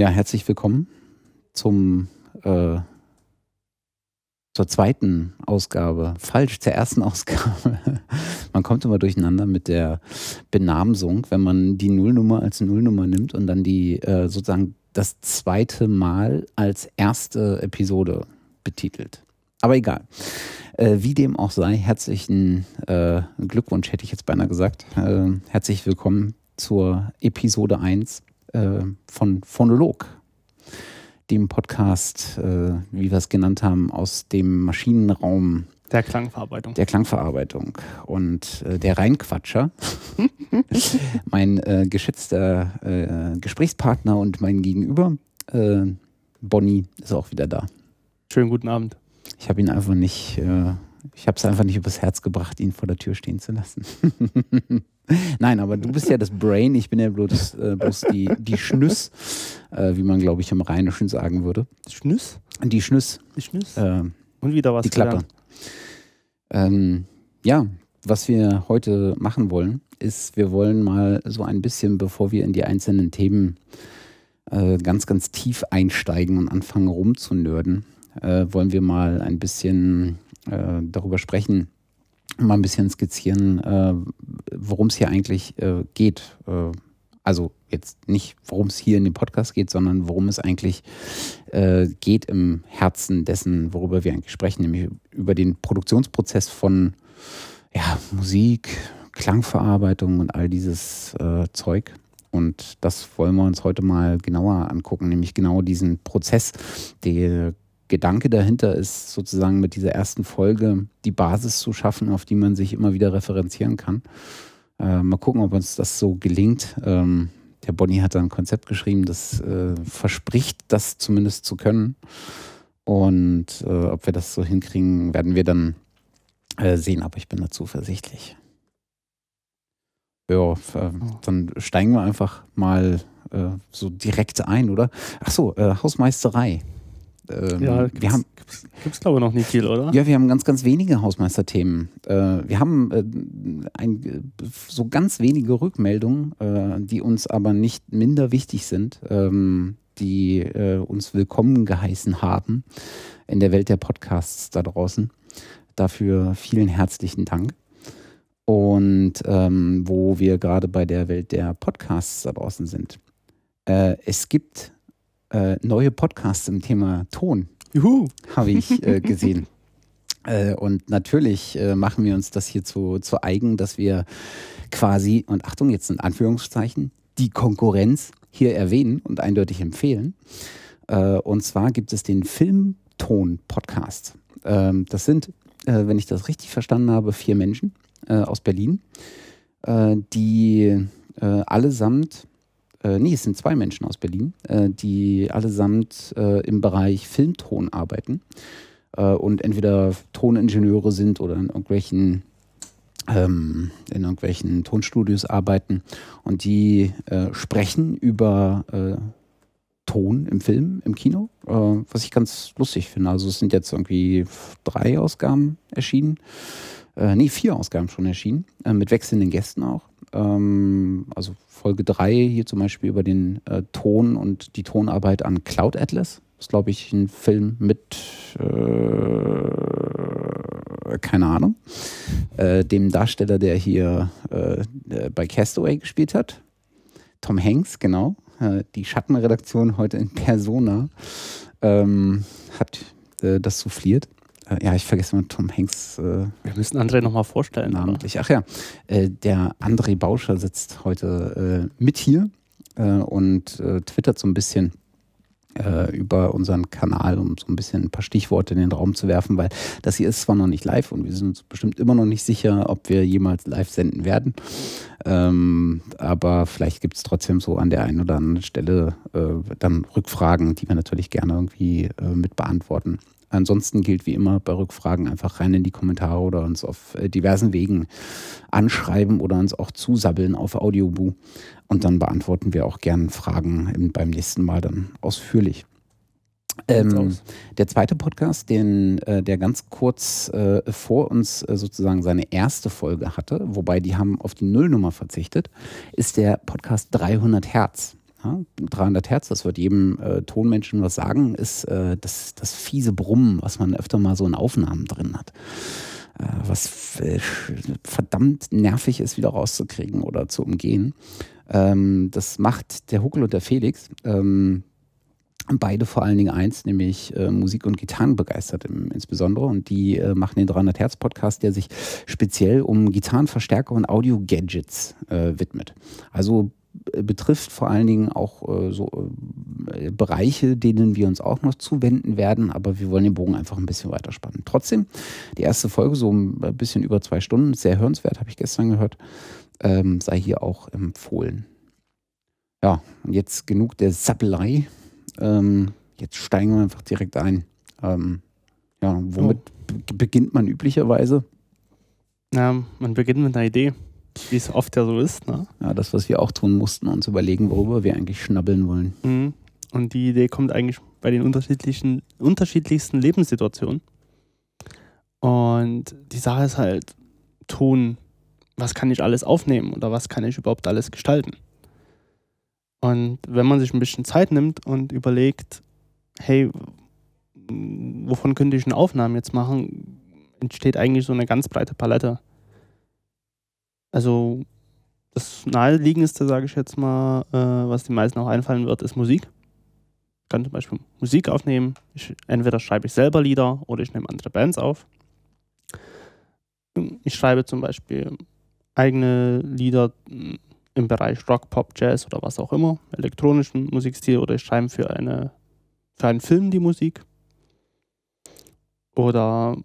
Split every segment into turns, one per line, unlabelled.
Ja, herzlich willkommen zum äh, zur zweiten Ausgabe. Falsch, zur ersten Ausgabe. man kommt immer durcheinander mit der Benamsung, wenn man die Nullnummer als Nullnummer nimmt und dann die äh, sozusagen das zweite Mal als erste Episode betitelt. Aber egal. Äh, wie dem auch sei, herzlichen äh, Glückwunsch, hätte ich jetzt beinahe gesagt. Äh, herzlich willkommen zur Episode 1 äh, von Phonolog, dem Podcast, äh, wie wir es genannt haben, aus dem Maschinenraum
der Klangverarbeitung.
Der Klangverarbeitung. Und äh, der Reinquatscher, mein äh, geschätzter äh, Gesprächspartner und mein Gegenüber, äh, Bonnie, ist auch wieder da.
Schönen guten Abend.
Ich habe ihn einfach nicht, äh, ich habe es einfach nicht übers Herz gebracht, ihn vor der Tür stehen zu lassen. Nein, aber du bist ja das Brain, ich bin ja bloß, äh, bloß die, die Schnüss, äh, wie man, glaube ich, im Rheinischen sagen würde.
Schnüss?
Die Schnüss.
Die Schnüss.
Äh,
Und wieder was
die Klappe. Ähm, ja, was wir heute machen wollen, ist, wir wollen mal so ein bisschen, bevor wir in die einzelnen Themen äh, ganz, ganz tief einsteigen und anfangen rumzunörden, äh, wollen wir mal ein bisschen äh, darüber sprechen, mal ein bisschen skizzieren, äh, worum es hier eigentlich äh, geht. Äh, also jetzt nicht, worum es hier in dem Podcast geht, sondern worum es eigentlich äh, geht im Herzen dessen, worüber wir eigentlich sprechen, nämlich über den Produktionsprozess von ja, Musik, Klangverarbeitung und all dieses äh, Zeug. Und das wollen wir uns heute mal genauer angucken, nämlich genau diesen Prozess, der Gedanke dahinter ist sozusagen mit dieser ersten Folge die Basis zu schaffen, auf die man sich immer wieder referenzieren kann. Äh, mal gucken, ob uns das so gelingt. Ähm, der Bonnie hat da ein Konzept geschrieben, das äh, verspricht, das zumindest zu können. Und äh, ob wir das so hinkriegen, werden wir dann äh, sehen, aber ich bin da zuversichtlich. Ja, äh, dann steigen wir einfach mal äh, so direkt ein, oder? Ach so, Hausmeisterei.
Ähm, ja, wir haben gibt es glaube ich noch nicht viel, oder?
Ja, wir haben ganz, ganz wenige Hausmeisterthemen. Äh, wir haben äh, ein, so ganz wenige Rückmeldungen, äh, die uns aber nicht minder wichtig sind, ähm, die äh, uns willkommen geheißen haben in der Welt der Podcasts da draußen. Dafür vielen herzlichen Dank. Und ähm, wo wir gerade bei der Welt der Podcasts da draußen sind. Äh, es gibt äh, neue Podcasts im Thema Ton.
Juhu!
Habe ich äh, gesehen. äh, und natürlich äh, machen wir uns das hier zu, zu eigen, dass wir quasi, und Achtung, jetzt in Anführungszeichen, die Konkurrenz hier erwähnen und eindeutig empfehlen. Äh, und zwar gibt es den Filmton-Podcast. Ähm, das sind, äh, wenn ich das richtig verstanden habe, vier Menschen aus Berlin, die allesamt äh, nee, es sind zwei Menschen aus Berlin, äh, die allesamt äh, im Bereich Filmton arbeiten äh, und entweder Toningenieure sind oder in irgendwelchen ähm, in irgendwelchen Tonstudios arbeiten und die äh, sprechen über äh, Ton im Film, im Kino, was ich ganz lustig finde. Also es sind jetzt irgendwie drei Ausgaben erschienen äh, nee, vier Ausgaben schon erschienen, äh, mit wechselnden Gästen auch. Ähm, also Folge 3 hier zum Beispiel über den äh, Ton und die Tonarbeit an Cloud Atlas. Das ist, glaube ich, ein Film mit, äh, keine Ahnung, äh, dem Darsteller, der hier äh, bei Castaway gespielt hat. Tom Hanks, genau. Äh, die Schattenredaktion heute in Persona ähm, hat das souffliert. Äh, ja, ich vergesse mal Tom Hanks. Äh,
Wir müssen André nochmal vorstellen.
Namentlich. Ach ja, äh, der André Bauscher sitzt heute äh, mit hier äh, und äh, twittert so ein bisschen über unseren Kanal, um so ein bisschen ein paar Stichworte in den Raum zu werfen, weil das hier ist zwar noch nicht live und wir sind uns bestimmt immer noch nicht sicher, ob wir jemals live senden werden. Ähm, aber vielleicht gibt es trotzdem so an der einen oder anderen Stelle dann Rückfragen, die wir natürlich gerne irgendwie mit beantworten. Ansonsten gilt wie immer bei Rückfragen einfach rein in die Kommentare oder uns auf äh, diversen Wegen anschreiben oder uns auch zusabbeln auf Audioboo. Und dann beantworten wir auch gern Fragen beim nächsten Mal dann ausführlich. Ähm, der zweite Podcast, den äh, der ganz kurz äh, vor uns äh, sozusagen seine erste Folge hatte, wobei die haben auf die Nullnummer verzichtet, ist der Podcast 300 Hertz. Ja, 300 Hertz, das wird jedem äh, Tonmenschen was sagen, ist äh, das, das fiese Brummen, was man öfter mal so in Aufnahmen drin hat. Äh, was verdammt nervig ist, wieder rauszukriegen oder zu umgehen. Ähm, das macht der Huckel und der Felix. Ähm, beide vor allen Dingen eins, nämlich äh, Musik und Gitarren begeistert im, insbesondere. Und die äh, machen den 300 Hertz Podcast, der sich speziell um Gitarrenverstärker und Audio-Gadgets äh, widmet. Also betrifft vor allen Dingen auch äh, so äh, Bereiche, denen wir uns auch noch zuwenden werden, aber wir wollen den Bogen einfach ein bisschen weiter spannen. Trotzdem, die erste Folge, so ein bisschen über zwei Stunden, sehr hörenswert, habe ich gestern gehört, ähm, sei hier auch empfohlen. Ja, und jetzt genug der Sappelei. Ähm, jetzt steigen wir einfach direkt ein. Ähm, ja, womit oh. beginnt man üblicherweise?
Ja, man beginnt mit einer Idee, wie es oft ja so ist. Ne?
Ja, das, was wir auch tun mussten, uns überlegen, worüber wir eigentlich schnabbeln wollen.
Mhm. Und die Idee kommt eigentlich bei den unterschiedlichen, unterschiedlichsten Lebenssituationen. Und die Sache ist halt, Ton, was kann ich alles aufnehmen oder was kann ich überhaupt alles gestalten? Und wenn man sich ein bisschen Zeit nimmt und überlegt, hey, wovon könnte ich eine Aufnahme jetzt machen, entsteht eigentlich so eine ganz breite Palette. Also das naheliegendste, sage ich jetzt mal, äh, was den meisten auch einfallen wird, ist Musik. Ich kann zum Beispiel Musik aufnehmen. Ich, entweder schreibe ich selber Lieder oder ich nehme andere Bands auf. Ich schreibe zum Beispiel eigene Lieder im Bereich Rock, Pop, Jazz oder was auch immer, elektronischen Musikstil oder ich schreibe für, eine, für einen Film die Musik. Oder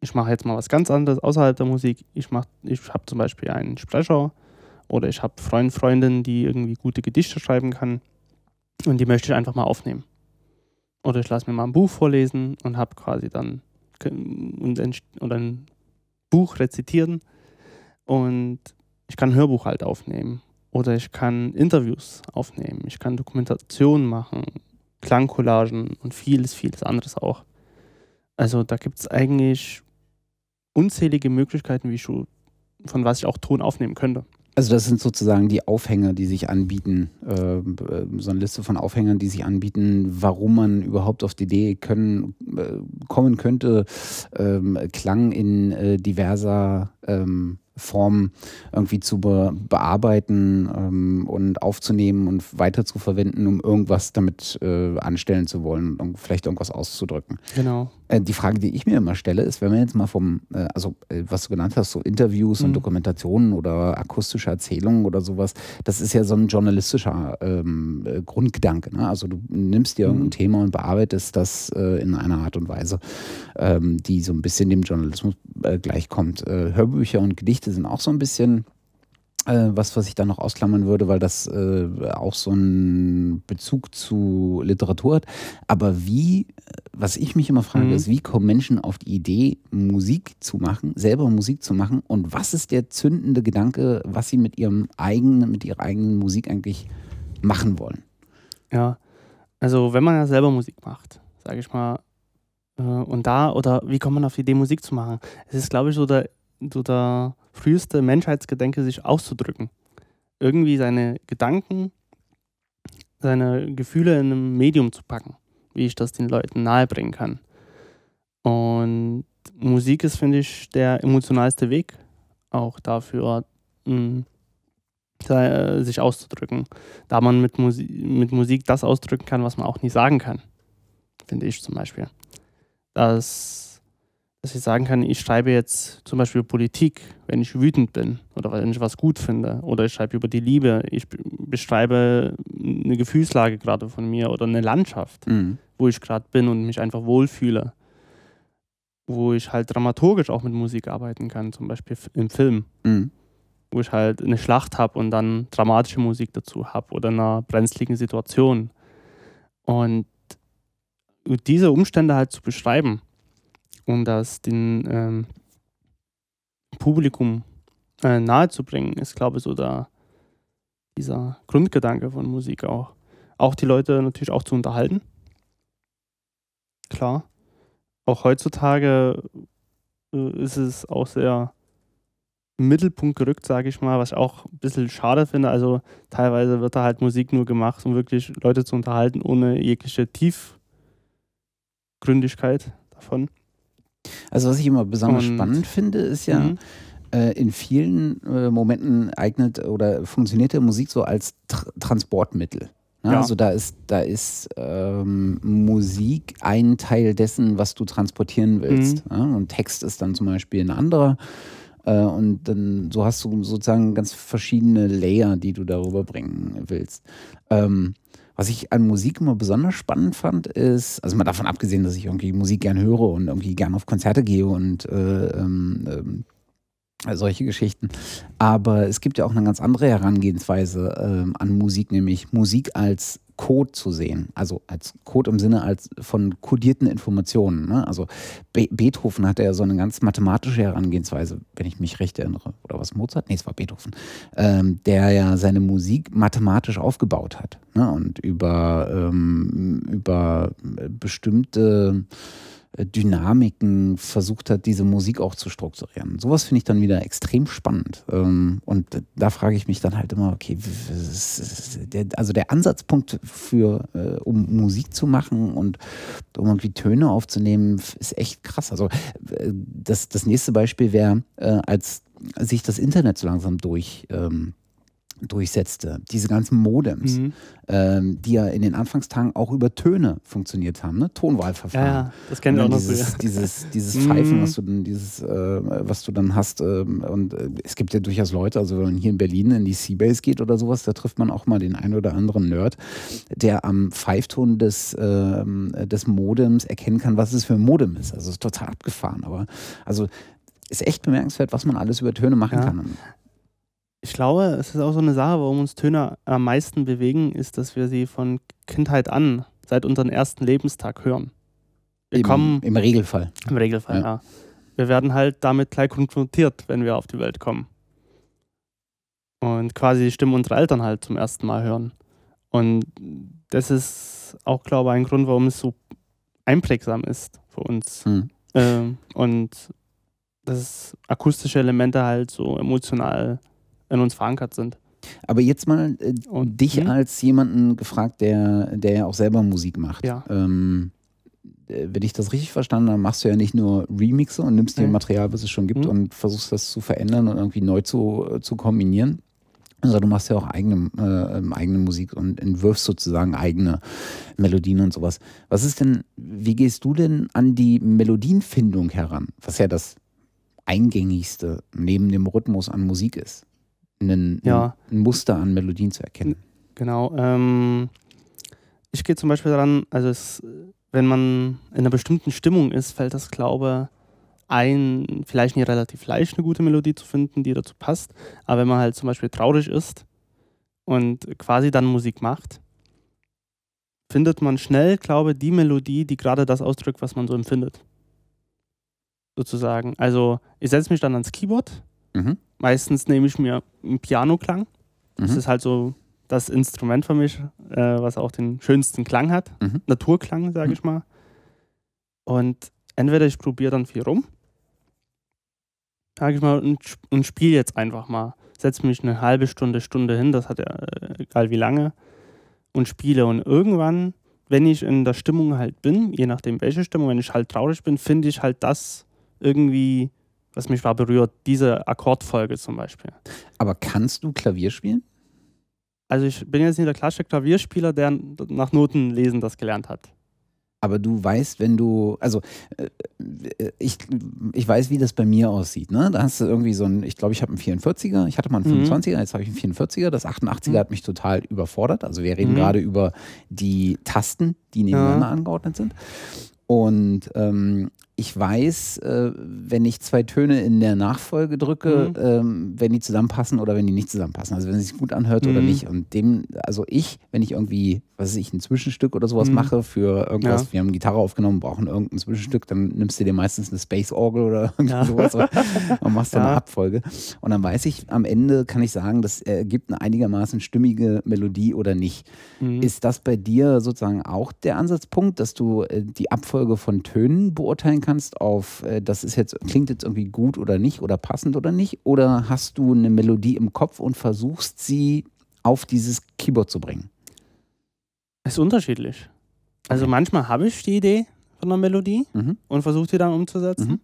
ich mache jetzt mal was ganz anderes außerhalb der Musik. Ich, ich habe zum Beispiel einen Sprecher oder ich habe Freund, Freundinnen, die irgendwie gute Gedichte schreiben kann und die möchte ich einfach mal aufnehmen. Oder ich lasse mir mal ein Buch vorlesen und habe quasi dann und ein, oder ein Buch rezitieren und ich kann ein Hörbuch halt aufnehmen oder ich kann Interviews aufnehmen, ich kann Dokumentationen machen, Klangcollagen und vieles, vieles anderes auch. Also da gibt es eigentlich unzählige Möglichkeiten, wie ich, von was ich auch Ton aufnehmen könnte.
Also das sind sozusagen die Aufhänger, die sich anbieten, äh, so eine Liste von Aufhängern, die sich anbieten, warum man überhaupt auf die Idee können, äh, kommen könnte, ähm, Klang in äh, diverser ähm, Form irgendwie zu be bearbeiten ähm, und aufzunehmen und weiter zu verwenden, um irgendwas damit äh, anstellen zu wollen und vielleicht irgendwas auszudrücken.
Genau.
Äh, die Frage, die ich mir immer stelle, ist, wenn man jetzt mal vom, äh, also äh, was du genannt hast, so Interviews mhm. und Dokumentationen oder akustische Erzählungen oder sowas, das ist ja so ein journalistischer ähm, äh, Grundgedanke. Ne? Also du nimmst dir mhm. ein Thema und bearbeitest das äh, in einer Art und Weise, ähm, die so ein bisschen dem Journalismus gleichkommt. Hörbücher und Gedichte sind auch so ein bisschen äh, was, was ich da noch ausklammern würde, weil das äh, auch so einen Bezug zu Literatur hat. Aber wie, was ich mich immer frage, mhm. ist, wie kommen Menschen auf die Idee, Musik zu machen, selber Musik zu machen? Und was ist der zündende Gedanke, was sie mit ihrem eigenen, mit ihrer eigenen Musik eigentlich machen wollen?
Ja, also wenn man ja selber Musik macht, sage ich mal, äh, und da, oder wie kommt man auf die Idee, Musik zu machen? Es ist, glaube ich, so der so der früheste Menschheitsgedenke sich auszudrücken. Irgendwie seine Gedanken, seine Gefühle in einem Medium zu packen, wie ich das den Leuten nahebringen kann. Und Musik ist, finde ich, der emotionalste Weg auch dafür, mh, hm, sich auszudrücken. Da man mit, Musi mit Musik das ausdrücken kann, was man auch nie sagen kann. Finde ich zum Beispiel. Das dass ich sagen kann, ich schreibe jetzt zum Beispiel Politik, wenn ich wütend bin oder wenn ich was gut finde. Oder ich schreibe über die Liebe. Ich beschreibe eine Gefühlslage gerade von mir oder eine Landschaft, mhm. wo ich gerade bin und mich einfach wohlfühle. Wo ich halt dramaturgisch auch mit Musik arbeiten kann, zum Beispiel im Film. Mhm. Wo ich halt eine Schlacht habe und dann dramatische Musik dazu habe oder in einer brenzligen Situation. Und diese Umstände halt zu beschreiben um das dem ähm, Publikum äh, nahezubringen, ist, glaube ich, so da dieser Grundgedanke von Musik auch. Auch die Leute natürlich auch zu unterhalten. Klar. Auch heutzutage äh, ist es auch sehr im Mittelpunkt gerückt, sage ich mal, was ich auch ein bisschen schade finde. Also teilweise wird da halt Musik nur gemacht, um wirklich Leute zu unterhalten, ohne jegliche Tiefgründigkeit davon.
Also was ich immer besonders Und, spannend finde, ist ja, mhm. äh, in vielen äh, Momenten eignet oder funktioniert der Musik so als Tr Transportmittel. Ne? Ja. Also da ist, da ist ähm, Musik ein Teil dessen, was du transportieren willst. Mhm. Ja? Und Text ist dann zum Beispiel ein anderer. Äh, und dann so hast du sozusagen ganz verschiedene Layer, die du darüber bringen willst. Ähm, was ich an Musik immer besonders spannend fand, ist, also mal davon abgesehen, dass ich irgendwie Musik gern höre und irgendwie gern auf Konzerte gehe und äh, ähm, ähm solche Geschichten. Aber es gibt ja auch eine ganz andere Herangehensweise ähm, an Musik, nämlich Musik als Code zu sehen. Also als Code im Sinne als von kodierten Informationen. Ne? Also Be Beethoven hatte ja so eine ganz mathematische Herangehensweise, wenn ich mich recht erinnere. Oder was Mozart? Nee, es war Beethoven. Ähm, der ja seine Musik mathematisch aufgebaut hat. Ne? Und über, ähm, über bestimmte Dynamiken versucht hat, diese Musik auch zu strukturieren. Sowas finde ich dann wieder extrem spannend. Ähm, und da frage ich mich dann halt immer, okay, also der Ansatzpunkt für, äh, um Musik zu machen und um irgendwie Töne aufzunehmen, ist echt krass. Also äh, das, das nächste Beispiel wäre, als sich das Internet so langsam durch ähm, durchsetzte. Diese ganzen Modems, mhm. ähm, die ja in den Anfangstagen auch über Töne funktioniert haben, ne? Tonwahlverfahren. Ja, ja
das kennen wir auch noch
dieses, dieses, dieses mhm. Pfeifen, was du dann, dieses, äh, was du dann hast. Äh, und äh, es gibt ja durchaus Leute, also wenn man hier in Berlin in die Seabase geht oder sowas, da trifft man auch mal den einen oder anderen Nerd, der am Pfeifton des, ähm, des Modems erkennen kann, was es für ein Modem ist. Also es ist total abgefahren. Aber also ist echt bemerkenswert, was man alles über Töne machen ja. kann.
Ich glaube, es ist auch so eine Sache, warum uns Töne am meisten bewegen, ist, dass wir sie von Kindheit an, seit unserem ersten Lebenstag hören.
Wir Im, kommen. Im Regelfall.
Im Regelfall, ja. ja. Wir werden halt damit gleich konfrontiert, wenn wir auf die Welt kommen. Und quasi die Stimme unserer Eltern halt zum ersten Mal hören. Und das ist auch, glaube ich, ein Grund, warum es so einprägsam ist für uns. Hm. Ähm, und dass akustische Elemente halt so emotional in uns verankert sind.
Aber jetzt mal äh, Und, dich mh? als jemanden gefragt, der, der ja auch selber Musik macht.
Ja.
Ähm, äh, wenn ich das richtig verstanden habe, machst du ja nicht nur Remixe und nimmst dir mhm. Material, was es schon gibt mhm. und versuchst das zu verändern und irgendwie neu zu, äh, zu kombinieren. Also du machst ja auch eigene, äh, ähm, eigene Musik und entwirfst sozusagen eigene Melodien und sowas. Was ist denn, wie gehst du denn an die Melodienfindung heran? Was ja das eingängigste neben dem Rhythmus an Musik ist einen, ja. ein Muster an Melodien zu erkennen.
Genau. Ähm, ich gehe zum Beispiel daran, also es, wenn man in einer bestimmten Stimmung ist, fällt das, glaube ein, vielleicht nicht relativ leicht, eine gute Melodie zu finden, die dazu passt. Aber wenn man halt zum Beispiel traurig ist und quasi dann Musik macht, findet man schnell, glaube ich, die Melodie, die gerade das ausdrückt, was man so empfindet. Sozusagen. Also ich setze mich dann ans Keyboard mhm. Meistens nehme ich mir einen Piano-Klang. Das mhm. ist halt so das Instrument für mich, äh, was auch den schönsten Klang hat. Mhm. Naturklang, sage mhm. ich mal. Und entweder ich probiere dann viel rum, sage ich mal, und, und spiele jetzt einfach mal. Setze mich eine halbe Stunde, Stunde hin, das hat ja äh, egal wie lange, und spiele. Und irgendwann, wenn ich in der Stimmung halt bin, je nachdem welche Stimmung, wenn ich halt traurig bin, finde ich halt das irgendwie was mich war berührt, diese Akkordfolge zum Beispiel.
Aber kannst du Klavier spielen?
Also ich bin jetzt nicht der klassische Klavierspieler, der nach Noten lesen das gelernt hat.
Aber du weißt, wenn du, also äh, ich, ich weiß, wie das bei mir aussieht. Ne? Da hast du irgendwie so ein, ich glaube, ich habe einen 44er, ich hatte mal einen 25er, mhm. jetzt habe ich einen 44er. Das 88er mhm. hat mich total überfordert. Also wir reden mhm. gerade über die Tasten, die nebeneinander ja. angeordnet sind. Und ähm, ich weiß, äh, wenn ich zwei Töne in der Nachfolge drücke, mhm. ähm, wenn die zusammenpassen oder wenn die nicht zusammenpassen. Also wenn es sich gut anhört mhm. oder nicht. Und dem, also ich, wenn ich irgendwie, was weiß ich, ein Zwischenstück oder sowas mhm. mache für irgendwas, ja. wir haben Gitarre aufgenommen, brauchen irgendein Zwischenstück, dann nimmst du dir meistens eine Space Orgel oder ja. sowas und machst dann ja. eine Abfolge. Und dann weiß ich, am Ende kann ich sagen, das ergibt eine einigermaßen stimmige Melodie oder nicht. Mhm. Ist das bei dir sozusagen auch der Ansatzpunkt, dass du äh, die Abfolge Reihenfolge von Tönen beurteilen kannst, auf äh, das ist jetzt, klingt jetzt irgendwie gut oder nicht oder passend oder nicht? Oder hast du eine Melodie im Kopf und versuchst sie auf dieses Keyboard zu bringen?
Es ist unterschiedlich. Also
Okay.
manchmal habe ich die Idee von einer Melodie
Mhm.
und versuche die dann umzusetzen.
Mhm.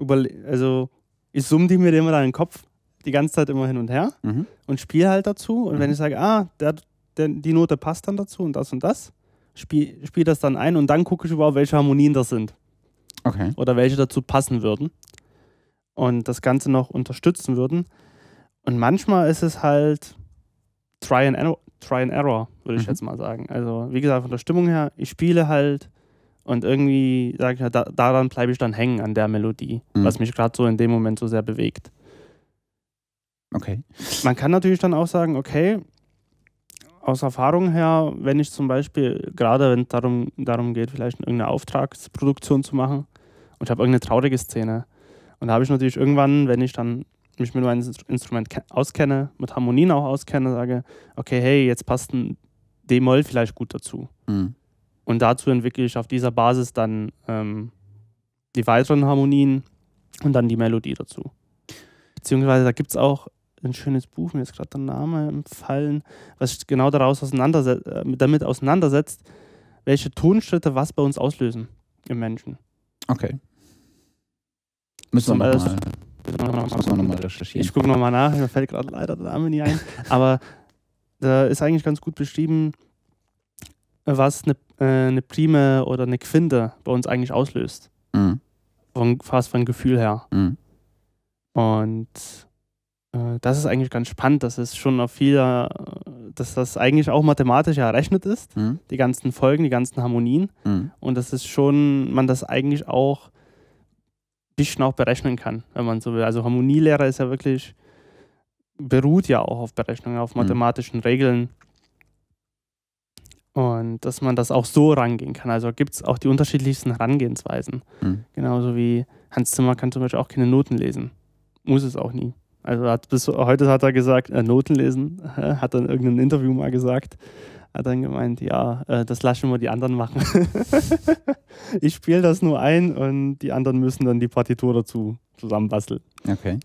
Überle also ich summe die mir immer dann in den Kopf die ganze Zeit immer hin und her
Mhm.
und spiele halt dazu. Und wenn
Mhm.
ich sage, ah, der, der, die Note passt dann dazu und das und das, spiele spiel das dann ein und dann gucke ich überhaupt, welche Harmonien das sind
Okay.
oder welche dazu passen würden und das Ganze noch unterstützen würden. Und manchmal ist es halt Try and Error, Try and Error würde ich
Mhm.
jetzt mal sagen. Also wie gesagt, von der Stimmung her, ich spiele halt und irgendwie sage ich, ja, da, daran bleibe ich dann hängen an der Melodie,
Mhm.
was mich gerade so in dem Moment so sehr bewegt.
Okay.
Man kann natürlich dann auch sagen, okay, aus Erfahrung her, wenn ich zum Beispiel, gerade wenn es darum, darum geht, vielleicht irgendeine Auftragsproduktion zu machen und ich habe irgendeine traurige Szene. Und da habe ich natürlich irgendwann, wenn ich dann mich mit meinem Instru- Instrument ke- auskenne, mit Harmonien auch auskenne, sage, okay, hey, jetzt passt ein D-Moll vielleicht gut dazu.
Mhm.
Und dazu entwickle ich auf dieser Basis dann ähm, die weiteren Harmonien und dann die Melodie dazu. Beziehungsweise da gibt es auch ein schönes Buch, mir ist gerade der Name empfallen, was genau daraus auseinanderset äh, damit auseinandersetzt, welche Tonschritte was bei uns auslösen im Menschen.
Okay. Müssen wir nochmal noch mal recherchieren.
Ich gucke nochmal nach, mir fällt gerade leider der Name nie ein. Aber da ist eigentlich ganz gut beschrieben, was eine, äh, eine Prime oder eine Quinte bei uns eigentlich auslöst.
Mhm.
Von, fast von Gefühl her.
Mhm.
Und äh, das ist eigentlich ganz spannend, dass es schon auf vieler, dass das eigentlich auch mathematisch errechnet ist,
Mhm.
die ganzen Folgen, die ganzen Harmonien.
Mhm.
Und das ist schon, man das eigentlich auch ein bisschen auch berechnen kann, wenn man so will. Also Harmonielehre ist ja wirklich, beruht ja auch auf Berechnungen, auf
Mhm.
mathematischen Regeln. Und dass man das auch so rangehen kann. Also gibt es auch die unterschiedlichsten Herangehensweisen.
Mhm.
Genauso wie Hans Zimmer kann zum Beispiel auch keine Noten lesen. Muss es auch nie. Also hat bis heute hat er gesagt, äh, Noten lesen, hat er in irgendeinem Interview mal gesagt. Hat dann gemeint, ja, äh, das lassen wir die anderen machen. ich spiele das nur ein und die anderen müssen dann die Partitur dazu zusammenbasteln.
Okay.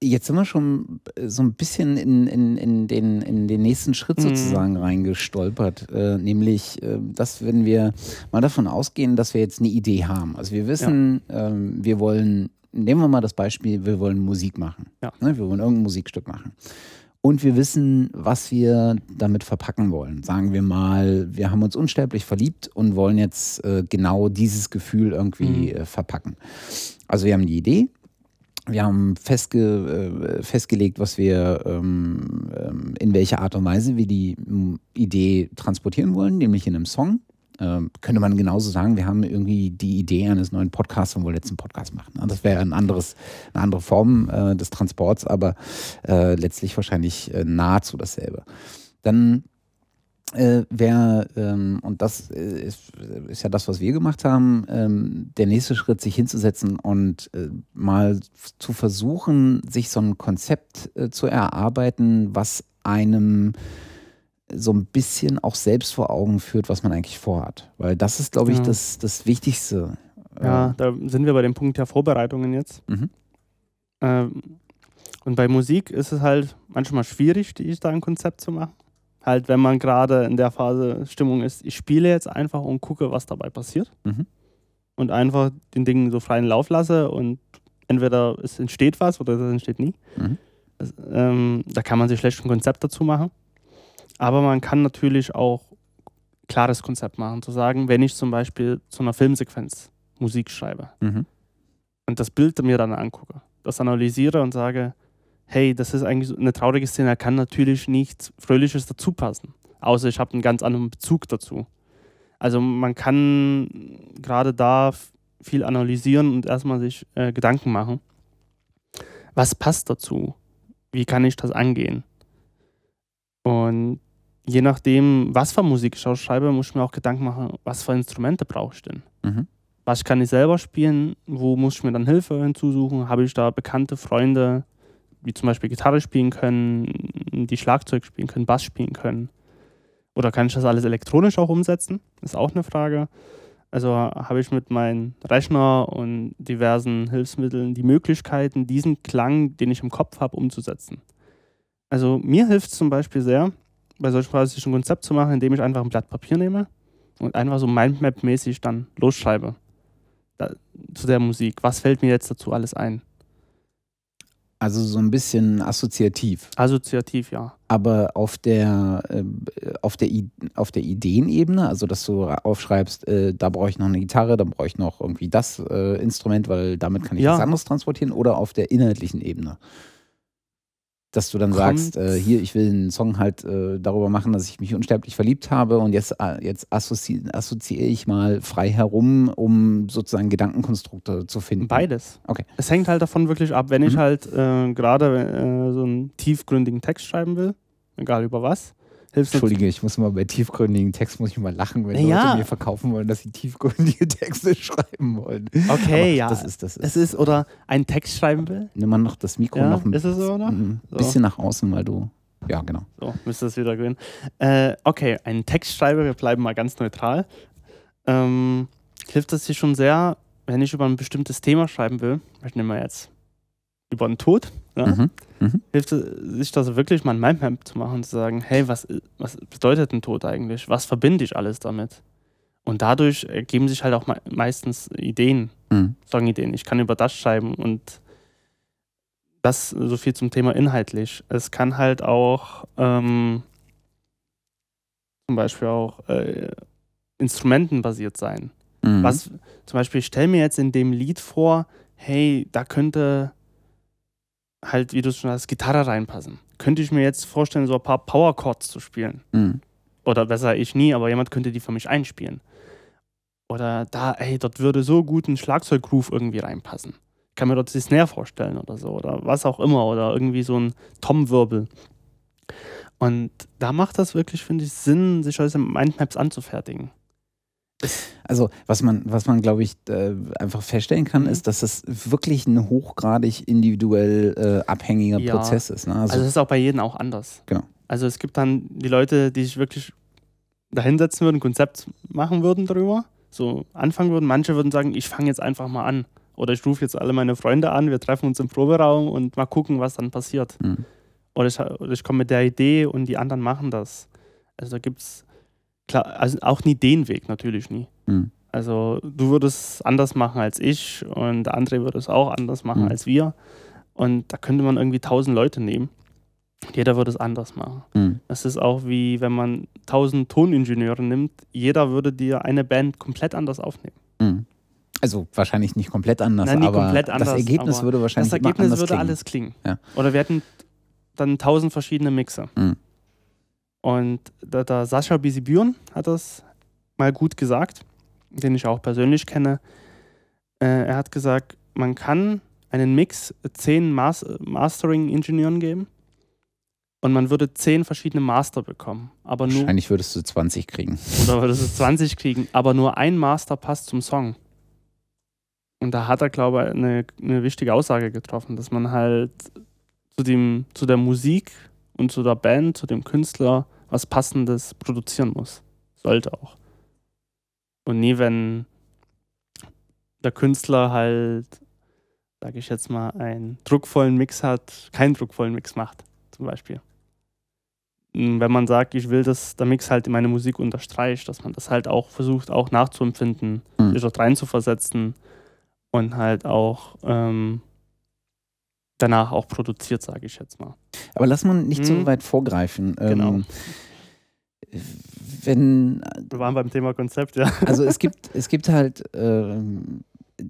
Jetzt sind wir schon so ein bisschen in, in, in, den, in den nächsten Schritt
Mhm.
sozusagen reingestolpert. Äh, nämlich, äh, dass wenn wir mal davon ausgehen, dass wir jetzt eine Idee haben. Also wir wissen, ähm, wir wollen, nehmen wir mal das Beispiel, wir wollen Musik machen.
Ja.
Ne, wir wollen irgendein Musikstück machen. Und wir wissen, was wir damit verpacken wollen. Sagen wir mal, wir haben uns unsterblich verliebt und wollen jetzt äh, genau dieses Gefühl irgendwie
Mhm.
äh, verpacken. Also wir haben die Idee, wir haben festge äh, festgelegt, was wir ähm, ähm, in welcher Art und Weise wir die Idee transportieren wollen, nämlich in einem Song. Ähm, könnte man genauso sagen, wir haben irgendwie die Idee eines neuen Podcasts und wollen jetzt Podcast machen. Und Das wäre ein anderes, eine andere Form äh, des Transports, aber äh, letztlich wahrscheinlich äh, nahezu dasselbe. Dann äh, wäre, ähm, und das äh, ist, ist ja das, was wir gemacht haben, ähm, der nächste Schritt, sich hinzusetzen und äh, mal zu versuchen, sich so ein Konzept äh, zu erarbeiten, was einem so ein bisschen auch selbst vor Augen führt, was man eigentlich vorhat. Weil das ist, glaube ich,
Ja.
das, das Wichtigste.
Ja, da sind wir bei dem Punkt der Vorbereitungen jetzt.
Mhm.
Ähm, und bei Musik ist es halt manchmal schwierig, die- da ein Konzept zu machen. Halt, wenn man gerade in der Phase Stimmung ist, ich spiele jetzt einfach und gucke, was dabei passiert.
Mhm.
Und einfach den Dingen so freien Lauf lasse und entweder es entsteht was oder es entsteht nie.
Mhm.
Das, ähm, da kann man sich schlecht ein Konzept dazu machen. Aber man kann natürlich auch klares Konzept machen, zu sagen, wenn ich zum Beispiel zu einer Filmsequenz Musik schreibe,
Mhm.
und das Bild mir dann angucke, das analysiere und sage, hey, das ist eigentlich eine traurige Szene, da kann natürlich nichts Fröhliches dazu passen. Außer ich habe einen ganz anderen Bezug dazu. Also man kann gerade da viel analysieren und erstmal sich äh, Gedanken machen. Was passt dazu? Wie kann ich das angehen? Und je nachdem, was für Musik ich ausschreibe, muss ich mir auch Gedanken machen, was für Instrumente brauche ich denn?
Mhm.
was kann ich selber spielen, wo muss ich mir dann Hilfe hinzusuchen, habe ich da bekannte Freunde, die zum Beispiel Gitarre spielen können, die Schlagzeug spielen können, Bass spielen können. Oder kann ich das alles elektronisch auch umsetzen? Ist auch eine Frage. Also habe ich mit meinem Rechner und diversen Hilfsmitteln die Möglichkeiten, diesen Klang, den ich im Kopf habe, umzusetzen. Also mir hilft es zum Beispiel sehr, bei solchen ein Konzept zu machen, indem ich einfach ein Blatt Papier nehme und einfach so Mindmap-mäßig dann losschreibe da, zu der Musik. Was fällt mir jetzt dazu alles ein?
Also so ein bisschen assoziativ.
Assoziativ, ja.
Aber auf der, äh, auf der, I auf der Ideenebene, also dass du aufschreibst, äh, da brauche ich noch eine Gitarre, da brauche ich noch irgendwie das äh, Instrument, weil damit kann ich ja. was anderes transportieren, oder auf der inhaltlichen Ebene dass du dann Kommt. sagst, äh, hier, ich will einen Song halt äh, darüber machen, dass ich mich unsterblich verliebt habe und jetzt, äh, jetzt assozi assoziiere ich mal frei herum, um sozusagen Gedankenkonstrukte zu finden.
Beides. Okay. Es hängt halt davon wirklich ab, wenn mhm. ich halt äh, gerade äh, so einen tiefgründigen Text schreiben will, egal über was,
hilft Entschuldige, ich muss mal bei tiefgründigen Texten muss ich mal lachen, wenn ja. Leute mir verkaufen wollen, dass sie tiefgründige Texte schreiben wollen.
Okay, Aber ja. Das ist, das ist. Es ist, oder einen Text schreiben will.
Nimm mal noch das Mikro
ja,
noch
ein, ist es so, oder?
ein bisschen nach außen, weil du. Ja, genau.
So, müsste es wieder gehen. Äh, okay, einen Text schreibe, wir bleiben mal ganz neutral. Ähm, hilft es dir schon sehr, wenn ich über ein bestimmtes Thema schreiben will. Ich nehme mal jetzt über den Tod. Ja? Mhm. Mhm. Hilft sich das wirklich mal ein Mindmap zu machen und zu sagen, hey, was, was bedeutet ein Tod eigentlich? Was verbinde ich alles damit? Und dadurch ergeben sich halt auch meistens Ideen, mhm. Songideen. Ich kann über das schreiben und das so viel zum Thema inhaltlich. Es kann halt auch ähm, zum Beispiel auch äh, instrumentenbasiert sein. Mhm. Was zum Beispiel, ich stelle mir jetzt in dem Lied vor, hey, da könnte halt, wie du schon hast, Gitarre reinpassen. Könnte ich mir jetzt vorstellen, so ein paar Power Chords zu spielen. Mhm. Oder besser ich nie, aber jemand könnte die für mich einspielen. Oder da, ey, dort würde so gut ein Schlagzeuggroove irgendwie reinpassen. Ich kann mir dort die Snare vorstellen oder so. Oder was auch immer. Oder irgendwie so ein Tom-Wirbel. Und da macht das wirklich, finde ich, Sinn, sich solche Mindmaps anzufertigen.
Also, was man, was man glaube ich, äh, einfach feststellen kann, mhm. ist, dass es wirklich ein hochgradig individuell äh, abhängiger ja. Prozess ist. Ne?
Also, also, es ist auch bei jedem auch anders.
Genau.
Also, es gibt dann die Leute, die sich wirklich dahinsetzen würden, ein Konzept machen würden darüber, so anfangen würden. Manche würden sagen, ich fange jetzt einfach mal an. Oder ich rufe jetzt alle meine Freunde an, wir treffen uns im Proberaum und mal gucken, was dann passiert. Mhm. Oder ich, ich komme mit der Idee und die anderen machen das. Also da gibt es klar, also auch ein Ideenweg natürlich nie. Mhm. Also du würdest es anders machen als ich und der andere würde es auch anders machen mhm. als wir. Und da könnte man irgendwie tausend Leute nehmen. Jeder würde es anders machen. Mhm. Das ist auch wie wenn man tausend Toningenieure nimmt. Jeder würde dir eine Band komplett anders aufnehmen.
Mhm. Also wahrscheinlich nicht komplett anders, Nein, aber komplett anders, das Ergebnis würde wahrscheinlich Das Ergebnis würde klingen.
alles klingen. Ja. Oder wir hätten dann tausend verschiedene Mixer. Mhm. Und der, der Sascha Bisibüren hat das mal gut gesagt, den ich auch persönlich kenne. Äh, er hat gesagt, man kann einen Mix zehn Mas Mastering-Ingenieuren geben und man würde zehn verschiedene Master bekommen. Aber
nur, Wahrscheinlich würdest du 20 kriegen.
Oder würdest du 20 kriegen, aber nur ein Master passt zum Song. Und da hat er, glaube ich, eine, eine wichtige Aussage getroffen, dass man halt zu, dem, zu der Musik und zu der Band, zu dem Künstler was Passendes produzieren muss. Sollte auch. Und nie, wenn der Künstler halt, sage ich jetzt mal, einen druckvollen Mix hat, keinen druckvollen Mix macht, zum Beispiel. Wenn man sagt, ich will, dass der Mix halt meine Musik unterstreicht, dass man das halt auch versucht, auch nachzuempfinden, mhm. sich dort reinzuversetzen und halt auch ähm, danach auch produziert, sage ich jetzt mal.
Aber lass man nicht hm. so weit vorgreifen.
Genau. Ähm,
wenn.
Wir waren beim Thema Konzept, ja.
Also es gibt, es gibt halt. Äh,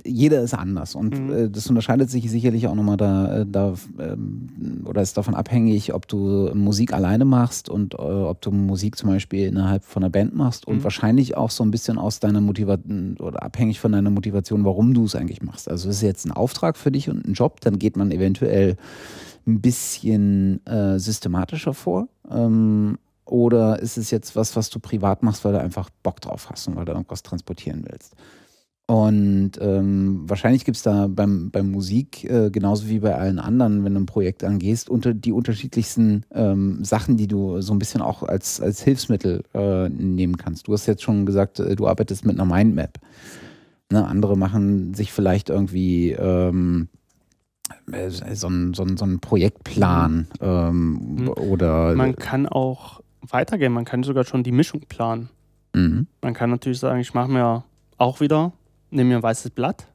jeder ist anders und mhm. äh, das unterscheidet sich sicherlich auch nochmal da, äh, da ähm, oder ist davon abhängig, ob du Musik alleine machst und äh, ob du Musik zum Beispiel innerhalb von einer Band machst und mhm. wahrscheinlich auch so ein bisschen aus deiner Motivation oder abhängig von deiner Motivation, warum du es eigentlich machst. Also ist jetzt ein Auftrag für dich und ein Job, dann geht man eventuell ein bisschen äh, systematischer vor. Ähm, oder ist es jetzt was, was du privat machst, weil du einfach Bock drauf hast und weil du irgendwas transportieren willst? Und ähm, wahrscheinlich gibt es da beim, beim Musik, äh, genauso wie bei allen anderen, wenn du ein Projekt angehst, unter die unterschiedlichsten ähm, Sachen, die du so ein bisschen auch als, als Hilfsmittel äh, nehmen kannst. Du hast jetzt schon gesagt, äh, du arbeitest mit einer Mindmap. Ne? Andere machen sich vielleicht irgendwie ähm, äh, so einen so so ein Projektplan ähm,
Mhm.
oder.
Man kann auch weitergehen, man kann sogar schon die Mischung planen.
Mhm.
Man kann natürlich sagen, ich mache mir auch wieder, nehme mir ein weißes Blatt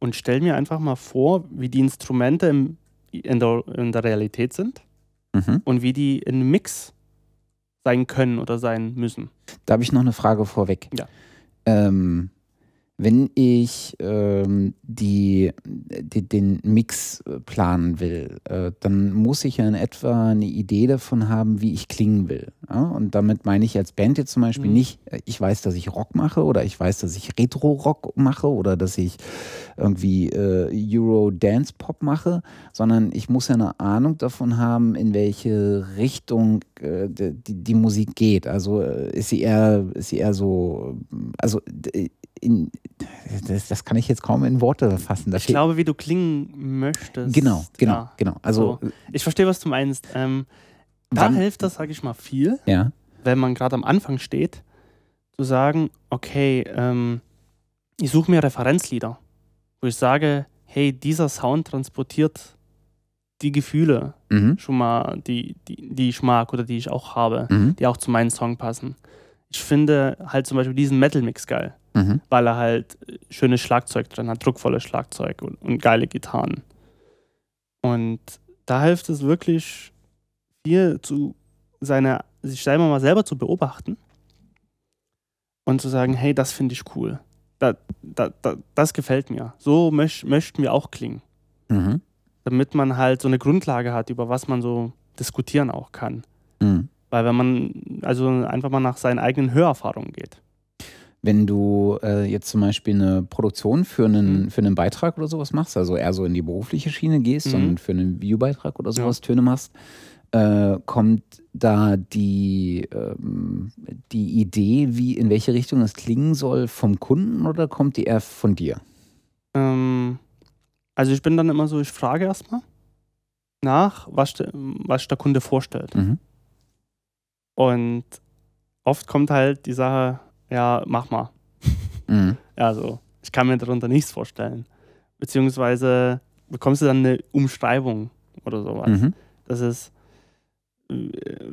und stelle mir einfach mal vor, wie die Instrumente im, in, der, in der Realität sind
Mhm.
und wie die in Mix sein können oder sein müssen.
Da habe ich noch eine Frage vorweg.
Ja.
Ähm, wenn ich ähm, die, die, den Mix äh, planen will, äh, dann muss ich ja in etwa eine Idee davon haben, wie ich klingen will. Ja? Und damit meine ich als Band jetzt zum Beispiel
Mhm.
nicht, äh, ich weiß, dass ich Rock mache oder ich weiß, dass ich Retro-Rock mache oder dass ich irgendwie äh, Euro-Dance-Pop mache, sondern ich muss ja eine Ahnung davon haben, in welche Richtung äh, die, die, Musik geht. Also äh, ist sie eher, ist sie eher so, also in, das, das kann ich jetzt kaum in Worte fassen.
Ich glaube, wie du klingen möchtest.
genau, genau,
Ja.
genau. Also
Ich verstehe, was du meinst. Ähm, da hilft das, sage ich mal, viel,
ja,
wenn man gerade am Anfang steht, zu sagen, okay, ähm, ich suche mir Referenzlieder, wo ich sage, hey, dieser Sound transportiert die Gefühle
mhm,
schon mal, die, die, die ich mag oder die ich auch habe,
mhm,
die auch zu meinem Song passen. Ich finde halt zum Beispiel diesen Metal-Mix geil,
mhm,
weil er halt schönes Schlagzeug drin hat, druckvolles Schlagzeug und, und geile Gitarren. Und da hilft es wirklich viel zu seine, sich selber mal selber zu beobachten und zu sagen, hey, das finde ich cool. Da, da, da, das gefällt mir. So möch, möchten wir auch klingen.
mhm,
Damit man halt so eine Grundlage hat, über was man so diskutieren auch kann.
mhm.
Weil wenn man also einfach mal nach seinen eigenen Hörerfahrungen geht.
Wenn du äh, jetzt zum Beispiel eine Produktion für einen,
Mhm.
für einen Beitrag oder sowas machst, also eher so in die berufliche Schiene gehst
Mhm.
und für einen Viewbeitrag oder
Ja.
sowas Töne machst, äh, kommt da die, ähm, die Idee, wie in welche Richtung es klingen soll, vom Kunden oder kommt die eher von dir?
Ähm, also ich bin dann immer so, ich frage erstmal nach, was, de, was der Kunde vorstellt.
Mhm.
Und oft kommt halt die Sache, ja, mach mal.
Mhm.
Also, ich kann mir darunter nichts vorstellen. Beziehungsweise bekommst du dann eine Umschreibung oder sowas.
Mhm.
Das ist äh,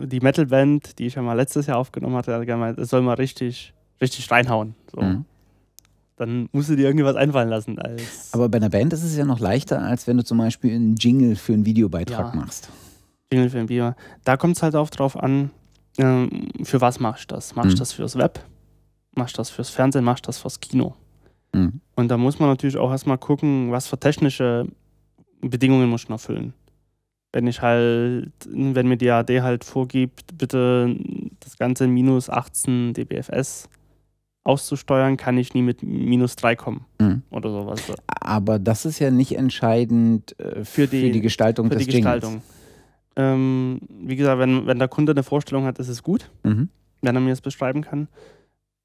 die Metalband, die ich ja mal letztes Jahr aufgenommen hatte, hat gemeint, das soll mal richtig, richtig reinhauen. So.
Mhm.
Dann musst du dir irgendwas einfallen lassen. Als
Aber bei einer Band ist es ja noch leichter, als wenn du zum Beispiel einen Jingle für einen Videobeitrag
Ja.
machst.
Jingle für ein Bier. Da kommt es halt auch drauf an, ähm, für was machst du das? Machst du
Mhm.
das fürs Web? Machst du das fürs Fernsehen? Machst du das fürs Kino?
Mhm.
Und da muss man natürlich auch erstmal gucken, was für technische Bedingungen muss man erfüllen. Wenn ich halt, wenn mir die AD halt vorgibt, bitte das Ganze in minus 18 dBFS auszusteuern, kann ich nie mit minus 3 kommen
Mhm.
oder sowas.
Aber das ist ja nicht entscheidend äh, für,
die-
die, Gestaltung
Für
des
die
Jingles.
Gestaltung. Ähm, wie gesagt, wenn, wenn der Kunde eine Vorstellung hat, ist es gut.
Mhm.
wenn er mir das beschreiben kann.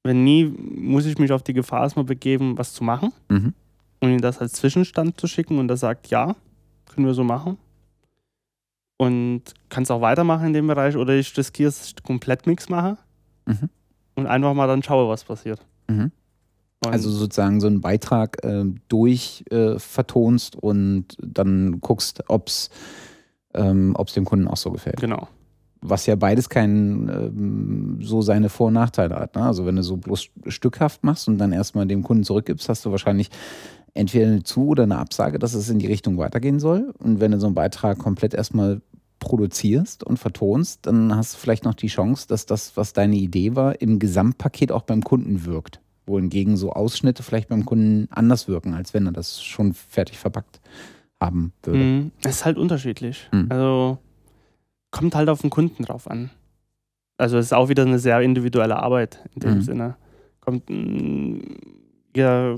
Wenn nie, muss ich mich auf die Gefahr erstmal begeben, was zu machen
Mhm.
und ihm das als Zwischenstand zu schicken und er sagt, ja, können wir so machen. Und kann es auch weitermachen in dem Bereich oder ich riskiere es komplett Mix mache
Mhm.
und einfach mal dann schaue, was passiert.
Mhm. Also sozusagen so einen Beitrag äh, durch äh, vertonst und dann guckst, ob es ähm, ob's dem Kunden auch so gefällt.
genau.
Was ja beides kein ähm, so seine Vor- und Nachteile hat. Ne? Also wenn du so bloß stückhaft machst und dann erstmal dem Kunden zurückgibst, hast du wahrscheinlich entweder eine Zu- oder eine Absage, dass es in die Richtung weitergehen soll. Und wenn du so einen Beitrag komplett erstmal produzierst und vertonst, dann hast du vielleicht noch die Chance, dass das, was deine Idee war, im Gesamtpaket auch beim Kunden wirkt. Wohingegen so Ausschnitte vielleicht beim Kunden anders wirken, als wenn er das schon fertig verpackt haben würde.
Es ist halt unterschiedlich.
Mhm.
Also kommt halt auf den Kunden drauf an. Also es ist auch wieder eine sehr individuelle Arbeit in dem
Mhm.
Sinne. Kommt, mm, ja,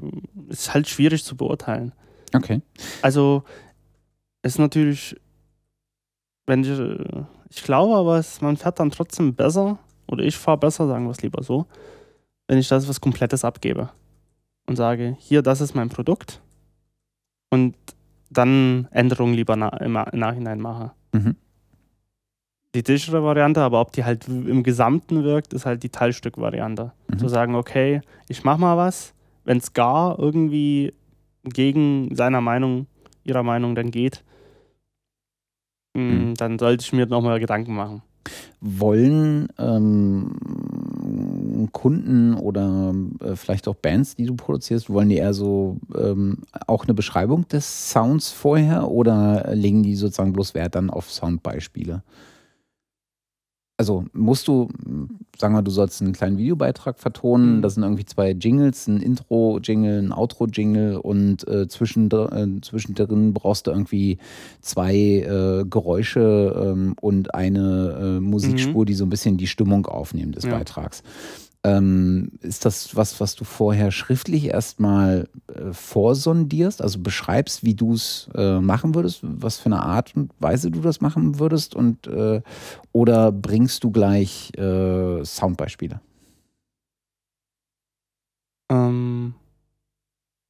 ist halt schwierig zu beurteilen.
Okay.
Also es ist natürlich, wenn ich, ich glaube aber, es, man fährt dann trotzdem besser, oder ich fahre besser, sagen wir es lieber so, wenn ich das was Komplettes abgebe. und sage, hier, das ist mein Produkt und dann Änderungen lieber na im, im Nachhinein mache.
Mhm.
Die dichtere Variante, aber ob die halt im Gesamten wirkt, ist halt die Teilstück-Variante.
Mhm.
Zu sagen, okay, ich mach mal was, wenn es gar irgendwie gegen seiner Meinung, ihrer Meinung dann geht, mh,
Mhm.
dann sollte ich mir nochmal Gedanken machen.
Wollen ähm, Kunden oder äh, vielleicht auch Bands, die du produzierst, wollen die eher so ähm, auch eine Beschreibung des Sounds vorher oder legen die sozusagen bloß Wert dann auf Soundbeispiele? Also musst du, sagen wir, du sollst einen kleinen Videobeitrag vertonen,
Mhm.
das sind irgendwie zwei Jingles, ein Intro-Jingle, ein Outro-Jingle und äh, zwischendr äh, zwischendrin brauchst du irgendwie zwei äh, Geräusche ähm, und eine äh, Musikspur, die so ein bisschen die Stimmung aufnehmen des
Ja.
Beitrags. Ähm, ist das was, was du vorher schriftlich erstmal äh, vorsondierst, also beschreibst, wie du es äh, machen würdest, was für eine Art und Weise du das machen würdest und äh, oder bringst du gleich äh, Soundbeispiele?
Ähm,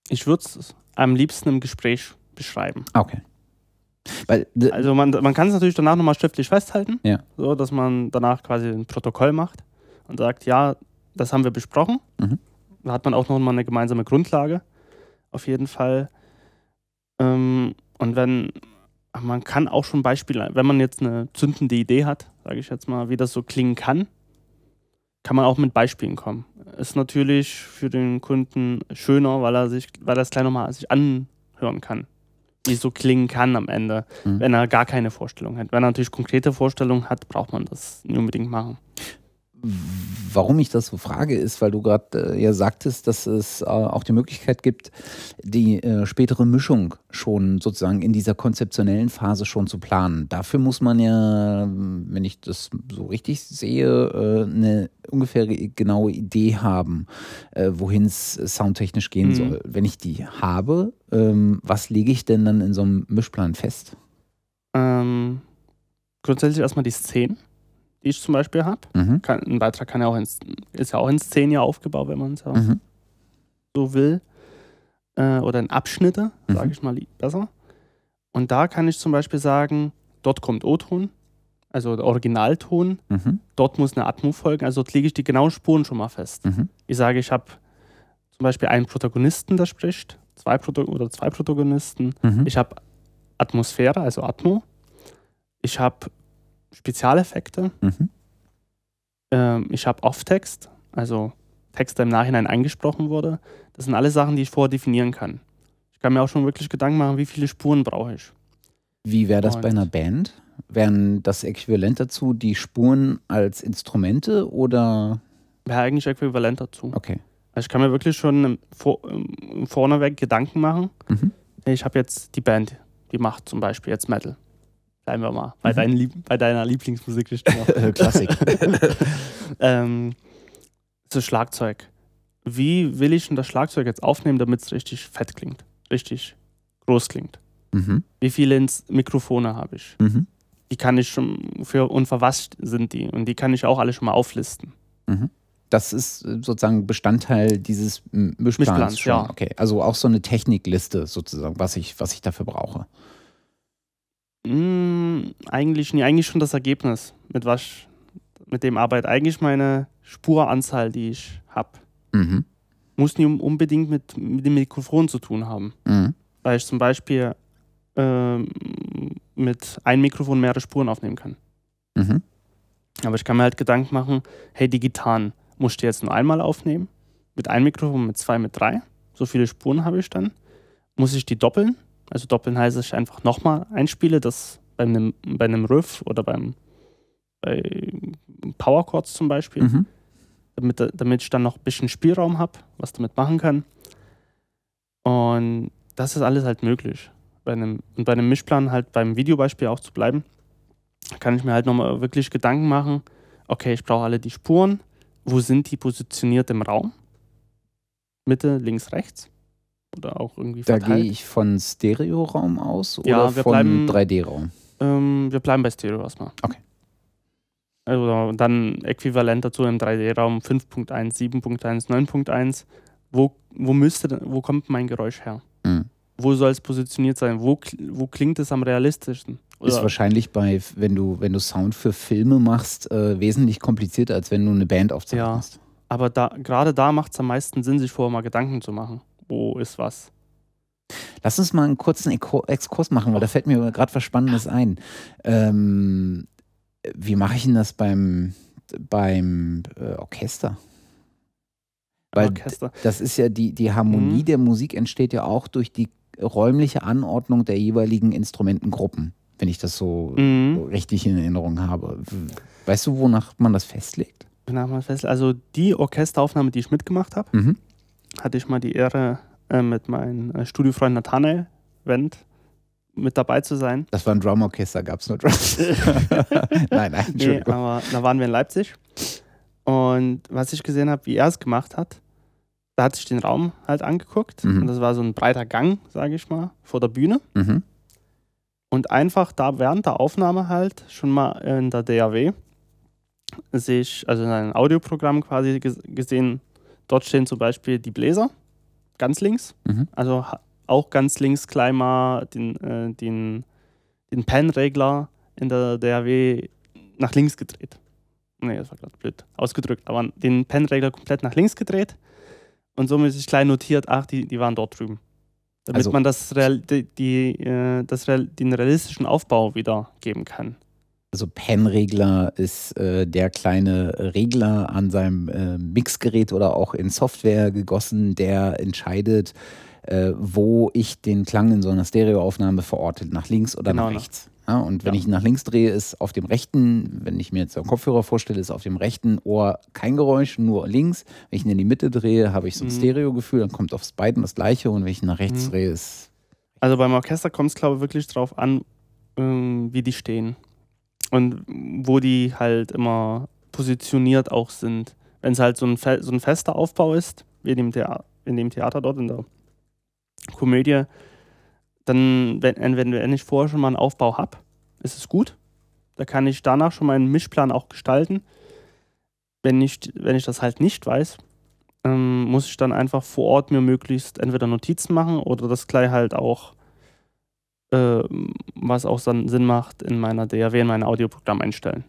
ich würde es am liebsten im Gespräch beschreiben.
Okay. Weil,
Also man, man kann es natürlich danach nochmal schriftlich festhalten,
Ja.
so dass man danach quasi ein Protokoll macht und sagt, ja, das haben wir besprochen.
Mhm.
Da hat man auch nochmal eine gemeinsame Grundlage, auf jeden Fall. Ähm, und wenn, man kann auch schon Beispiele, wenn man jetzt eine zündende Idee hat, sage ich jetzt mal, wie das so klingen kann, kann man auch mit Beispielen kommen. Ist natürlich für den Kunden schöner, weil er sich, weil er es gleich nochmal sich anhören kann, wie es so klingen kann am Ende,
Mhm.
wenn er gar keine Vorstellung hat. Wenn er natürlich konkrete Vorstellungen hat, braucht man das nicht unbedingt machen.
Warum ich das so frage, ist, weil du gerade äh, ja sagtest, dass es äh, auch die Möglichkeit gibt, die äh, spätere Mischung schon sozusagen in dieser konzeptionellen Phase schon zu planen. Dafür muss man ja, wenn ich das so richtig sehe, äh, eine ungefähr genaue Idee haben, äh, wohin es soundtechnisch gehen
Mhm.
soll. Wenn ich die habe, ähm, was lege ich denn dann in so einem Mischplan fest?
Ähm, grundsätzlich erstmal die Szenen, die ich zum Beispiel habe.
Mhm.
Kann, ein Beitrag kann ja auch in, ist ja auch in Szenen ja aufgebaut, wenn man es ja
Mhm.
so will. Äh, oder in Abschnitte,
Mhm.
sage ich mal besser. Und da kann ich zum Beispiel sagen, dort kommt O-Ton, also der Originalton,
Mhm.
dort muss eine Atmo folgen, also dort lege ich die genauen Spuren schon mal fest.
Mhm.
Ich sage, ich habe zum Beispiel einen Protagonisten, der spricht, zwei Proto oder zwei Protagonisten.
Mhm.
Ich habe Atmosphäre, also Atmo. Ich habe Spezialeffekte.
Mhm.
Ähm, ich habe Off-Text, also Text, der im Nachhinein eingesprochen wurde. Das sind alle Sachen, die ich vorher definieren kann. Ich kann mir auch schon wirklich Gedanken machen, wie viele Spuren brauche ich.
Wie wäre das bei
Und-
einer Band? Wären das Äquivalent dazu die Spuren als Instrumente oder?
Wäre eigentlich äquivalent dazu.
Okay.
Also ich kann mir wirklich schon vor, vorneweg Gedanken machen.
Mhm.
Ich habe jetzt die Band, die macht zum Beispiel jetzt Metal. Bleiben wir mal bei,
Mhm.
deinen Lieb bei deiner Lieblingsmusikrichtung.
Klassik.
ähm, das Schlagzeug. Wie will ich denn das Schlagzeug jetzt aufnehmen, damit es richtig fett klingt? Richtig groß klingt?
mhm.
Wie viele Mikrofone habe ich?
Mhm.
Die kann ich schon für und für was sind die? Und die kann ich auch alle schon mal auflisten.
Mhm. Das ist äh, sozusagen Bestandteil dieses Mischplans.
Mischplans, ja.
Okay. Also auch so eine Technikliste sozusagen, was ich, was ich dafür brauche.
Mm, eigentlich nie, eigentlich schon das Ergebnis, mit was mit dem Arbeit. Eigentlich meine Spuranzahl, die ich habe.
Mhm.
Muss nie um- unbedingt mit, mit dem Mikrofon zu tun haben.
Mhm.
Weil ich zum Beispiel ähm, mit einem Mikrofon mehrere Spuren aufnehmen kann.
Mhm.
Aber ich kann mir halt Gedanken machen, hey, die Gitarren muss ich die jetzt nur einmal aufnehmen? Mit einem Mikrofon, mit zwei, mit drei? So viele Spuren habe ich dann. Muss ich die doppeln? Also doppeln heißt, dass ich einfach nochmal einspiele, das bei einem, bei einem Riff oder beim bei Power Chords zum Beispiel,
Mhm.
damit, damit ich dann noch ein bisschen Spielraum habe, was damit machen kann. Und das ist alles halt möglich. Bei einem, und bei einem Mischplan halt beim Videobeispiel auch zu bleiben, kann ich mir halt nochmal wirklich Gedanken machen, okay, ich brauche alle die Spuren, wo sind die positioniert im Raum? Mitte, links, rechts? Oder auch irgendwie
Da
verteilt?
gehe ich von Stereoraum aus oder
Ja, wir
von
bleiben-
3D-Raum?
Ähm, wir bleiben bei Stereo erstmal.
Okay.
Also dann äquivalent dazu im 3D-Raum 5.1, 7.1, 9.1. wo, wo müsste, wo kommt mein Geräusch her?
Mhm.
Wo soll es positioniert sein? Wo, wo klingt es am realistischsten?
Ist
Oder,
wahrscheinlich bei, wenn du, wenn du Sound für Filme machst, äh, wesentlich komplizierter, als wenn du eine Band aufzeichnest.
aber da, gerade da macht es am meisten Sinn, sich vorher mal Gedanken zu machen. Wo ist was?
Lass uns mal einen kurzen Exkurs machen, weil da fällt mir gerade was Spannendes ein. Ähm, wie mache ich denn das beim, beim äh, Orchester? Weil
Orchester.
das ist ja die, die Harmonie
Mhm.
der Musik entsteht ja auch durch die räumliche Anordnung der jeweiligen Instrumentengruppen, wenn ich das so
Mhm.
richtig in Erinnerung habe. Weißt du, wonach man das festlegt?
Nach mal fest. Also die Orchesteraufnahme, die ich mitgemacht habe,
Mhm.
Hatte ich mal die Ehre, äh, mit meinem äh, Studiofreund Nathanael Wendt mit dabei zu sein.
Das war ein Drumorchester, gab es nur Drums. nein, nein,
Nee, aber da waren wir in Leipzig. Und was ich gesehen habe, wie er es gemacht hat, da hat sich den Raum halt angeguckt.
Mhm.
Und das war so ein breiter Gang, sage ich mal, vor der Bühne.
Mhm.
Und einfach da während der Aufnahme halt schon mal in der DAW sich, also in einem Audioprogramm quasi ges- gesehen, dort stehen zum Beispiel die Bläser, ganz links.
Mhm.
Also auch ganz links mal den, äh, den, den Pen-Regler in der DAW nach links gedreht. Nee, das war gerade blöd ausgedrückt, aber den Pen-Regler komplett nach links gedreht und somit ist gleich notiert, ach, die, die waren dort drüben. Damit
Also-
man das, Real, die, die, äh, das Real, den realistischen Aufbau wiedergeben kann.
Also Pen-Regler ist äh, der kleine Regler an seinem äh, Mixgerät oder auch in Software gegossen, der entscheidet, äh, wo ich den Klang in so einer Stereoaufnahme verorte, nach links oder
Genau,
nach
nach-
rechts. Ja, und wenn
Ja.
ich ihn nach links drehe, ist auf dem rechten, wenn ich mir jetzt einen Kopfhörer vorstelle, ist auf dem rechten Ohr kein Geräusch, nur links. Wenn ich ihn in die Mitte drehe, habe ich so ein
Mhm.
Stereo-Gefühl, dann kommt aufs beiden das gleiche und wenn ich ihn nach rechts
Mhm.
drehe, ist
Also beim Orchester kommt es, glaube ich, wirklich drauf an, ähm, wie die stehen. Und wo die halt immer positioniert auch sind. Wenn es halt so ein, so ein fester Aufbau ist, wie in dem, in dem Theater dort in der Komödie, dann, wenn, wenn, wenn ich vorher schon mal einen Aufbau habe, ist es gut. Da kann ich danach schon meinen Mischplan auch gestalten. Wenn ich, wenn ich das halt nicht weiß, ähm, muss ich dann einfach vor Ort mir möglichst entweder Notizen machen oder das gleich halt auch, äh, was auch dann Sinn macht, in meiner DAW, in mein Audioprogramm einstellen.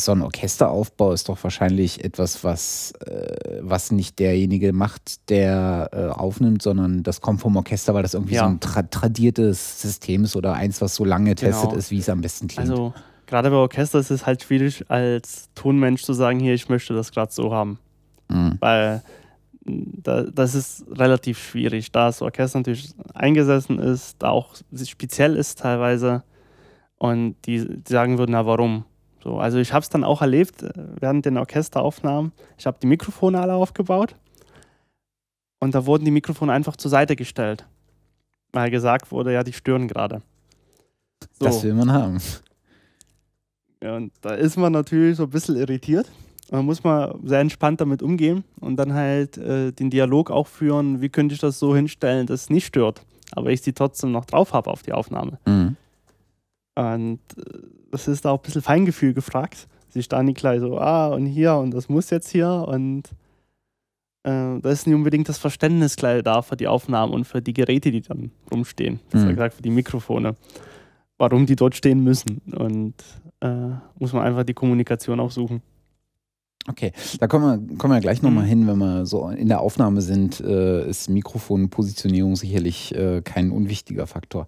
so ein Orchesteraufbau ist doch wahrscheinlich etwas, was, äh, was nicht derjenige macht, der äh, aufnimmt, sondern das kommt vom Orchester, weil das irgendwie
Ja.
so ein tra tradiertes System ist oder eins, was so lange getestet
Genau.
ist, wie es am besten klingt.
Also gerade bei Orchester ist es halt schwierig, als Tonmensch zu sagen, hier, ich möchte das gerade so haben.
Mhm.
Weil da, das ist relativ schwierig, da das Orchester natürlich eingesessen ist, da auch speziell ist teilweise und die, die sagen würden, na warum? So, also ich habe es dann auch erlebt äh, während den Orchesteraufnahmen. Ich habe die Mikrofone alle aufgebaut und da wurden die Mikrofone einfach zur Seite gestellt, weil gesagt wurde, ja, die stören gerade. So.
Das will man haben.
Ja, und da ist man natürlich so ein bisschen irritiert. Man muss mal sehr entspannt damit umgehen und dann halt äh, den Dialog auch führen, wie könnte ich das so hinstellen, dass es nicht stört, aber ich sie trotzdem noch drauf habe auf die Aufnahme.
Mhm.
Und äh, das ist da auch ein bisschen Feingefühl gefragt. Sich da nicht gleich so, ah, und hier und das muss jetzt hier und äh, da ist nicht unbedingt das Verständnis gleich da für die Aufnahmen und für die Geräte, die dann rumstehen.
Mhm.
gesagt, für die Mikrofone. Warum die dort stehen müssen. Und äh, muss man einfach die Kommunikation auch suchen.
Okay, da kommen wir, kommen wir gleich nochmal
Mhm.
hin, wenn wir so in der Aufnahme sind, äh, ist Mikrofonpositionierung sicherlich äh, kein unwichtiger Faktor.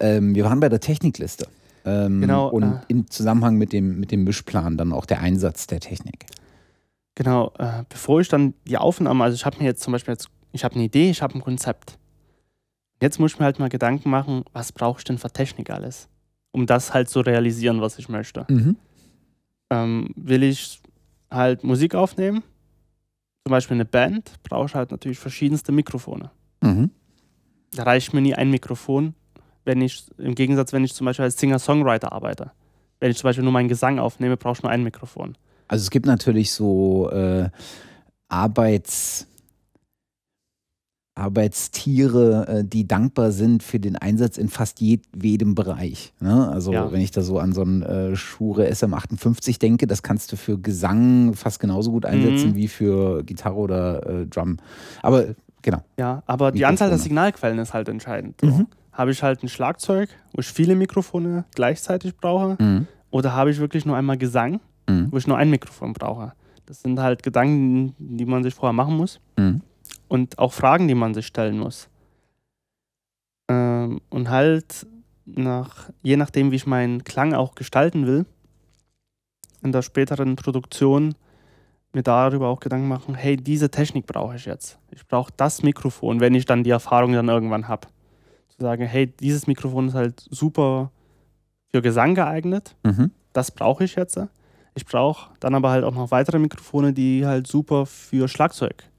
Ähm, wir waren bei der Technikliste. Ähm,
Genau,
Und
äh.
im Zusammenhang mit dem, mit dem Mischplan dann auch der Einsatz der Technik.
Genau, äh, bevor ich dann die Aufnahme, also ich habe mir jetzt zum Beispiel jetzt, ich habe eine Idee, ich habe ein Konzept. Jetzt muss ich mir halt mal Gedanken machen, was brauche ich denn für Technik alles, um das halt zu realisieren, was ich möchte. Ähm, will ich halt Musik aufnehmen, zum Beispiel eine Band, brauche ich halt natürlich verschiedenste Mikrofone.
Mhm.
Da reicht mir nie ein Mikrofon, wenn ich, im Gegensatz, wenn ich zum Beispiel als Singer-Songwriter arbeite. Wenn ich zum Beispiel nur meinen Gesang aufnehme, brauche ich nur ein Mikrofon.
Also es gibt natürlich so äh, Arbeits Arbeitstiere, äh, die dankbar sind für den Einsatz in fast jedem Bereich. Ne? Also ja. wenn ich da so an so einen Shure SM58 denke, das kannst du für Gesang fast genauso gut einsetzen mhm. wie für Gitarre oder äh, Drum. Aber genau.
Ja, aber die Anzahl der Signalquellen ist halt entscheidend. So. Mhm. Habe ich halt ein Schlagzeug, wo ich viele Mikrofone gleichzeitig brauche, mhm. oder habe ich wirklich nur einmal Gesang, mhm. wo ich nur ein Mikrofon brauche? Das sind halt Gedanken, die man sich vorher machen muss. Mhm und auch Fragen, die man sich stellen muss. Ähm, und halt nach, je nachdem, wie ich meinen Klang auch gestalten will, in der späteren Produktion mir darüber auch Gedanken machen, hey, diese Technik brauche ich jetzt. Ich brauche das Mikrofon, wenn ich dann die Erfahrung dann irgendwann habe. Zu sagen, hey, dieses Mikrofon ist halt super für Gesang geeignet, mhm. das brauche ich jetzt. Ich brauche dann aber halt auch noch weitere Mikrofone, die halt super für Schlagzeug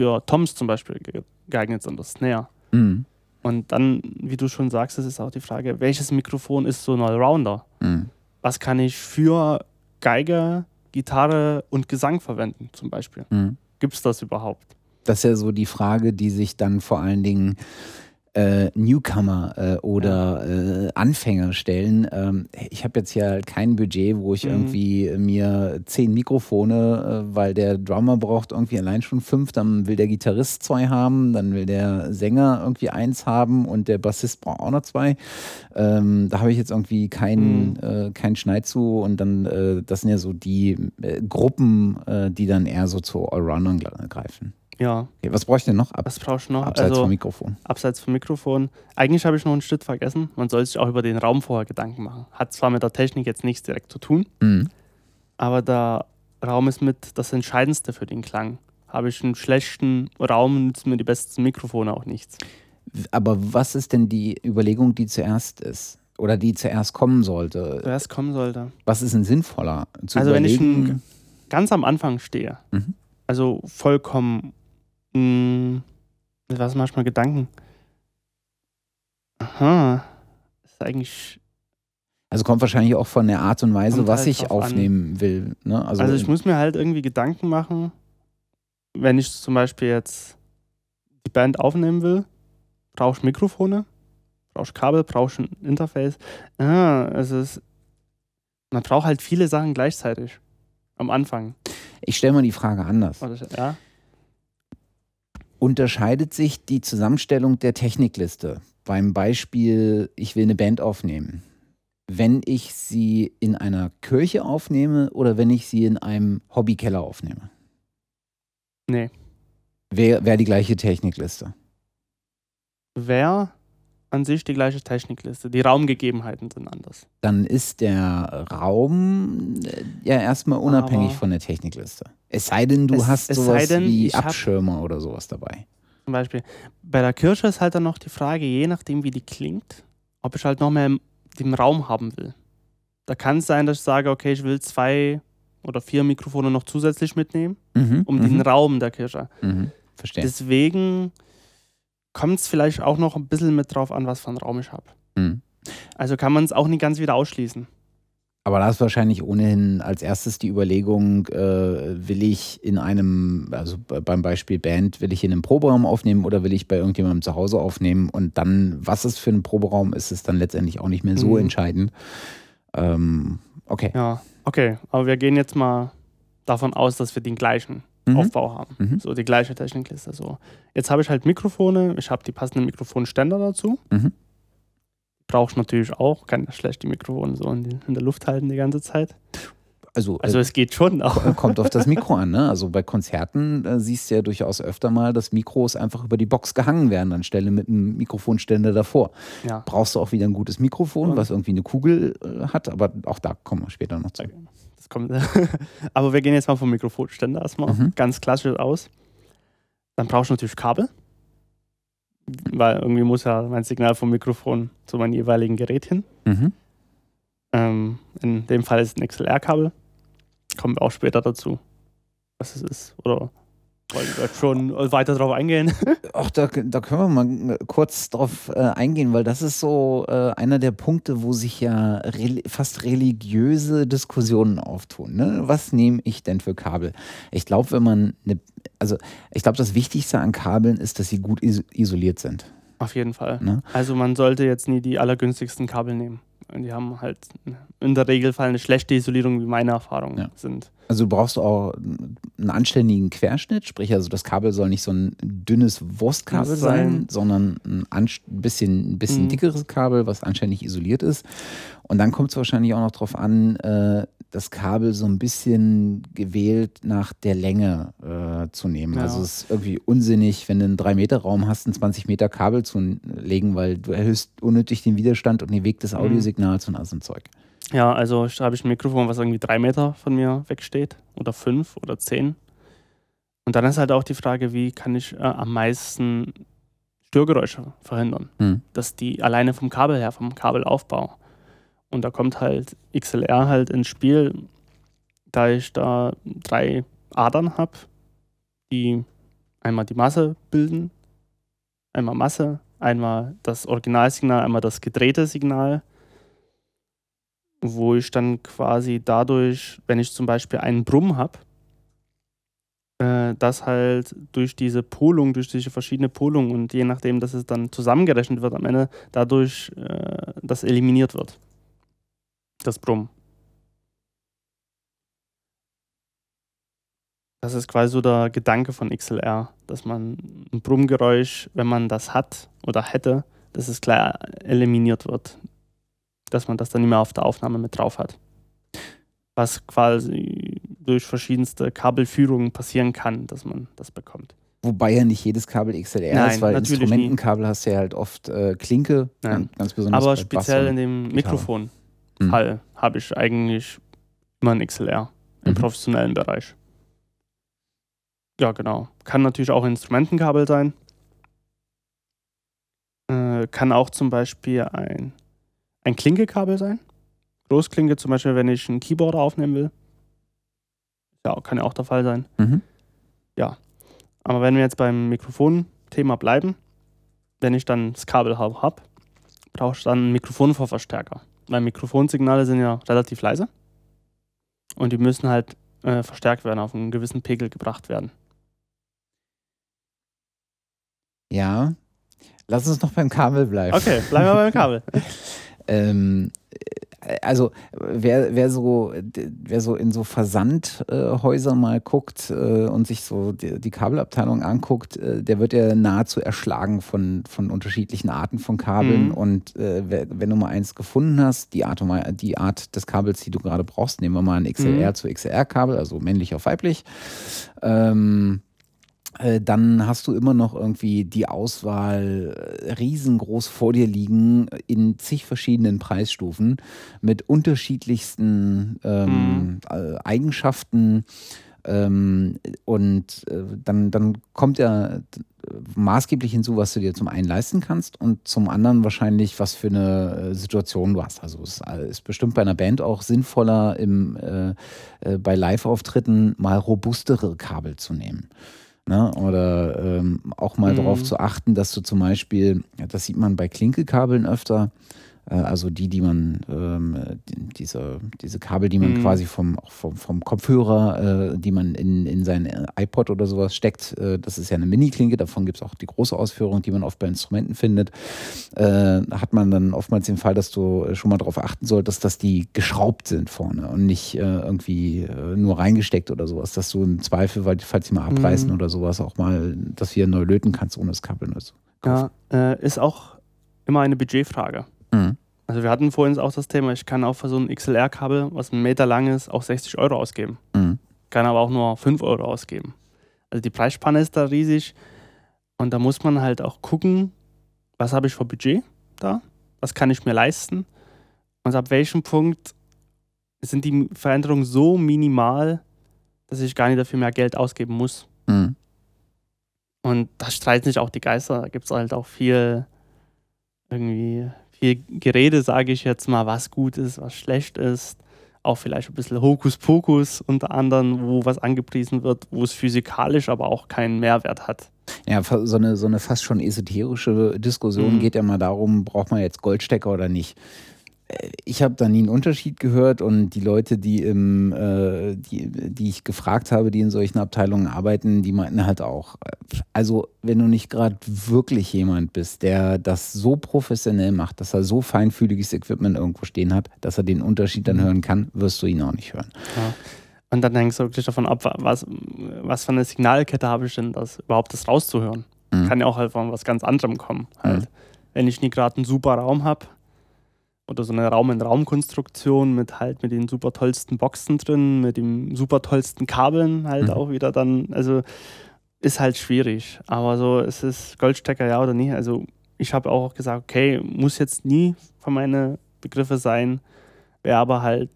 für Toms zum Beispiel geeignet sind, das Snare. Mhm. Und dann, wie du schon sagst, ist es auch die Frage, welches Mikrofon ist so ein Allrounder? Mhm. Was kann ich für Geige, Gitarre und Gesang verwenden, zum Beispiel? Mhm. Gibt es das überhaupt?
Das ist ja so die Frage, die sich dann vor allen Dingen äh, Newcomer äh, oder äh, Anfänger stellen. Ähm, ich habe jetzt ja kein Budget, wo ich mhm. irgendwie mir zehn Mikrofone, äh, weil der Drummer braucht irgendwie allein schon fünf, dann will der Gitarrist zwei haben, dann will der Sänger irgendwie eins haben und der Bassist braucht auch noch zwei. Ähm, da habe ich jetzt irgendwie keinen mhm. kein Schneid zu und dann, äh, das sind ja so die Gruppen, die dann eher so zu Allroundern greifen.
Ja.
Okay, was brauche ich denn noch?
Ab, was brauchst du noch?
Abseits also, vom Mikrofon.
Abseits vom Mikrofon. Eigentlich habe ich noch einen Schritt vergessen. Man soll sich auch über den Raum vorher Gedanken machen. Hat zwar mit der Technik jetzt nichts direkt zu tun, mhm. aber der Raum ist mit das Entscheidendste für den Klang. Habe ich einen schlechten Raum, nützen mir die besten Mikrofone auch nichts.
Aber was ist denn die Überlegung, die zuerst ist? Oder die zuerst kommen sollte?
Zuerst kommen sollte.
Was ist denn sinnvoller?
also überlegen? wenn ich ganz am Anfang stehe, mhm. also vollkommen hm, was manchmal Gedanken. Aha. Ist eigentlich.
Also kommt wahrscheinlich auch von der Art und Weise, was halt ich aufnehmen an. will. Ne?
Also, also ich muss mir halt irgendwie Gedanken machen, wenn ich zum Beispiel jetzt die Band aufnehmen will, brauche ich Mikrofone, brauche ich Kabel, brauche ich ein Interface. Ah, es ist, man braucht halt viele Sachen gleichzeitig am Anfang.
Ich stelle mal die Frage anders.
Ja?
Unterscheidet sich die Zusammenstellung der Technikliste beim Beispiel, ich will eine Band aufnehmen, wenn ich sie in einer Kirche aufnehme oder wenn ich sie in einem Hobbykeller aufnehme?
Nee.
Wäre wär die gleiche Technikliste?
Wäre an sich die gleiche Technikliste. Die Raumgegebenheiten sind anders.
Dann ist der Raum äh, ja erstmal unabhängig Aber von der Technikliste. Es sei denn, du es, hast sowas denn, wie Abschirmer oder sowas dabei.
Zum Beispiel. Bei der Kirsche ist halt dann noch die Frage, je nachdem wie die klingt, ob ich halt noch mehr den Raum haben will. Da kann es sein, dass ich sage, okay, ich will zwei oder vier Mikrofone noch zusätzlich mitnehmen, mhm, um den mhm. Raum der Kirsche.
Mhm, verstehe.
Deswegen kommt es vielleicht auch noch ein bisschen mit drauf an, was für einen Raum ich habe. Mhm. Also kann man es auch nicht ganz wieder ausschließen.
Aber da ist wahrscheinlich ohnehin als erstes die Überlegung, äh, will ich in einem, also beim Beispiel Band, will ich in einem Proberaum aufnehmen oder will ich bei irgendjemandem zu Hause aufnehmen? Und dann, was es für ein Proberaum ist, ist dann letztendlich auch nicht mehr so mhm. entscheidend. Ähm, okay.
Ja, okay. Aber wir gehen jetzt mal davon aus, dass wir den gleichen. Aufbau haben. Mhm. So die gleiche Technikliste. So. Jetzt habe ich halt Mikrofone, ich habe die passenden Mikrofonständer dazu. Mhm. Brauchst natürlich auch, kann ja schlecht die Mikrofone so in, in, der Luft halten die ganze Zeit.
Also,
also äh, es geht schon auch.
Kommt auf das Mikro an, ne? Also bei Konzerten äh, siehst du ja durchaus öfter mal, dass Mikros einfach über die Box gehangen werden, anstelle mit einem Mikrofonständer davor. Ja. Brauchst du auch wieder ein gutes Mikrofon, was irgendwie eine Kugel äh, hat, aber auch da kommen wir später noch zu. Okay
kommt. Aber wir gehen jetzt mal vom Mikrofonständer erstmal mhm. ganz klassisch aus. Dann brauchst du natürlich Kabel. Weil irgendwie muss ja mein Signal vom Mikrofon zu meinem jeweiligen Gerät hin. Mhm. Ähm, in dem Fall ist es ein XLR-Kabel. Kommen wir auch später dazu, was es ist. Oder Wollen wir schon weiter drauf eingehen?
Ach, da, da können wir mal kurz drauf äh, eingehen, weil das ist so äh, einer der Punkte, wo sich ja re fast religiöse Diskussionen auftun. Ne? Was nehme ich denn für Kabel? Ich glaube, wenn man eine, also ich glaube, das Wichtigste an Kabeln ist, dass sie gut is isoliert sind.
Auf jeden Fall. Ne? Also man sollte jetzt nie die allergünstigsten Kabel nehmen. Die haben halt in der Regelfall eine schlechte Isolierung, wie meine Erfahrungen ja. sind.
Also du brauchst auch einen anständigen Querschnitt, sprich also das Kabel soll nicht so ein dünnes Wurstkabel sein, sondern ein bisschen, ein bisschen mhm. dickeres Kabel, was anständig isoliert ist. Und dann kommt es wahrscheinlich auch noch darauf an, äh, das Kabel so ein bisschen gewählt nach der Länge äh, zu nehmen. Ja. Also es ist irgendwie unsinnig, wenn du einen 3-Meter-Raum hast, ein 20 Meter Kabel zu legen, weil du erhöhst unnötig den Widerstand und den Weg des mhm. Audiosignals mhm. und all so ein Zeug.
Ja, also habe ich ein Mikrofon, was irgendwie drei Meter von mir wegsteht oder fünf oder zehn. Und dann ist halt auch die Frage, wie kann ich äh, am meisten Störgeräusche verhindern, mhm. dass die alleine vom Kabel her, vom Kabelaufbau. Und da kommt halt XLR halt ins Spiel, da ich da drei Adern habe, die einmal die Masse bilden, einmal Masse, einmal das Originalsignal, einmal das gedrehte Signal wo ich dann quasi dadurch, wenn ich zum Beispiel einen Brumm habe, äh, das halt durch diese Polung, durch diese verschiedene Polung und je nachdem, dass es dann zusammengerechnet wird am Ende, dadurch äh, das eliminiert wird. Das Brumm. Das ist quasi so der Gedanke von XLR, dass man ein Brummgeräusch, wenn man das hat oder hätte, dass es klar eliminiert wird dass man das dann nicht mehr auf der Aufnahme mit drauf hat. Was quasi durch verschiedenste Kabelführungen passieren kann, dass man das bekommt.
Wobei ja nicht jedes Kabel XLR Nein, ist, weil Instrumentenkabel nie. hast du ja halt oft äh, Klinke,
Nein. ganz besonders. Aber speziell in dem Mikrofonfall mhm. habe ich eigentlich immer ein XLR im mhm. professionellen Bereich. Ja, genau. Kann natürlich auch Instrumentenkabel sein. Äh, kann auch zum Beispiel ein ein Klinkekabel sein. Großklinke zum Beispiel, wenn ich einen Keyboard aufnehmen will. Ja, kann ja auch der Fall sein. Mhm. Ja. Aber wenn wir jetzt beim Mikrofon-Thema bleiben, wenn ich dann das Kabel habe, brauche ich dann einen Mikrofonvorverstärker. Weil Mikrofonsignale sind ja relativ leise und die müssen halt äh, verstärkt werden, auf einen gewissen Pegel gebracht werden.
Ja, lass uns noch beim Kabel bleiben.
Okay, bleiben wir beim Kabel.
Ähm, also wer, wer, so, wer so in so Versandhäuser äh, mal guckt äh, und sich so die, die Kabelabteilung anguckt, äh, der wird ja nahezu erschlagen von, von unterschiedlichen Arten von Kabeln. Mhm. Und äh, wenn du mal eins gefunden hast, die Art, die Art des Kabels, die du gerade brauchst, nehmen wir mal ein XLR mhm. zu XLR-Kabel, also männlich auf weiblich. Ähm, äh, dann hast du immer noch irgendwie die Auswahl äh, riesengroß vor dir liegen in zig verschiedenen Preisstufen mit unterschiedlichsten ähm, mhm. Äh, Eigenschaften. Ähm, und äh, dann, dann kommt ja maßgeblich hinzu, was du dir zum einen leisten kannst und zum anderen wahrscheinlich, was für eine Situation du hast. Also es ist bestimmt bei einer Band auch sinnvoller, im, äh, bei Live-Auftritten mal robustere Kabel zu nehmen. Ne? Oder ähm, auch mal mhm. darauf zu achten, dass du zum Beispiel, das sieht man bei Klinkekabeln öfter, also die, die man, ähm, diese, diese Kabel, die man mhm. quasi vom, vom, vom Kopfhörer, äh, die man in, in sein iPod oder sowas steckt, äh, das ist ja eine Mini-Klinke, davon gibt es auch die große Ausführung, die man oft bei Instrumenten findet, äh, hat man dann oftmals den Fall, dass du schon mal darauf achten solltest, dass die geschraubt sind vorne und nicht äh, irgendwie äh, nur reingesteckt oder sowas, dass du im Zweifel, weil falls sie mal abreißen mhm. oder sowas, auch mal das wieder neu löten kannst, ohne das Kabel. Also,
ja, ist auch immer eine Budgetfrage. Mhm. Also wir hatten vorhin auch das Thema, ich kann auch für so ein XLR-Kabel, was einen Meter lang ist, auch 60 Euro ausgeben. Mhm. Kann aber auch nur 5 Euro ausgeben. Also die Preisspanne ist da riesig und da muss man halt auch gucken, was habe ich für Budget da, was kann ich mir leisten und ab welchem Punkt sind die Veränderungen so minimal, dass ich gar nicht dafür mehr Geld ausgeben muss. Mhm. Und da streiten sich auch die Geister. Da gibt es halt auch viel irgendwie viel Gerede, sage ich jetzt mal, was gut ist, was schlecht ist. auch vielleicht ein bisschen Hokuspokus unter anderem, wo was angepriesen wird, wo es physikalisch aber auch keinen Mehrwert hat.
Ja, so eine, so eine fast schon esoterische Diskussion mhm. geht ja mal darum, braucht man jetzt Goldstecker oder nicht ich habe da nie einen Unterschied gehört und die Leute, die im, äh, die, die ich gefragt habe, die in solchen Abteilungen arbeiten, die meinten halt auch, also wenn du nicht gerade wirklich jemand bist, der das so professionell macht, dass er so feinfühliges Equipment irgendwo stehen hat, dass er den Unterschied dann mhm. hören kann, wirst du ihn auch nicht hören. Ja.
Und dann denkst du wirklich davon ab, was, was für eine Signalkette habe ich denn, das überhaupt das rauszuhören. Mhm. Kann ja auch halt von was ganz anderem kommen. Halt. Mhm. Wenn ich nie gerade einen super Raum habe, oder so eine Raum-in-Raum-Konstruktion mit halt mit den super tollsten Boxen drin, mit den super tollsten Kabeln halt mhm. auch wieder dann, also ist halt schwierig. Aber so, es ist Goldstecker ja oder nicht. Also ich habe auch gesagt, okay, muss jetzt nie von meinen Begriffe sein, wer aber halt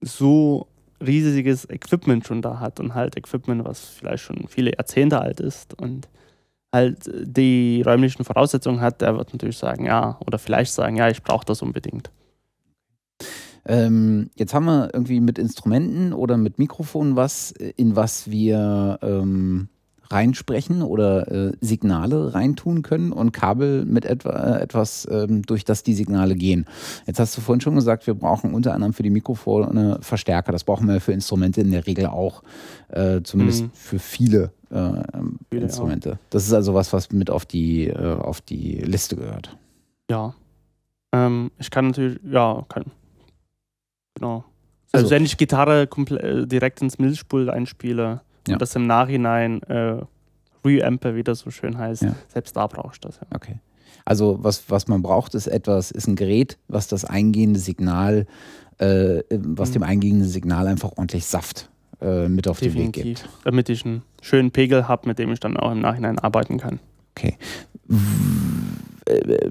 so riesiges Equipment schon da hat und halt Equipment, was vielleicht schon viele Jahrzehnte alt ist und halt die räumlichen Voraussetzungen hat, der wird natürlich sagen, ja, oder vielleicht sagen, ja, ich brauche das unbedingt.
Ähm, jetzt haben wir irgendwie mit Instrumenten oder mit Mikrofonen was, in was wir ähm, reinsprechen oder äh, Signale reintun können und Kabel mit etwa, äh, etwas, ähm, durch das die Signale gehen. Jetzt hast du vorhin schon gesagt, wir brauchen unter anderem für die Mikrofone Verstärker. Das brauchen wir für Instrumente in der Regel auch, äh, zumindest mhm. für viele äh, Instrumente. Das ist also was, was mit auf die, äh, auf die Liste gehört.
Ja. Ähm, ich kann natürlich, ja, kann. Genau. Also, also wenn ich Gitarre äh, direkt ins Milchpult einspiele, ja. Und das im Nachhinein äh, Reampe, wie das so schön heißt, ja. selbst da brauchst du das. Ja.
Okay. Also was, was man braucht, ist etwas, ist ein Gerät, was das eingehende Signal, äh, was mhm. dem eingehenden Signal einfach ordentlich Saft äh, mit auf Definitiv. den Weg gibt.
Damit ich einen schönen Pegel habe, mit dem ich dann auch im Nachhinein arbeiten kann.
Okay. Äh,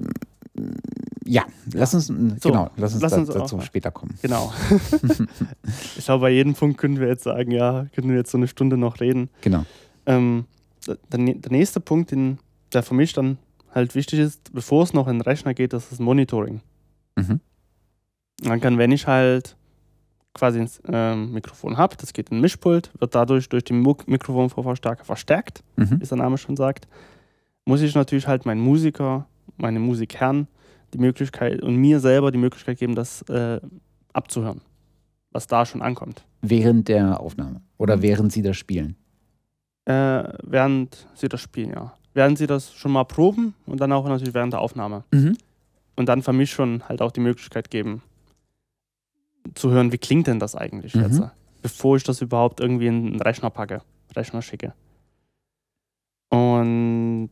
ja, lass uns, so, genau, lass uns, lass uns dazu auch, später kommen.
Genau. ich glaube, bei jedem Punkt können wir jetzt sagen, ja, können wir jetzt so eine Stunde noch reden.
Genau.
Ähm, der, der, nächste Punkt, den, der für mich dann halt wichtig ist, bevor es noch in den Rechner geht, das ist Monitoring. Mhm. Dann kann, wenn ich halt quasi ein ähm, Mikrofon habe, das geht in ein Mischpult, wird dadurch durch den Mikrofonvorverstärker verstärkt, mhm. wie der Name schon sagt, muss ich natürlich halt meinen Musiker, meine Musikherren die Möglichkeit und mir selber die Möglichkeit geben, das äh, abzuhören, was da schon ankommt.
Während der Aufnahme oder mhm. während Sie das spielen?
Äh, während Sie das spielen, ja. Während Sie das schon mal proben und dann auch natürlich während der Aufnahme. Mhm. Und dann für mich schon halt auch die Möglichkeit geben, zu hören, wie klingt denn das eigentlich mhm. jetzt, bevor ich das überhaupt irgendwie in einen Rechner packe, Rechner schicke. Und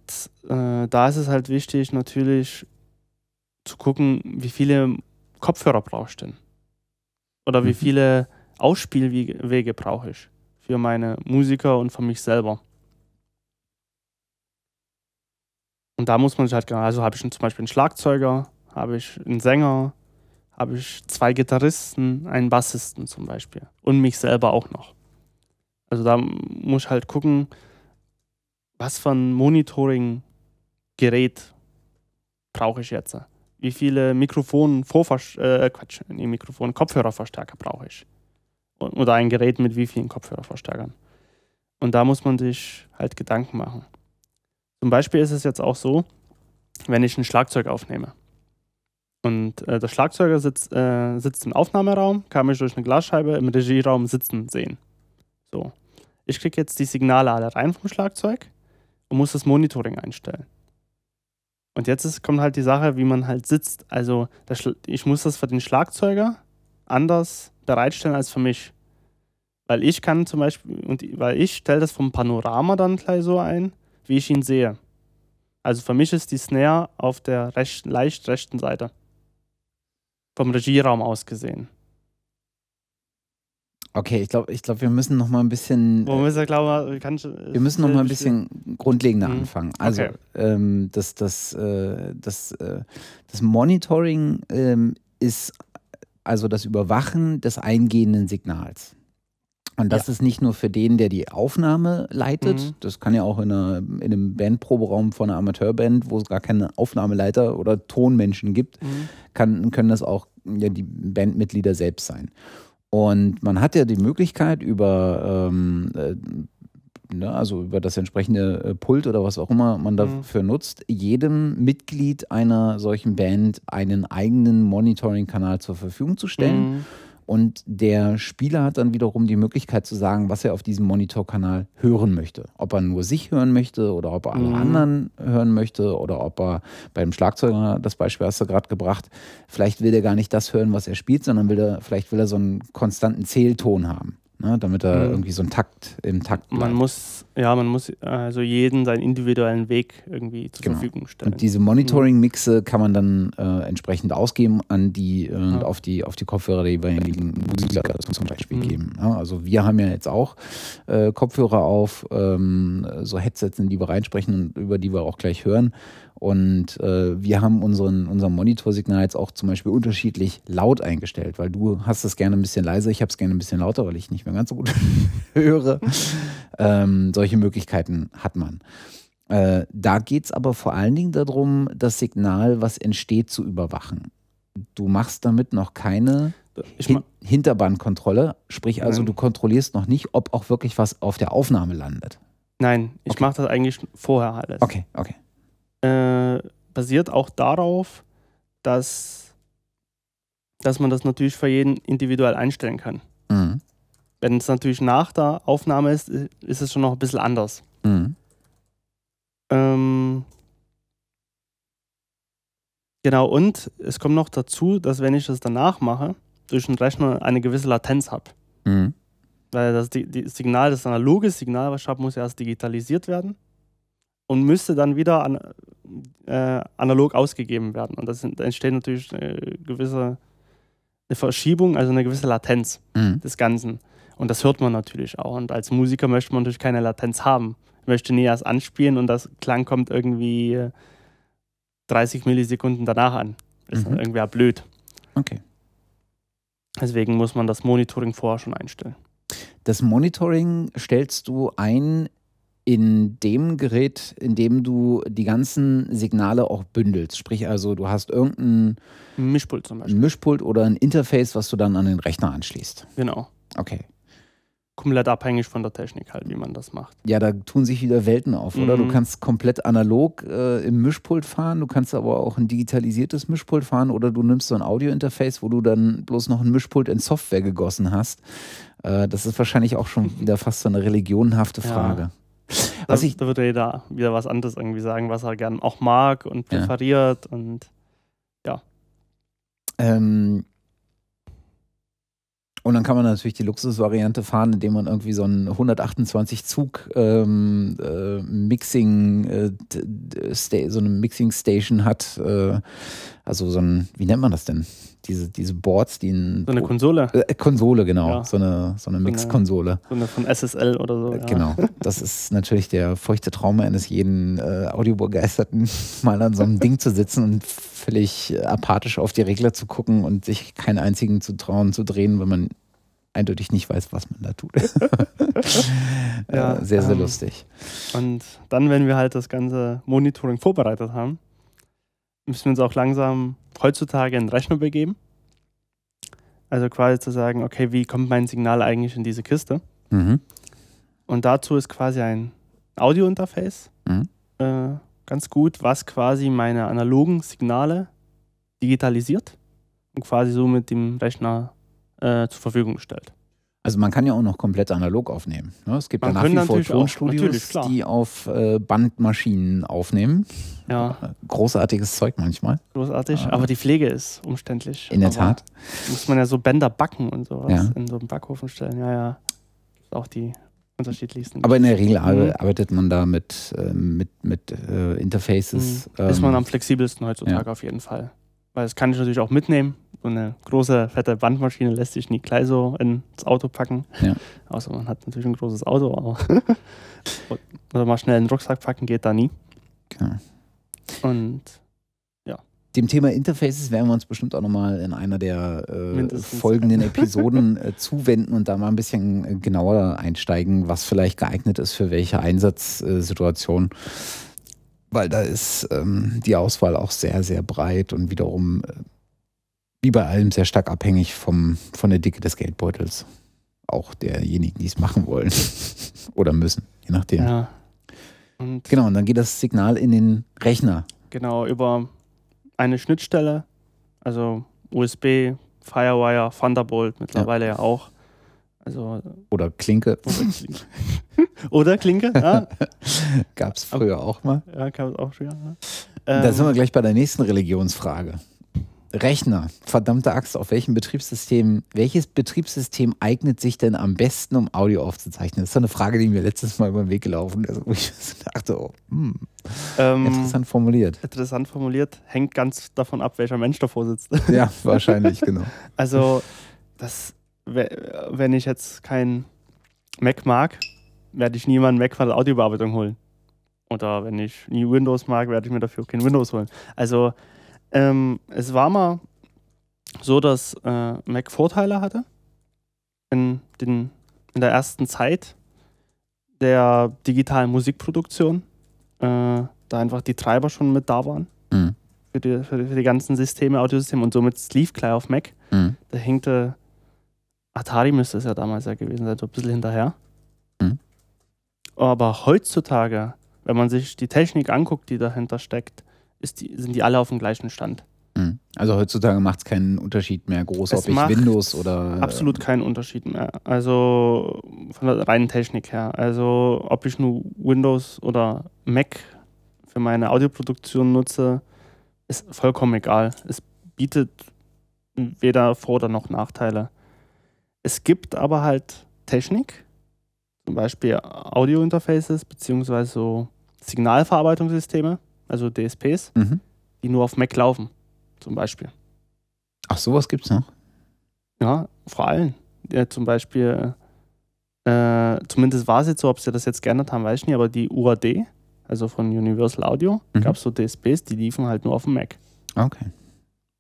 äh, da ist es halt wichtig, natürlich zu gucken, wie viele Kopfhörer brauchst du denn? Oder wie mhm. viele Ausspielwege brauche ich für meine Musiker und für mich selber? Und da muss man sich halt, also habe ich zum Beispiel einen Schlagzeuger, habe ich einen Sänger, habe ich zwei Gitarristen, einen Bassisten zum Beispiel und mich selber auch noch. Also da muss ich halt gucken, was für ein Monitoring-Gerät brauche ich jetzt wie viele Mikrofon äh, Quatsch, nee, Mikrofon Kopfhörerverstärker brauche ich oder ein Gerät mit wie vielen Kopfhörerverstärkern. Und da muss man sich halt Gedanken machen. Zum Beispiel ist es jetzt auch so, wenn ich ein Schlagzeug aufnehme und äh, der Schlagzeuger sitzt, äh, sitzt im Aufnahmeraum, kann mich durch eine Glasscheibe im Regieraum sitzen sehen. So, ich kriege jetzt die Signale alle rein vom Schlagzeug und muss das Monitoring einstellen. Und jetzt ist, kommt halt die Sache, wie man halt sitzt. Also ich muss das für den Schlagzeuger anders bereitstellen als für mich. Weil ich kann zum Beispiel, und weil ich stelle das vom Panorama dann gleich so ein, wie ich ihn sehe. Also für mich ist die Snare auf der recht, leicht rechten Seite. Vom Regieraum aus gesehen.
Okay, ich glaube, ich glaub, wir müssen noch mal ein bisschen.
Wo müssen wir, glaube kann ich,
Wir müssen noch mal ein bisschen grundlegender mhm. anfangen. Also okay. ähm, das, das, äh, das, äh, das Monitoring ähm, ist also das Überwachen des eingehenden Signals. Und das ja. ist nicht nur für den, der die Aufnahme leitet. Mhm. Das kann ja auch in, einer, in einem Bandproberaum von einer Amateurband, wo es gar keine Aufnahmeleiter oder Tonmenschen gibt, mhm. kann, können das auch ja, die Bandmitglieder selbst sein. Und man hat ja die Möglichkeit über, ähm, äh, ne, also über das entsprechende äh, Pult oder was auch immer man dafür mhm. nutzt, jedem Mitglied einer solchen Band einen eigenen Monitoring-Kanal zur Verfügung zu stellen. Und der Spieler hat dann wiederum die Möglichkeit zu sagen, was er auf diesem Monitorkanal hören möchte. Ob er nur sich hören möchte oder ob er alle mhm. anderen hören möchte oder ob er beim Schlagzeuger, das Beispiel hast du gerade gebracht, vielleicht will er gar nicht das hören, was er spielt, sondern will er, vielleicht will er so einen konstanten Zählton haben ne, damit er mhm. irgendwie so ein Takt im Takt bleibt.
Man muss, ja, man muss also jeden seinen individuellen Weg irgendwie zur genau. Verfügung stellen.
Und diese Monitoring-Mixe kann man dann äh, entsprechend ausgeben an die äh, ja. auf die auf die Kopfhörer der jeweiligen Musiker zum Beispiel mhm. geben. Ja, also wir haben ja jetzt auch äh, Kopfhörer auf, ähm, so Headsets, in die wir reinsprechen und über die wir auch gleich hören. Und äh, wir haben unseren, unser Monitorsignal jetzt auch zum Beispiel unterschiedlich laut eingestellt, weil du hast es gerne ein bisschen leiser, ich habe es gerne ein bisschen lauter, weil ich nicht mehr ganz so gut höre. Ähm, solche Möglichkeiten hat man. Äh, da geht es aber vor allen Dingen darum, das Signal, was entsteht, zu überwachen. Du machst damit noch keine Hin Hinterbandkontrolle, sprich also, du kontrollierst noch nicht, ob auch wirklich was auf der Aufnahme landet.
Nein, ich okay. mache das eigentlich vorher alles.
Okay, okay
äh, basiert auch darauf, dass, dass man das natürlich für jeden individuell einstellen kann. Mhm. Wenn es natürlich nach der Aufnahme ist, ist es schon noch ein bisschen anders. Mhm. Ähm, genau, und es kommt noch dazu, dass wenn ich das danach mache, durch den Rechner eine gewisse Latenz habe. Mhm. Weil das, die, die Signal, das analoge Signal, was ich habe, muss ja erst digitalisiert werden und müsste dann wieder an, äh, analog ausgegeben werden. Und das, da entsteht natürlich eine gewisse eine Verschiebung, also eine gewisse Latenz mhm. des Ganzen. Und das hört man natürlich auch. Und als Musiker möchte man natürlich keine Latenz haben. Ich möchte nie erst anspielen und das Klang kommt irgendwie 30 Millisekunden danach an. Das ist mhm. irgendwie blöd.
Okay.
Deswegen muss man das Monitoring vorher schon einstellen.
Das Monitoring stellst du ein in dem Gerät, in dem du die ganzen Signale auch bündelst. Sprich also, du hast irgendein
Mischpult zum Beispiel.
Mischpult oder ein Interface, was du dann an den Rechner anschließt.
Genau.
Okay.
Komplett abhängig von der Technik halt, wie man das macht.
Ja, da tun sich wieder Welten auf, mhm. oder? Du mhm. kannst komplett analog äh, im Mischpult fahren, du kannst aber auch ein digitalisiertes Mischpult fahren oder du nimmst so ein Audio-Interface, wo du dann bloß noch ein Mischpult in Software gegossen hast. Äh, das ist wahrscheinlich auch schon wieder fast so eine religionenhafte Frage. Ja.
Was da, ich, da würde jeder wieder was anderes irgendwie sagen, was er gern auch mag und präferiert ja. und ja.
Ähm, und dann kann man natürlich die Luxusvariante fahren, indem man irgendwie so einen 128 Zug ähm, äh, Mixing, äh, so eine Mixing Station hat. Äh, also so ein, wie nennt man das denn? Diese, diese Boards, die ein
So eine Konsole?
Äh, Konsole, genau. Ja. So eine, so eine Mix-Konsole.
So eine von SSL oder so.
Ja. Genau. Das ist natürlich der feuchte Traum eines jeden äh, Audiobegeisterten, mal an so einem Ding zu sitzen und völlig apathisch auf die Regler zu gucken und sich keinen einzigen zu trauen zu drehen, wenn man eindeutig nicht weiß, was man da tut. ja, sehr, sehr ähm, lustig.
Und dann, wenn wir halt das ganze Monitoring vorbereitet haben, müssen wir uns auch langsam heutzutage in den Rechner begeben. Also quasi zu sagen, okay, wie kommt mein Signal eigentlich in diese Kiste? Mhm. Und dazu ist quasi ein Audio-Interface mhm. äh, ganz gut, was quasi meine analogen Signale digitalisiert und quasi so mit dem Rechner äh, zur Verfügung stellt.
Also man kann ja auch noch komplett analog aufnehmen. Ne? Es gibt man ja nach wie vor Tonstudios, die auf äh, Bandmaschinen aufnehmen.
Ja.
Großartiges Zeug manchmal.
Großartig, aber die Pflege ist umständlich.
In der Tat.
Muss man ja so Bänder backen und sowas ja. in so einem Backofen stellen. Ja, ja. Auch die unterschiedlichsten.
Aber in der Regel arbeitet man da mit, äh, mit, mit äh, Interfaces.
Mhm. Ist man ähm, am flexibelsten heutzutage ja. auf jeden Fall. Weil das kann ich natürlich auch mitnehmen. So eine große, fette Bandmaschine lässt sich nie gleich so ins Auto packen. Ja. Außer man hat natürlich ein großes Auto, aber oder mal schnell in den Rucksack packen geht da nie. Genau. Und ja.
Dem Thema Interfaces werden wir uns bestimmt auch nochmal in einer der äh, folgenden Episoden äh, zuwenden und da mal ein bisschen äh, genauer einsteigen, was vielleicht geeignet ist für welche Einsatzsituation weil da ist ähm, die Auswahl auch sehr, sehr breit und wiederum äh, wie bei allem sehr stark abhängig vom, von der Dicke des Geldbeutels. Auch derjenigen, die es machen wollen oder müssen, je nachdem.
Ja. Und
Genau, und dann geht das Signal in den Rechner.
genau, über eine Schnittstelle, also USB, Firewire, Thunderbolt mittlerweile ja, auch. Also,
Oder Klinke.
oder Klinke. oder Klinke, ja.
Gab es früher auch mal.
Ja, kann man auch schon. Ja.
Da sind wir
Ähm,
gleich bei der nächsten Religionsfrage. Rechner, verdammte Axt, auf welchem Betriebssystem, welches Betriebssystem eignet sich denn am besten, um Audio aufzuzeichnen? Das ist so eine Frage, die mir letztes Mal über den Weg gelaufen ist, wo ich dachte, oh, hm,
ähm,
interessant formuliert.
interessant formuliert, hängt ganz davon ab, welcher Mensch davor sitzt.
Ja, wahrscheinlich, genau.
Also, das, we- wenn ich jetzt kein Mac mag, werde ich nie mal einen Mac für die Audiobearbeitung holen. Oder wenn ich nie Windows mag, werde ich mir dafür kein Windows holen. Also, ähm, es war mal so, dass äh, Mac Vorteile hatte in, den, in der ersten Zeit der digitalen Musikproduktion, äh, da einfach die Treiber schon mit da waren
Mhm.
für die, für die, für die ganzen Systeme, Audiosysteme und somit lief gleich auf Mac.
Mhm.
Da hinkte Atari müsste es ja damals ja gewesen sein, so ein bisschen hinterher.
Mhm.
Aber heutzutage, wenn man sich die Technik anguckt, die dahinter steckt, die, sind die alle auf dem gleichen Stand.
Mhm. Also heutzutage macht es keinen Unterschied mehr groß,
Es
ob ich Windows oder.
Absolut keinen Unterschied mehr. Also von der reinen Technik her. Also ob ich nur Windows oder Mac für meine Audioproduktion nutze, ist vollkommen egal. Es bietet weder Vor- oder noch Nachteile. Es gibt aber halt Technik, zum Beispiel Audio-Interfaces beziehungsweise so Signalverarbeitungssysteme, also DSPs,
Mhm.
die nur auf Mac laufen, zum Beispiel.
Ach, sowas gibt's noch.
Ja, vor allem. Ja, zum Beispiel, äh, zumindest war es jetzt so, ob sie das jetzt geändert haben, weiß ich nicht, aber die UAD, also von Universal Audio,
Mhm.
gab es so DSPs, die liefen halt nur auf dem Mac.
Okay.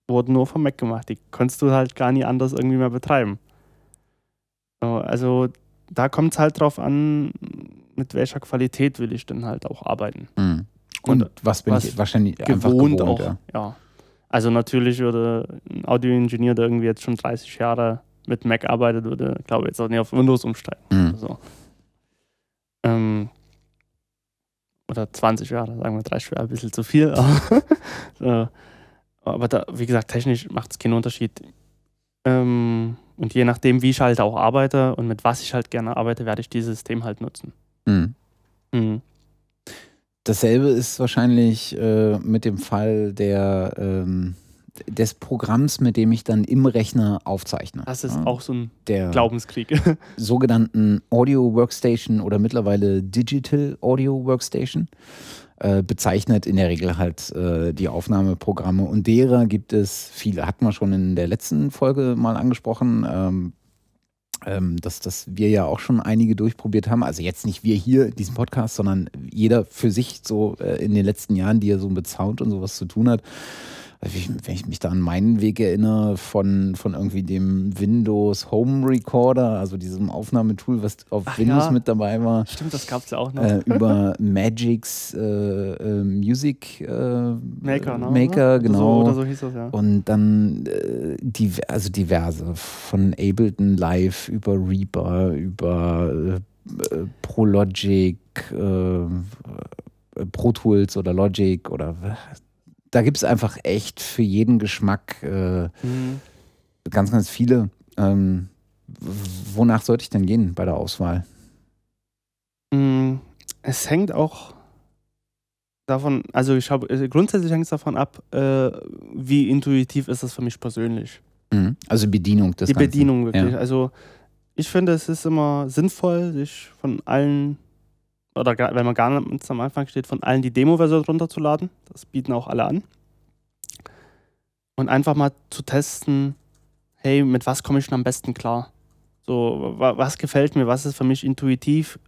Wurden nur vom Mac gemacht. Die konntest du halt gar nie anders irgendwie mehr betreiben. So, Also da kommt es halt drauf an, mit welcher Qualität will ich denn halt auch arbeiten.
Mhm. Und,
Und
was bin
was
ich wahrscheinlich
Gewohnt,
gewohnt
auch.
Ja.
Ja. Also natürlich würde ein Audioingenieur, der irgendwie jetzt schon 30 Jahre mit Mac arbeitet, würde, glaube ich, jetzt auch nicht auf Windows umsteigen.
Mhm.
So. Ähm, oder 20 Jahre, sagen wir 30 Jahre, ein bisschen zu viel. Aber, aber da, wie gesagt, technisch macht es keinen Unterschied. Ähm, und je nachdem, wie ich halt auch arbeite und mit was ich halt gerne arbeite, werde ich dieses System halt nutzen.
Mhm.
Mhm.
Dasselbe ist wahrscheinlich äh, mit dem Fall der, ähm, des Programms, mit dem ich dann im Rechner aufzeichne.
Das ist
Ja,
auch so ein
der
Glaubenskrieg.
sogenannten Audio Workstation oder mittlerweile Digital Audio Workstation. Äh, bezeichnet in der Regel halt äh, die Aufnahmeprogramme und derer gibt es viele. Hatten wir schon in der letzten Folge mal angesprochen. Ähm, ähm, dass, dass wir ja auch schon einige durchprobiert haben. Also jetzt nicht wir hier in diesem Podcast, sondern jeder für sich so äh, in den letzten Jahren, die er so mit Sound und sowas zu tun hat. Also wenn ich mich da an meinen Weg erinnere, von, von irgendwie dem Windows Home Recorder, also diesem Aufnahmetool, was auf
Ach
Windows
ja.
mit dabei war,
Stimmt, das gab es ja auch noch.
äh, über Magic's äh, äh, Music äh,
Maker, ne?
Maker genau.
Oder so, oder so hieß das, ja.
Und dann äh, die, also diverse, von Ableton Live über Reaper, über äh, Pro Logic, äh, Pro Tools oder Logic oder da gibt es einfach echt für jeden Geschmack äh,
Mhm.
ganz, ganz viele. Ähm, wonach sollte ich denn gehen bei der Auswahl?
Mm, Es hängt auch davon, also ich habe äh, grundsätzlich hängt es davon ab, äh, wie intuitiv ist das für mich persönlich.
Mhm. Also Bedienung des
Die
Ganzen.
Bedienung wirklich.
Ja.
Also ich finde, es ist immer sinnvoll, sich von allen, oder wenn man gar nicht am Anfang steht, von allen die Demo-Version runterzuladen. Das bieten auch alle an. Und einfach mal zu testen, hey, mit was komme ich denn am besten klar? So, wa- was gefällt mir, was ist für mich intuitiv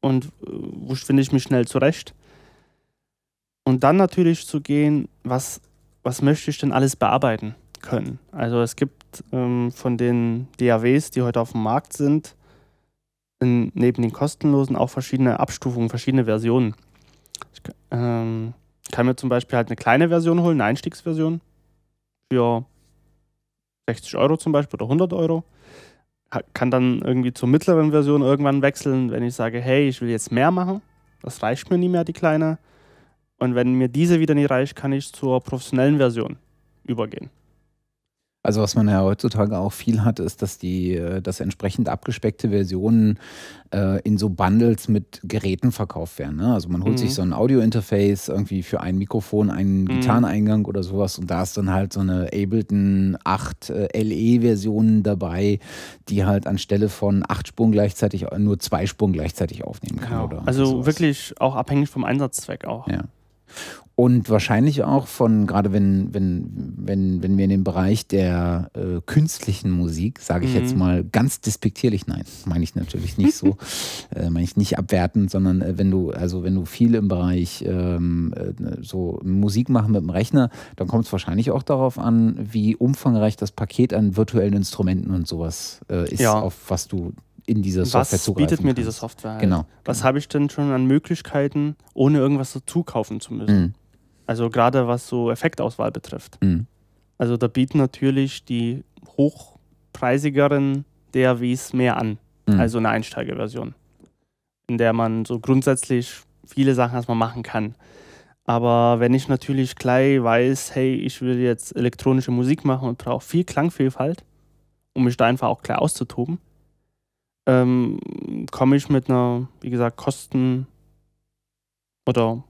und äh, wo finde ich mich schnell zurecht? Und dann natürlich zu gehen, was, was möchte ich denn alles bearbeiten können? Also es gibt ähm, von den DAWs, die heute auf dem Markt sind, in, neben den kostenlosen auch verschiedene Abstufungen, verschiedene Versionen. Ich ähm, kann mir zum Beispiel halt eine kleine Version holen, eine Einstiegsversion für 60 Euro zum Beispiel oder 100 Euro. Kann dann irgendwie zur mittleren Version irgendwann wechseln, wenn ich sage, hey, ich will jetzt mehr machen. Das reicht mir nie mehr, die kleine. Und wenn mir diese wieder nicht reicht, kann ich zur professionellen Version übergehen.
Also was man ja heutzutage auch viel hat, ist, dass die, äh, dass entsprechend abgespeckte Versionen äh, in so Bundles mit Geräten verkauft werden. Ne? Also man holt mhm. sich so ein Audio-Interface irgendwie für ein Mikrofon, einen mhm. Gitarreneingang oder sowas und da ist dann halt so eine Ableton 8 äh, LE-Versionen dabei, die halt anstelle von acht Spuren gleichzeitig nur zwei Spuren gleichzeitig aufnehmen kann.
Genau.
Oder
also sowas. wirklich auch abhängig vom Einsatzzweck auch.
Ja. Und wahrscheinlich auch von, gerade wenn, wenn, wenn, wenn wir in dem Bereich der äh, künstlichen Musik, sage ich mhm. jetzt mal ganz despektierlich, nein, meine ich natürlich nicht so, äh, meine ich nicht abwertend, sondern äh, wenn du, also wenn du viel im Bereich ähm, äh, so Musik machen mit dem Rechner, dann kommt es wahrscheinlich auch darauf an, wie umfangreich das Paket an virtuellen Instrumenten und sowas äh, ist, ja. auf was du in diese Software
Was bietet mir kannst. diese Software? Halt?
Genau.
Was
genau.
habe ich denn schon an Möglichkeiten, ohne irgendwas dazu kaufen zu müssen? Mhm. Also gerade was so Effektauswahl betrifft. Mhm. Also da bieten natürlich die hochpreisigeren DAWs mehr an. Mhm. Also eine Einsteigerversion, in der man so grundsätzlich viele Sachen erstmal machen kann. Aber wenn ich natürlich gleich weiß, hey, ich will jetzt elektronische Musik machen und brauche viel Klangvielfalt, um mich da einfach auch klar auszutoben, ähm, komme ich mit einer, wie gesagt, Kosten oder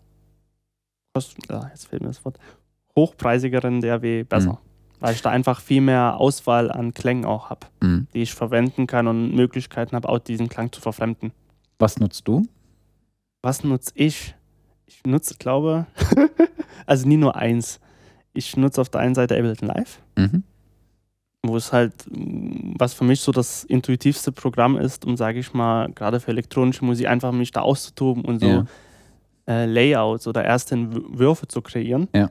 Kosten, ja, jetzt fehlt mir das Wort, hochpreisigeren DAW besser. Mhm. Weil ich da einfach viel mehr Auswahl an Klängen auch habe, mhm. die ich verwenden kann und Möglichkeiten habe, auch diesen Klang zu verfremden.
Was nutzt du?
Was nutze ich? Ich nutze, glaube, also nie nur eins. Ich nutze auf der einen Seite Ableton Live. Mhm wo es halt, was für mich so das intuitivste Programm ist, um, sage ich mal, gerade für elektronische Musik einfach mich da auszutoben und so ja. äh, Layouts oder erste Würfe zu kreieren.
Ja.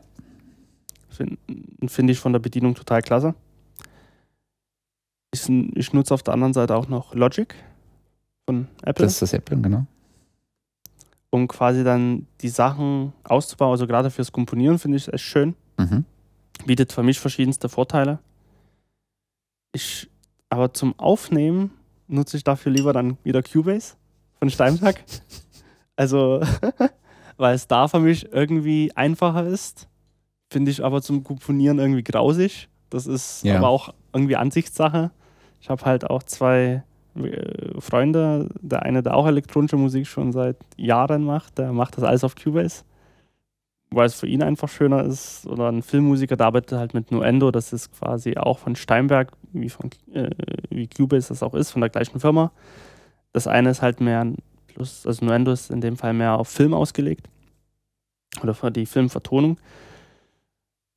Finde find ich von der Bedienung total klasse. Ich, ich nutze auf der anderen Seite auch noch Logic von Apple.
Das ist das Apple, genau.
Um quasi dann die Sachen auszubauen, also gerade fürs Komponieren finde ich es echt schön. Mhm. Bietet für mich verschiedenste Vorteile ich, aber zum Aufnehmen nutze ich dafür lieber dann wieder Cubase von Steinberg. also, weil es da für mich irgendwie einfacher ist. Finde ich aber zum Komponieren irgendwie grausig. Das ist ja. aber auch irgendwie Ansichtssache. Ich habe halt auch zwei äh, Freunde, der eine, der auch elektronische Musik schon seit Jahren macht, der macht das alles auf Cubase weil es für ihn einfach schöner ist. Oder ein Filmmusiker, der arbeitet halt mit Nuendo, das ist quasi auch von Steinberg, wie, von, äh, wie Cubase das auch ist, von der gleichen Firma. Das eine ist halt mehr, plus, also Nuendo ist in dem Fall mehr auf Film ausgelegt. Oder für die Filmvertonung.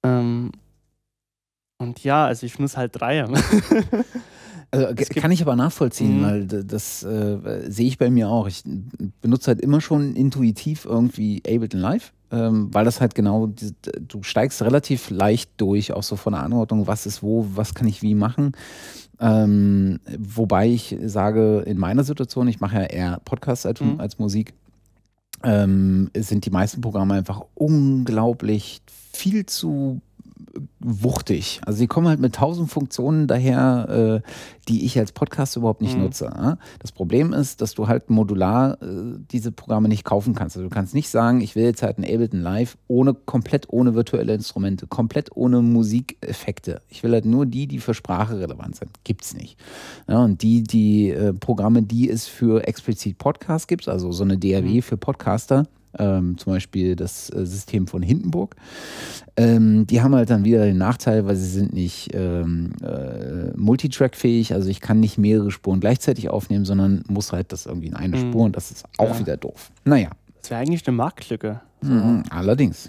Ähm, und ja, also ich muss halt drei.
Also, kann ich aber nachvollziehen, mhm. weil das äh, sehe ich bei mir auch. Ich benutze halt immer schon intuitiv irgendwie Ableton Live ähm, weil das halt genau, du steigst relativ leicht durch, auch so von der Anordnung, was ist wo, was kann ich wie machen. Ähm, wobei ich sage, in meiner Situation, ich mache ja eher Podcasts als, mhm. als Musik, ähm, sind die meisten Programme einfach unglaublich viel zu wuchtig. Also sie kommen halt mit tausend Funktionen daher, äh, die ich als Podcast überhaupt nicht mhm. nutze. Ja? Das Problem ist, dass du halt modular äh, diese Programme nicht kaufen kannst. Also du kannst nicht sagen, ich will jetzt halt ein Ableton Live ohne komplett ohne virtuelle Instrumente, komplett ohne Musikeffekte. Ich will halt nur die, die für Sprache relevant sind. Gibt's nicht. Ja, und die, die äh, Programme, die es für explizit Podcasts gibt, also so eine DAW mhm. für Podcaster, ähm, zum Beispiel das äh, System von Hindenburg. Ähm, die haben halt dann wieder den Nachteil, weil sie sind nicht ähm, äh, Multitrack-fähig, also ich kann nicht mehrere Spuren gleichzeitig aufnehmen, sondern muss halt das irgendwie in eine mhm. Spur und das ist auch ja. wieder doof. Naja.
Das wäre eigentlich eine Marktlücke.
Mhm, allerdings.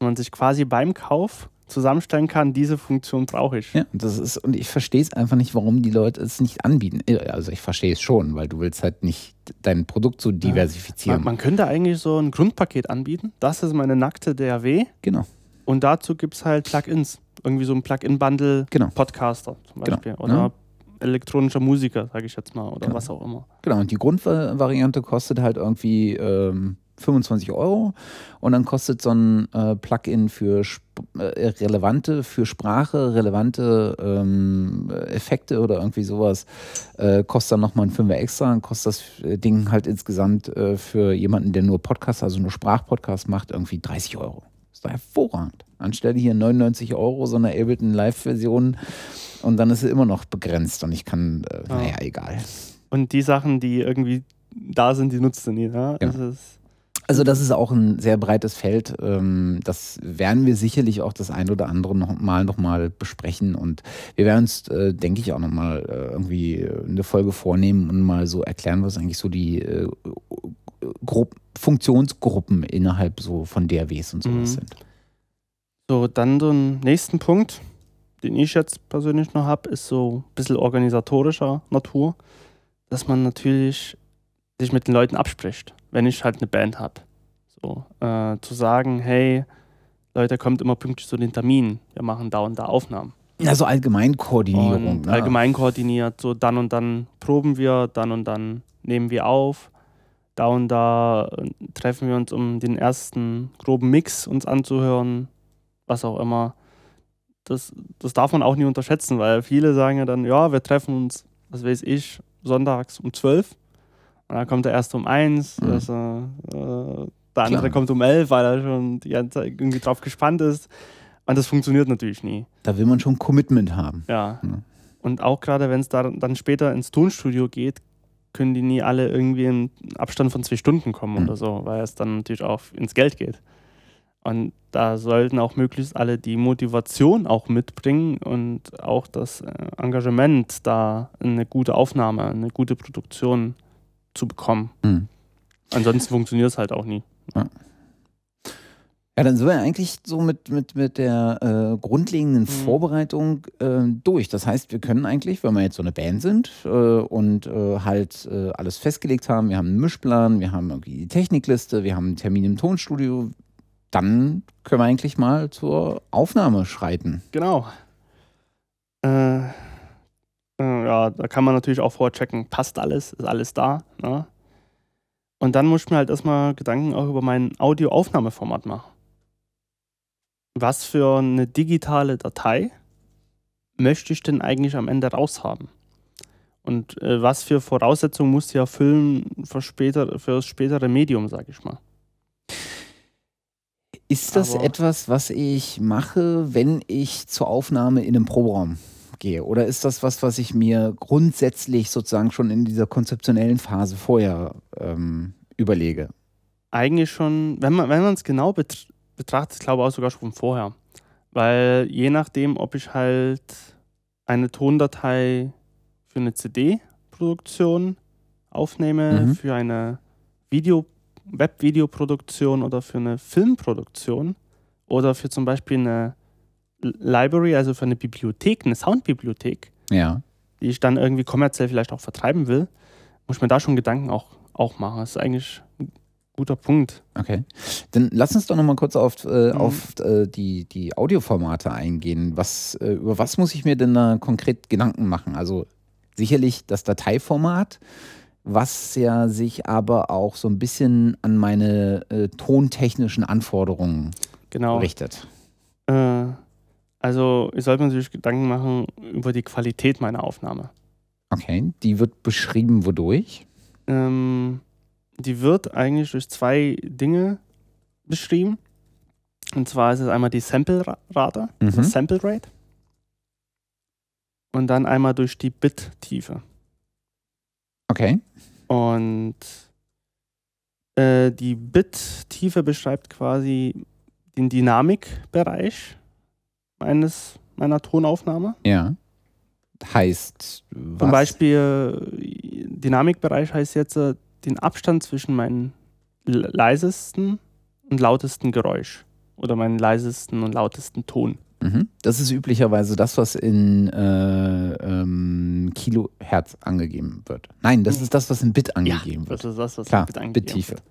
Man sich quasi beim Kauf zusammenstellen kann, diese Funktion brauche ich.
Ja, das ist, und ich verstehe es einfach nicht, warum die Leute es nicht anbieten. Also ich verstehe es schon, weil du willst halt nicht dein Produkt so diversifizieren.
Man, man, könnte eigentlich so ein Grundpaket anbieten. Das ist meine nackte DAW.
Genau.
Und dazu gibt es halt Plugins. Irgendwie so ein Plugin-Bundle,
genau.
Podcaster zum genau. Beispiel. Genau. Oder ja. elektronischer Musiker, sage ich jetzt mal, oder
genau.
was auch immer.
Genau, und die Grundvariante kostet halt irgendwie ähm, 25 Euro und dann kostet so ein äh, Plugin für Sp äh, relevante für Sprache, relevante ähm, Effekte oder irgendwie sowas, äh, kostet dann nochmal ein Fünfer extra, dann kostet das äh, Ding halt insgesamt äh, für jemanden, der nur Podcast, also nur Sprachpodcast macht, irgendwie 30 Euro. ist doch hervorragend. Anstelle hier 99 Euro, so eine Ableton Live-Version und dann ist es immer noch begrenzt und ich kann, äh,
Ja.
naja, egal.
Und die Sachen, die irgendwie da sind, die nutzt du nie. Ja?
Ja.
Das ist,
Also das ist auch ein sehr breites Feld. Ähm, Das werden wir sicherlich auch das ein oder andere noch mal, noch mal besprechen. Und wir werden uns, äh, denke ich, auch noch mal äh, irgendwie eine Folge vornehmen und mal so erklären, was eigentlich so die äh, Grupp Funktionsgruppen innerhalb so von DRWs und sowas
Mhm.
sind.
So, dann den nächsten Punkt, den ich jetzt persönlich noch habe, ist so ein bisschen organisatorischer Natur, dass man natürlich sich mit den Leuten abspricht, wenn ich halt eine Band habe. So, äh, zu sagen, hey, Leute, kommt immer pünktlich zu den Terminen, wir machen da und da Aufnahmen.
Also Allgemeinkoordinierung.
Und
ne?
allgemein koordiniert, so dann und dann proben wir, dann und dann nehmen wir auf, da und da äh, treffen wir uns, um den ersten groben Mix uns anzuhören, was auch immer. Das, das darf man auch nie unterschätzen, weil viele sagen ja dann, ja, wir treffen uns, was weiß ich, sonntags um 12. Und dann kommt der erste um 1,
Mhm.
also, äh, der andere
Klar.
kommt um 11, weil er schon die ganze Zeit irgendwie drauf gespannt ist. Und das funktioniert natürlich nie.
Da will man schon Commitment haben.
Ja.
Ja.
Und auch gerade wenn es da dann später ins Tonstudio geht, können die nie alle irgendwie im Abstand von zwei Stunden kommen
Mhm.
oder so, weil es dann natürlich auch ins Geld geht. Und da sollten auch möglichst alle die Motivation auch mitbringen und auch das äh, Engagement, da eine gute Aufnahme, eine gute Produktion zu bekommen.
Mhm.
Ansonsten funktioniert es halt auch nie.
Ja, dann sind wir eigentlich so mit, mit, mit der äh, grundlegenden Vorbereitung äh, durch. Das heißt, wir können eigentlich, wenn wir jetzt so eine Band sind äh, und äh, halt äh, alles festgelegt haben, wir haben einen Mischplan, wir haben irgendwie die Technikliste, wir haben einen Termin im Tonstudio, dann können wir eigentlich mal zur Aufnahme schreiten.
Genau. Äh, ja, da kann man natürlich auch vorchecken, passt alles, ist alles da. Ne? Und dann muss ich mir halt erstmal Gedanken auch über mein Audioaufnahmeformat machen. Was für eine digitale Datei möchte ich denn eigentlich am Ende raushaben? Und äh, was für Voraussetzungen muss die erfüllen für, später, für das spätere Medium, sag ich mal.
Ist das
Aber-
etwas, was ich mache, wenn ich zur Aufnahme in einem Proberaum gehe? Oder ist das was, was ich mir grundsätzlich sozusagen schon in dieser konzeptionellen Phase vorher ähm, überlege?
eigentlich schon, wenn man wenn man es genau bet betrachtet, glaube ich auch sogar schon vorher. Weil je nachdem, ob ich halt eine Tondatei für eine CD-Produktion aufnehme,
Mhm.
für eine Video Web-Videoproduktion oder für eine Filmproduktion oder für zum Beispiel eine Library, also für eine Bibliothek, eine Soundbibliothek,
Ja.
die ich dann irgendwie kommerziell vielleicht auch vertreiben will, muss ich mir da schon Gedanken auch, auch machen. Das ist eigentlich ein guter Punkt.
Okay. Dann lass uns doch noch mal kurz auf, äh,
Mhm.
auf äh, die, die Audioformate eingehen. Was, äh, über was muss ich mir denn da konkret Gedanken machen? Also sicherlich das Dateiformat, was ja sich aber auch so ein bisschen an meine äh, tontechnischen Anforderungen
Genau.
richtet.
Äh, also ich sollte mir natürlich Gedanken machen über die Qualität meiner Aufnahme.
Okay, die wird beschrieben wodurch?
Ähm, die wird eigentlich durch zwei Dinge beschrieben. Und zwar ist es einmal die Sample-Rate,
Mhm.
Sample Rate. Und dann einmal durch die Bit-Tiefe.
Okay.
Und äh, die Bit-Tiefe beschreibt quasi den Dynamikbereich meines, meiner Tonaufnahme.
Ja. Heißt, was?
Zum Beispiel Dynamikbereich heißt jetzt äh, den Abstand zwischen meinem leisesten und lautesten Geräusch oder meinen leisesten und lautesten Ton.
Mhm. Das ist üblicherweise das, was in äh, ähm, Kilohertz angegeben wird. Nein, das ist das, was in Bit angegeben wird.
Das ist das, was
Klar,
mit angegeben
Bittiefe.
wird.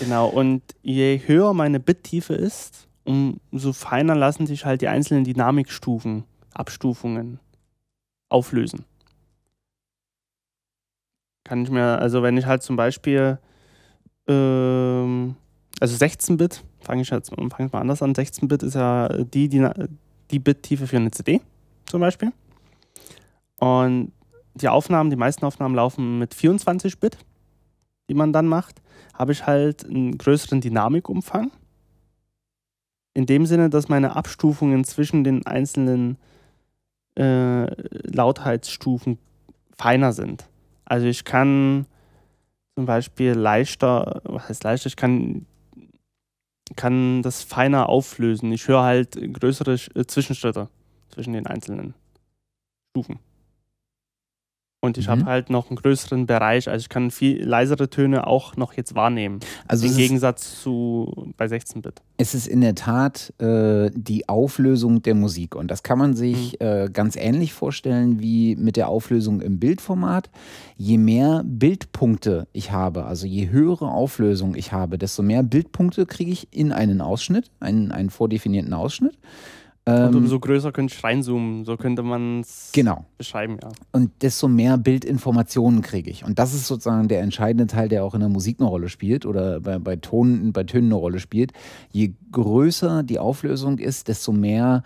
Genau, und je höher meine Bittiefe ist, umso feiner lassen sich halt die einzelnen Dynamikstufen, Abstufungen auflösen. Kann ich mir, also wenn ich halt zum Beispiel ähm, also 16-Bit, fange ich jetzt fang ich mal anders an. 16-Bit ist ja die, die, die Bit-Tiefe für eine CD zum Beispiel. Und die Aufnahmen, die meisten Aufnahmen laufen mit 24 Bit, die man dann macht. Habe ich halt einen größeren Dynamikumfang. In dem Sinne, dass meine Abstufungen zwischen den einzelnen äh, Lautheitsstufen feiner sind. Also ich kann zum Beispiel leichter, was heißt leichter, ich kann, kann das feiner auflösen. Ich höre halt größere äh, Zwischenschritte zwischen den einzelnen Stufen. Und ich mhm. habe halt noch einen größeren Bereich, also ich kann viel leisere Töne auch noch jetzt wahrnehmen. Also im Gegensatz zu bei 16-Bit.
Es ist in der Tat äh, die Auflösung der Musik. Und das kann man sich mhm. äh, ganz ähnlich vorstellen wie mit der Auflösung im Bildformat. Je mehr Bildpunkte ich habe, also je höhere Auflösung ich habe, desto mehr Bildpunkte kriege ich in einen Ausschnitt, einen, einen vordefinierten Ausschnitt.
Und umso ähm, größer könnte ich reinzoomen, so könnte man es
genau.
beschreiben, ja.
Und desto mehr Bildinformationen kriege ich. Und das ist sozusagen der entscheidende Teil, der auch in der Musik eine Rolle spielt oder bei, bei, Ton, bei Tönen eine Rolle spielt. Je größer die Auflösung ist, desto mehr,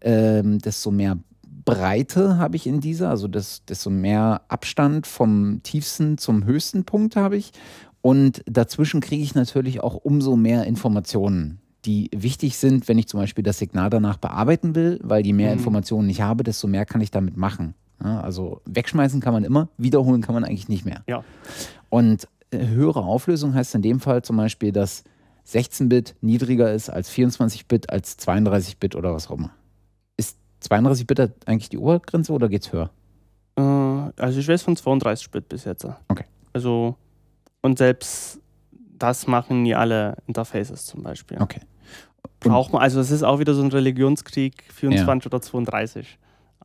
ähm, desto mehr Breite habe ich in dieser, also das, desto mehr Abstand vom tiefsten zum höchsten Punkt habe ich. Und dazwischen kriege ich natürlich auch umso mehr Informationen die wichtig sind, wenn ich zum Beispiel das Signal danach bearbeiten will, weil je mehr mhm. Informationen ich habe, desto mehr kann ich damit machen. Ja, also wegschmeißen kann man immer, wiederholen kann man eigentlich nicht mehr.
Ja.
Und äh, höhere Auflösung heißt in dem Fall zum Beispiel, dass 16-Bit niedriger ist als 24-Bit, als 32-Bit oder was auch immer. Ist 32-Bit eigentlich die Obergrenze oder geht's höher?
Äh, also ich weiß von 32-Bit bis jetzt.
Okay.
Also und selbst das machen nie alle Interfaces zum Beispiel.
Okay.
Braucht man, also es ist auch wieder so ein Religionskrieg, 24 ja. oder 32.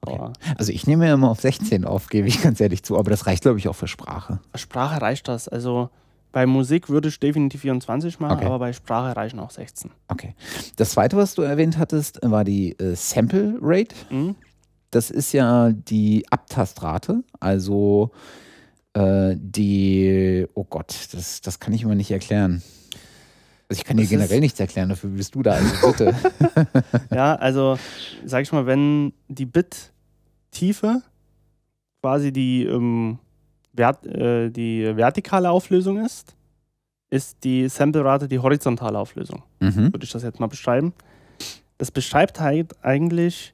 Okay. Also ich nehme ja immer auf 16 auf, gebe ich ganz ehrlich zu, aber das reicht, glaube ich, auch für Sprache.
Sprache reicht das. Also bei Musik würde ich definitiv 24 machen, okay. aber bei Sprache reichen auch 16.
Okay. Das zweite, was du erwähnt hattest, war die äh, Sample Rate. Mhm. Das ist ja die Abtastrate, also äh, die, oh Gott, das, das kann ich immer nicht erklären. Also ich kann dir generell nichts erklären, dafür bist du da, also bitte.
ja, also sag ich mal, wenn die Bit-Tiefe quasi die, ähm, Vert, äh, die vertikale Auflösung ist, ist die Sample-Rate die horizontale Auflösung. Mhm. Würde ich das jetzt mal beschreiben. Das beschreibt halt eigentlich,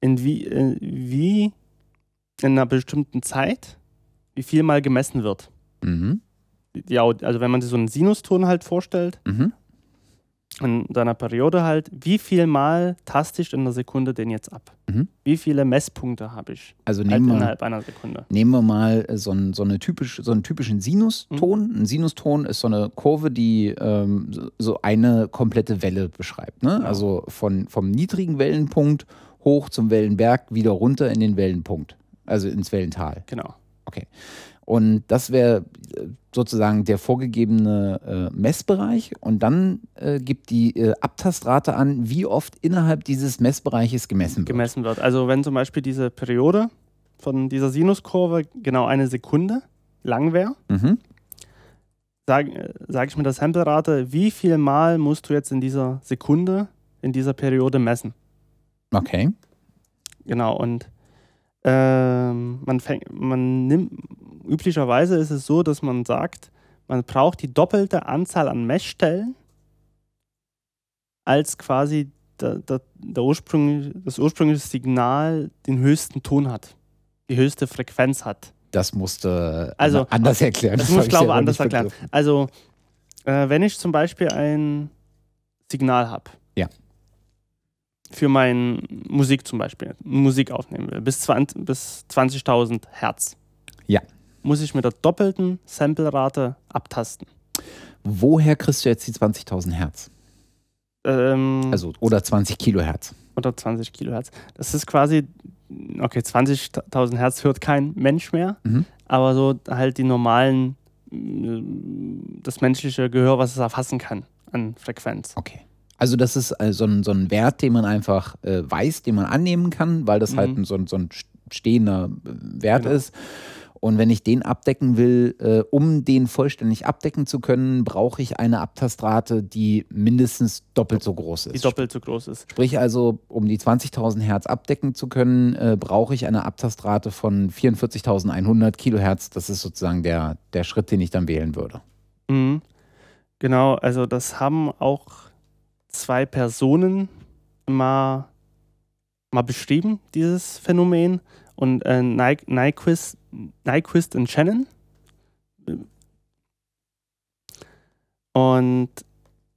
in wie, in, wie in einer bestimmten Zeit wie viel mal gemessen wird. Mhm. Ja, also wenn man sich so einen Sinuston halt vorstellt, mhm. in seiner Periode halt, wie viel mal taste ich in einer Sekunde den jetzt ab? Mhm. Wie viele Messpunkte habe ich
also halt nehmen
halt innerhalb einer Sekunde?
Nehmen wir mal so einen, so eine typisch, so einen typischen Sinuston. Mhm. Ein Sinuston ist so eine Kurve, die ähm, so eine komplette Welle beschreibt. Ne? Ja. Also von, vom niedrigen Wellenpunkt hoch zum Wellenberg, wieder runter in den Wellenpunkt, also ins Wellental.
Genau.
Okay. Und das wäre äh, sozusagen der vorgegebene äh, Messbereich. Und dann äh, gibt die äh, Abtastrate an, wie oft innerhalb dieses Messbereiches gemessen wird.
Gemessen wird. Also wenn zum Beispiel diese Periode von dieser Sinuskurve genau eine Sekunde lang wäre, mhm. sage sag ich mit der Samplerate, wie viel Mal musst du jetzt in dieser Sekunde, in dieser Periode messen?
Okay.
Genau, und ähm, man, fängt, man nimmt, üblicherweise ist es so, dass man sagt, man braucht die doppelte Anzahl an Messstellen, als quasi der, der, der Ursprung, das ursprüngliche Signal den höchsten Ton hat, die höchste Frequenz hat.
Das musste also, anders erklären.
Das, das muss ich glaube anders erklären. Also, äh, wenn ich zum Beispiel ein Signal habe,
ja
für meine Musik zum Beispiel, Musik aufnehmen will, bis 20.000 bis 20 Hertz,
ja.
Muss ich mit der doppelten Samplerate abtasten.
Woher kriegst du jetzt die 20.000 Hertz?
Ähm,
also, oder 20 Kilohertz.
Oder 20 Kilohertz. Das ist quasi, okay, 20.000 Hertz hört kein Mensch mehr, mhm. aber so halt die normalen, das menschliche Gehör, was es erfassen kann an Frequenz.
Okay. Also das ist äh, so, ein, so ein Wert, den man einfach äh, weiß, den man annehmen kann, weil das halt mhm. halt ein, so, ein, so ein stehender äh, Wert genau. ist. Und wenn ich den abdecken will, äh, um den vollständig abdecken zu können, brauche ich eine Abtastrate, die mindestens doppelt so groß ist.
Die doppelt so groß ist.
Sprich also, um die 20.000 Hertz abdecken zu können, äh, brauche ich eine Abtastrate von 44.100 Kilohertz. Das ist sozusagen der, der Schritt, den ich dann wählen würde.
Mhm. Genau, also das haben auch zwei Personen mal, mal beschrieben, dieses Phänomen. Und äh, Nyquist, Nyquist und Shannon. Und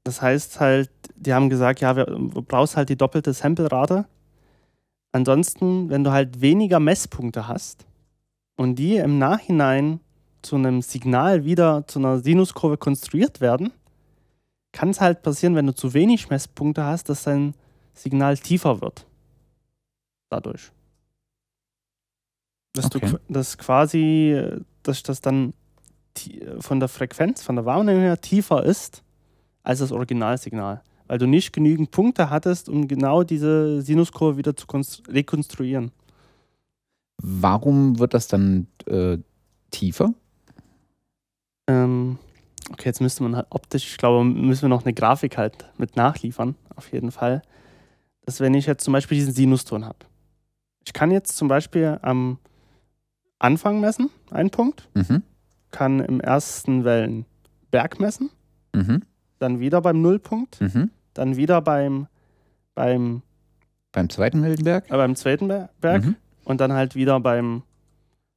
das heißt halt, die haben gesagt, ja, du brauchst halt die doppelte Samplerate. Ansonsten, wenn du halt weniger Messpunkte hast und die im Nachhinein zu einem Signal wieder zu einer Sinuskurve konstruiert werden, kann es halt passieren, wenn du zu wenig Messpunkte hast, dass dein Signal tiefer wird. Dadurch. Dass okay. du das quasi, dass das dann von der Frequenz, von der Wahrnehmung her tiefer ist als das Originalsignal. Weil du nicht genügend Punkte hattest, um genau diese Sinuskurve wieder zu rekonstruieren.
Warum wird das dann äh, tiefer?
Ähm, okay, jetzt müsste man halt optisch, ich glaube, müssen wir noch eine Grafik halt mit nachliefern, auf jeden Fall. Dass wenn ich jetzt zum Beispiel diesen Sinuston habe. Ich kann jetzt zum Beispiel am Anfang messen, einen Punkt, mhm. kann im ersten Wellen Berg messen, mhm. dann wieder beim Nullpunkt, mhm. dann wieder beim, beim
beim zweiten Wellenberg?
Äh, beim zweiten Berg mhm. und dann halt wieder beim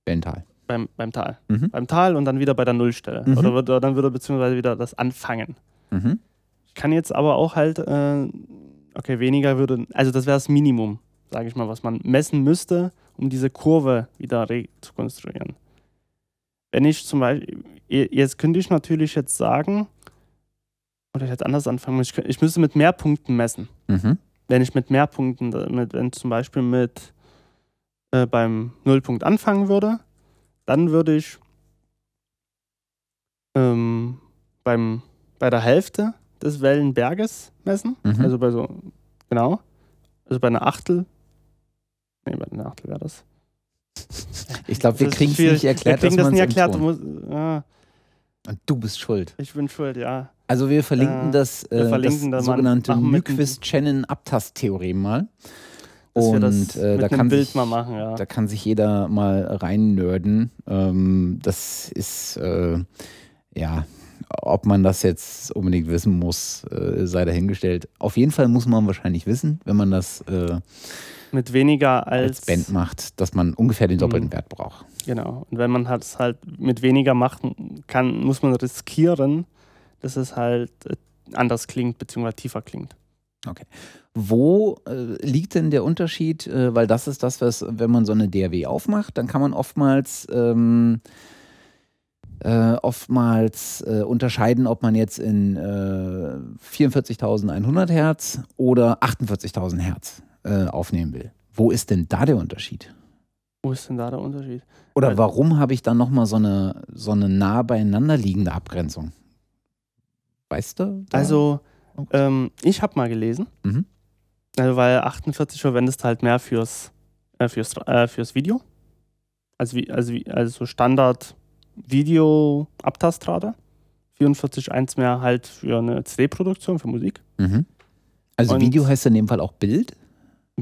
Wellental
beim, beim Tal. Mhm. Beim Tal und dann wieder bei der Nullstelle. Mhm. Oder, oder dann würde beziehungsweise wieder das Anfangen. Mhm. Ich kann jetzt aber auch halt, äh, okay, weniger würde, also das wäre das Minimum, sage ich mal, was man messen müsste, um diese Kurve wieder zu konstruieren. Wenn ich zum Beispiel, jetzt könnte ich natürlich jetzt sagen, oder ich hätte anders anfangen ich, ich müsste mit mehr Punkten messen. Mhm. Wenn ich mit mehr Punkten, mit, wenn zum Beispiel mit äh, beim Nullpunkt anfangen würde, dann würde ich ähm, beim, bei der Hälfte des Wellenberges messen. Mhm. Also bei so, genau. Also bei einer Achtel. Nee, bei Achtel wäre das.
Ich glaube, wir kriegen es nicht erklärt.
Wir kriegen das nicht erklärt. Du musst, ja.
Und du bist schuld.
Ich bin schuld, ja.
Also wir verlinken äh, das, äh, wir verlinken das sogenannte Nyquist-Shannon-Abtast-Theorem mal.
Dass und das äh, da, kann sich, machen, ja.
da kann sich jeder mal reinnörden. Ähm, das ist, äh, ja, ob man das jetzt unbedingt wissen muss, äh, sei dahingestellt. Auf jeden Fall muss man wahrscheinlich wissen, wenn man das äh,
mit weniger als,
als, Band macht, dass man ungefähr den doppelten mhm. Wert braucht.
Genau. Und wenn man es halt mit weniger machen kann, muss man riskieren, dass es halt äh, anders klingt, beziehungsweise tiefer klingt.
Okay. Wo äh, liegt denn der Unterschied? Äh, weil das ist das, was, wenn man so eine DRW aufmacht, dann kann man oftmals, ähm, äh, oftmals äh, unterscheiden, ob man jetzt in 44.100 äh, Hertz oder 48.000 Hertz äh, aufnehmen will. Wo ist denn da der Unterschied?
Wo ist denn da der Unterschied?
Oder warum habe ich dann nochmal so eine, so eine nah beieinander liegende Abgrenzung? Weißt du?
Da? Also, ähm, ich habe mal gelesen, mhm. also weil 48 verwendest halt mehr fürs, äh, fürs, äh, fürs Video. Also, wie, also, also Standard Video-Abtastrate. 44.1 mehr halt für eine CD-Produktion, für Musik. Mhm.
Also Und Video heißt in dem Fall auch Bild?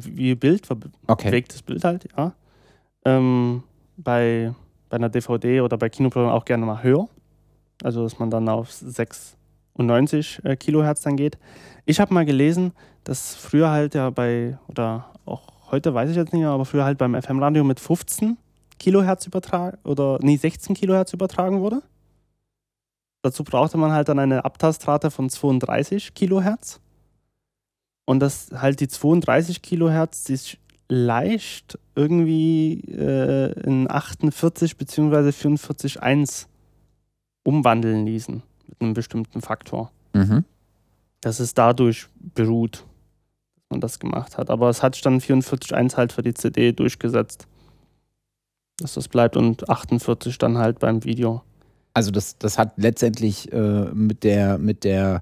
Wie Bild, okay. bewegtes Bild halt, ja. Ähm, bei, bei einer DVD oder bei Kinoproduktion auch gerne mal höher. Also dass man dann auf 6 und 90 äh, Kilohertz dann geht. Ich habe mal gelesen, dass früher halt ja bei, oder auch heute weiß ich jetzt nicht mehr, aber früher halt beim FM-Radio mit 15 Kilohertz übertragen, oder nee, 16 Kilohertz übertragen wurde. Dazu brauchte man halt dann eine Abtastrate von 32 Kilohertz. Und das halt die 32 Kilohertz sich leicht irgendwie äh, in 48 bzw. 44.1 umwandeln ließen mit einem bestimmten Faktor. Mhm. Dass es dadurch beruht, dass man das gemacht hat. Aber es hat dann 44.1 halt für die CD durchgesetzt. Dass das bleibt und 48 dann halt beim Video.
Also das, das hat letztendlich äh, mit der, mit der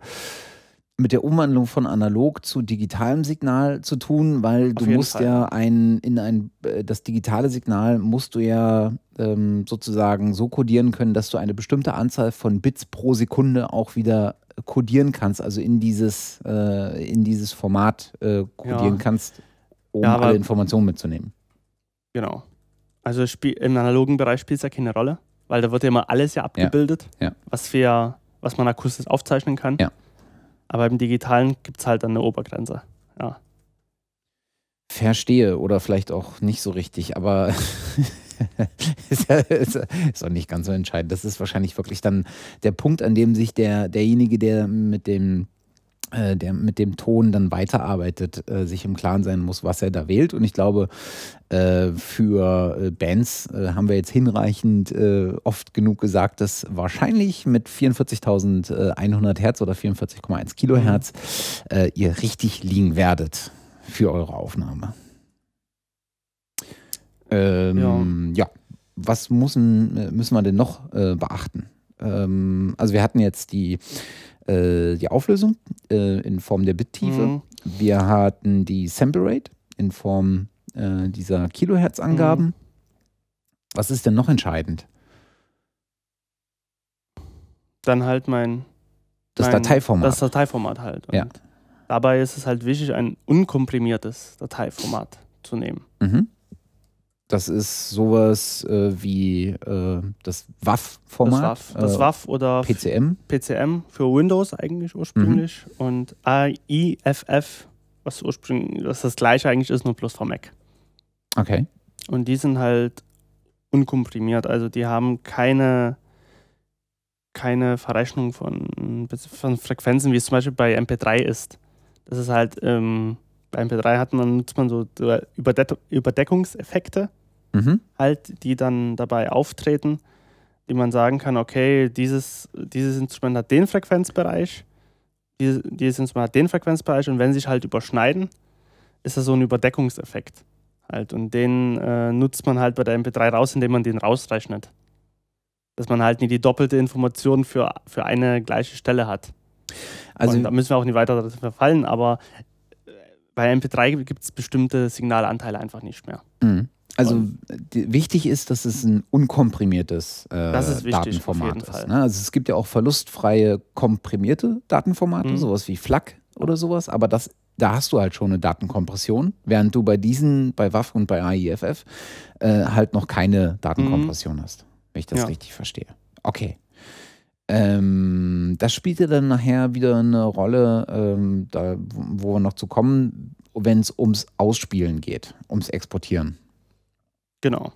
mit der Umwandlung von analog zu digitalem Signal zu tun, weil du
jeden
musst
Fall.
ja ein in ein äh, das digitale Signal musst du ja ähm, sozusagen so codieren können, dass du eine bestimmte Anzahl von Bits pro Sekunde auch wieder codieren kannst, also in dieses äh, in dieses Format äh, codieren
Ja.
kannst, um
Ja,
alle Informationen mitzunehmen.
Genau. Also im analogen Bereich spielt es ja keine Rolle, weil da wird ja immer alles ja abgebildet,
Ja.
was wir, was man akustisch aufzeichnen kann.
Ja.
Aber im Digitalen gibt es halt dann eine Obergrenze. Ja.
Verstehe oder vielleicht auch nicht so richtig, aber ist, ja, ist, ist auch nicht ganz so entscheidend. Das ist wahrscheinlich wirklich dann der Punkt, an dem sich der, derjenige, der mit dem der mit dem Ton dann weiterarbeitet, äh, sich im Klaren sein muss, was er da wählt. Und ich glaube, äh, für äh, Bands äh, haben wir jetzt hinreichend äh, oft genug gesagt, dass wahrscheinlich mit 44.100 Hertz oder 44,1 Kilohertz äh, ihr richtig liegen werdet für eure Aufnahme. Ähm, ja. was müssen, äh, müssen wir denn noch äh, beachten? Ähm, also wir hatten jetzt die, äh, die Auflösung äh, in Form der Bittiefe.
Mhm.
Wir hatten die Sample Rate in Form äh, dieser Kilohertz-Angaben.
Mhm.
Was ist denn noch entscheidend?
Dann halt mein,
Das
mein
Dateiformat.
das Dateiformat halt. Und
Ja.
Dabei ist es halt wichtig, ein unkomprimiertes Dateiformat zu nehmen.
mhm. Das ist sowas äh, wie äh, das WAV-Format.
Das WAV, das
äh,
WAV oder
PCM.
PCM für Windows eigentlich ursprünglich
Mhm.
und AIFF, was ursprünglich was das gleiche eigentlich ist, nur plus für Mac.
Okay.
Und die sind halt unkomprimiert, also die haben keine, keine Verrechnung von, von Frequenzen, wie es zum Beispiel bei MP3 ist. Das ist halt, ähm, bei MP3 hat man, nutzt man so Überde Überdeckungseffekte,
Mhm.
halt, die dann dabei auftreten, die man sagen kann, okay, dieses, dieses Instrument hat den Frequenzbereich, dieses, dieses Instrument hat den Frequenzbereich und wenn sie sich halt überschneiden, ist das so ein Überdeckungseffekt. Halt. Und den äh, nutzt man halt bei der MP3 raus, indem man den rausrechnet. Dass man halt nie die doppelte Information für, für eine gleiche Stelle hat.
Also
und da müssen wir auch nicht weiter dazu verfallen, aber bei MP3 gibt es bestimmte Signalanteile einfach nicht mehr.
Mhm. Also die, wichtig ist, dass es ein unkomprimiertes äh,
Das ist wichtig,
Datenformat ist. Ne? Also es gibt ja auch verlustfreie komprimierte Datenformate,
Mhm.
sowas wie FLAC oder sowas, aber das, da hast du halt schon eine Datenkompression, während du bei diesen, bei WAF und bei AIFF äh, halt noch keine Datenkompression hast, wenn ich das
Mhm. Ja.
richtig verstehe. Okay. Ähm, das spielte dann nachher wieder eine Rolle, ähm, da, wo wir noch zu kommen, wenn es ums Ausspielen geht, ums Exportieren
Genau.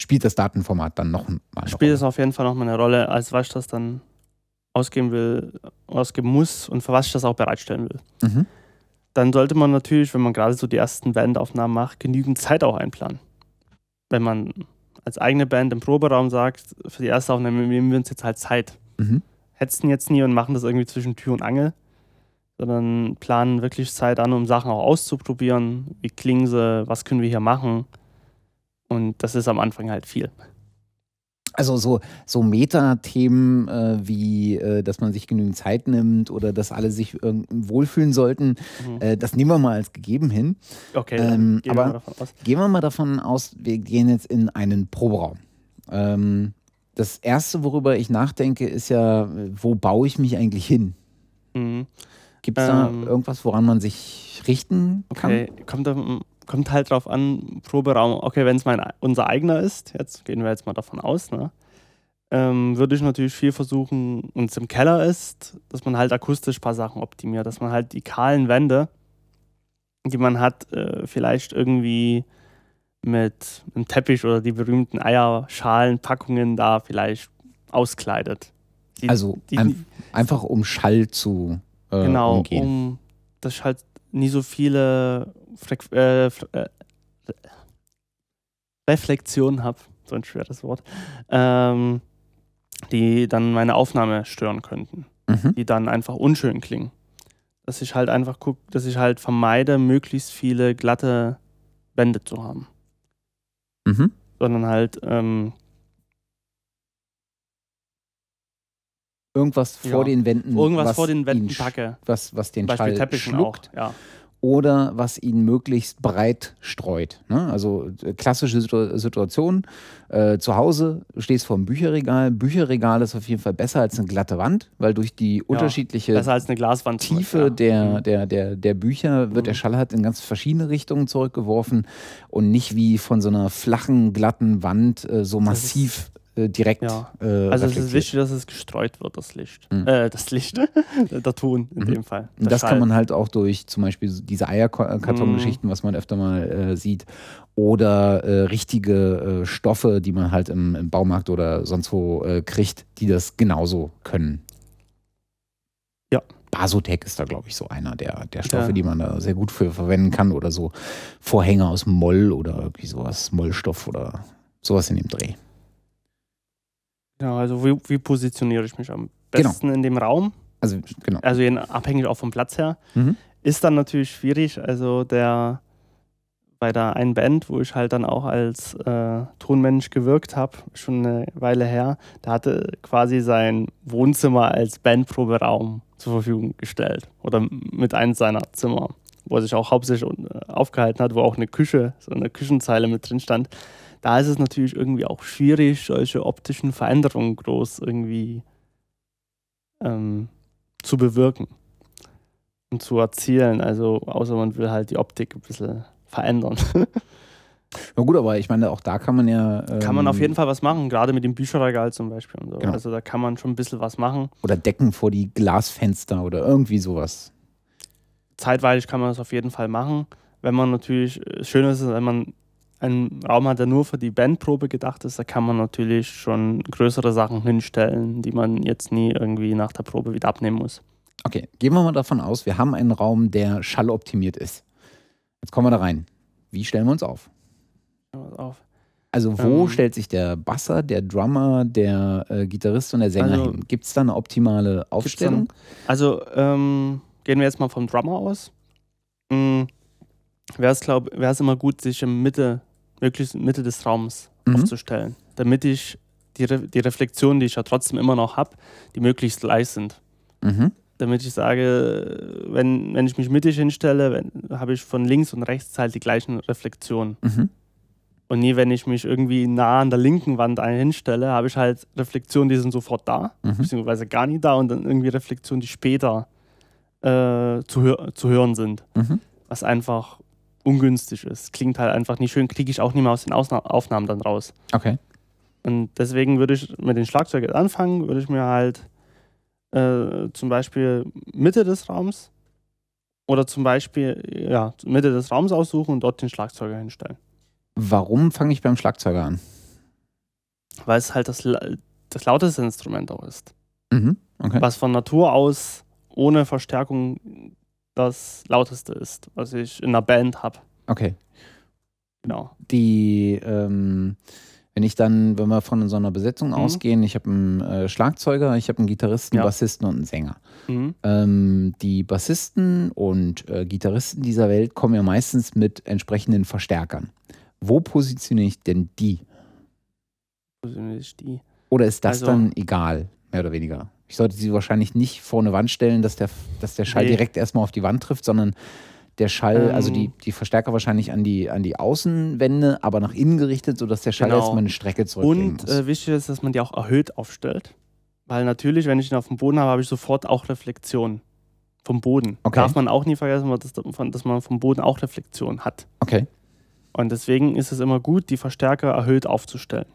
spielt das Datenformat dann noch mal eine
Spielt es auf jeden Fall nochmal eine Rolle, als was ich das dann ausgeben will, ausgeben muss und für was ich das auch bereitstellen will.
Mhm.
Dann sollte man natürlich, wenn man gerade so die ersten Bandaufnahmen macht, genügend Zeit auch einplanen. Wenn man als eigene Band im Proberaum sagt, für die erste Aufnahme nehmen wir uns jetzt halt Zeit.
Mhm.
Hetzen jetzt nie und machen das irgendwie zwischen Tür und Angel, sondern planen wirklich Zeit an, um Sachen auch auszuprobieren. Wie klingen sie, was können wir hier machen? Und das ist am Anfang halt viel.
Also so, so Metathemen äh, wie, äh, dass man sich genügend Zeit nimmt oder dass alle sich wohlfühlen sollten,
Mhm.
äh, das nehmen wir mal als gegeben hin.
Okay,
ähm,
gehen wir
aber-
mal davon aus.
Gehen wir mal davon aus, wir gehen jetzt in einen Proberaum. Ähm, das Erste, worüber ich nachdenke, ist ja, wo baue ich mich eigentlich hin?
Mhm.
Gibt es da
Ähm,
irgendwas, woran man sich richten kann?
Okay, kommt, da- kommt halt drauf an, Proberaum, okay, wenn es mein unser eigener ist, jetzt gehen wir jetzt mal davon aus, ne? Ähm, würde ich natürlich viel versuchen, wenn es im Keller ist, dass man halt akustisch ein paar Sachen optimiert, dass man halt die kahlen Wände, die man hat, äh, vielleicht irgendwie mit einem Teppich oder die berühmten Eierschalenpackungen da vielleicht auskleidet. Die,
Also
die,
ein, einfach um Schall zu äh,
Genau,
umgehen.
um dass ich halt nie so viele Frequ äh, äh, Reflexionen habe, so ein schweres Wort, ähm, die dann meine Aufnahme stören könnten,
Mhm.
die dann einfach unschön klingen. Dass ich halt einfach gucke, dass ich halt vermeide, möglichst viele glatte Wände zu haben,
Mhm.
sondern halt ähm,
irgendwas vor
Ja.
den Wänden,
Irgendwas
was
vor den Wänden packe.
was, was den
Beispiel
Schall
Teppichen
schluckt
auch. Ja.
oder was ihn möglichst breit streut. Ne? Also äh, klassische Situ Situation, äh, zu Hause, du stehst vor einem Bücherregal. Bücherregal ist auf jeden Fall besser als eine glatte Wand, weil durch die unterschiedliche
Glaswand. zum
Tiefe
ja.
der, der, der, der Bücher wird der Schall halt in ganz verschiedene Richtungen zurückgeworfen und nicht wie von so einer flachen, glatten Wand äh, so massiv äh, direkt.
Ja.
Äh,
Also es ist wichtig, dass es gestreut wird, das Licht.
Mhm.
Äh, das Licht, der Ton in
Mhm.
dem Fall.
Und
Der
das kann
Schall.
man halt auch durch zum Beispiel diese Eierkartongeschichten, was man öfter mal äh, sieht, oder äh, richtige Stoffe, die man halt im, im Baumarkt oder sonst wo kriegt, die das genauso können.
Ja.
Basotec ist da, glaube ich, so einer der, der Stoffe,
Ja.
die man da sehr gut für verwenden kann oder so Vorhänge aus Moll oder irgendwie sowas, Mollstoff oder sowas in dem Dreh.
Ja, also wie, wie positioniere ich mich am
Genau.
besten in dem Raum?
Also, genau.
Also je, abhängig auch vom Platz her.
Mhm.
Ist dann natürlich schwierig. Also der bei der einen Band, wo ich halt dann auch als äh, Tonmensch gewirkt habe, schon eine Weile her, da hatte quasi sein Wohnzimmer als Bandproberaum zur Verfügung gestellt. Oder mit eins seiner Zimmer, wo er sich auch hauptsächlich aufgehalten hat, wo auch eine Küche, so eine Küchenzeile mit drin stand. Da ist es natürlich irgendwie auch schwierig, solche optischen Veränderungen groß irgendwie ähm, zu bewirken und zu erzielen. Also außer man will halt die Optik ein bisschen verändern.
Na gut, aber ich meine, auch da kann man ja. Ähm,
kann man auf jeden Fall was machen, gerade mit dem Bücherregal zum Beispiel. Und so.
Genau.
Also da kann man schon ein bisschen was machen.
Oder Decken vor die Glasfenster oder irgendwie sowas.
Zeitweilig kann man das auf jeden Fall machen. Wenn man natürlich, äh, schön ist es, wenn man einen Raum hat, der nur für die Bandprobe gedacht ist, da kann man natürlich schon größere Sachen hinstellen, die man jetzt nie irgendwie nach der Probe wieder abnehmen muss.
Okay, gehen wir mal davon aus, wir haben einen Raum, der schalloptimiert ist. Jetzt kommen wir da rein. Wie stellen wir uns auf?
Auf.
Also wo
Ähm.
stellt sich der Basser, der Drummer, der äh, Gitarrist und der Sänger
Also,
hin? Gibt es da eine optimale Aufstellung?
Also ähm, gehen wir jetzt mal vom Drummer aus. Mhm. Wäre es, glaube wäre es immer gut, sich in Mitte, möglichst in Mitte des Raums
Mhm.
aufzustellen, damit ich die, Re die Reflexionen, die ich ja trotzdem immer noch habe, die möglichst leicht sind.
Mhm.
Damit ich sage, wenn, wenn ich mich mittig hinstelle, wenn- habe ich von links und rechts halt die gleichen Reflexionen.
Mhm.
Und nie, wenn ich mich irgendwie nah an der linken Wand hinstelle, habe ich halt Reflexionen, die sind sofort da,
Mhm.
beziehungsweise gar nie da und dann irgendwie Reflexionen, die später äh, zu, hör zu hören sind,
Mhm.
was einfach ungünstig ist. Klingt halt einfach nicht schön, kriege ich auch nicht mehr aus den Ausna Aufnahmen dann raus.
Okay.
Und deswegen würde ich mit den Schlagzeugern anfangen, würde ich mir halt äh, zum Beispiel Mitte des Raums oder zum Beispiel ja, Mitte des Raums aussuchen und dort den Schlagzeuger hinstellen.
Warum fange ich beim Schlagzeuger an?
Weil es halt das, das lauteste Instrument auch ist.
Mhm. Okay.
Was von Natur aus ohne Verstärkung das lauteste ist, was ich in einer Band habe.
Okay.
Genau.
Die, ähm, wenn ich dann, wenn wir von so einer Besetzung
Mhm.
ausgehen, ich habe einen äh, Schlagzeuger, ich habe einen Gitarristen,
Ja.
Bassisten und einen Sänger.
Mhm.
Ähm, die Bassisten und äh, Gitarristen dieser Welt kommen ja meistens mit entsprechenden Verstärkern. Wo positioniere ich denn die?
Persönlich die.
Oder ist das
Also-
dann egal, mehr oder weniger? Ich sollte sie wahrscheinlich nicht vor eine Wand stellen, dass der, dass der Schall
Nee.
direkt erstmal auf die Wand trifft, sondern der Schall,
Ähm.
also die, die Verstärker wahrscheinlich an die, an die Außenwände, aber nach innen gerichtet, sodass der Schall
Genau.
erstmal eine Strecke zurücklegen
Und äh, wichtig ist, dass man die auch erhöht aufstellt. Weil natürlich, wenn ich ihn auf dem Boden habe, habe ich sofort auch Reflexion vom Boden.
Okay.
Darf man auch nie vergessen, dass, dass man vom Boden auch Reflexion hat.
okay.
Und deswegen ist es immer gut, die Verstärker erhöht aufzustellen.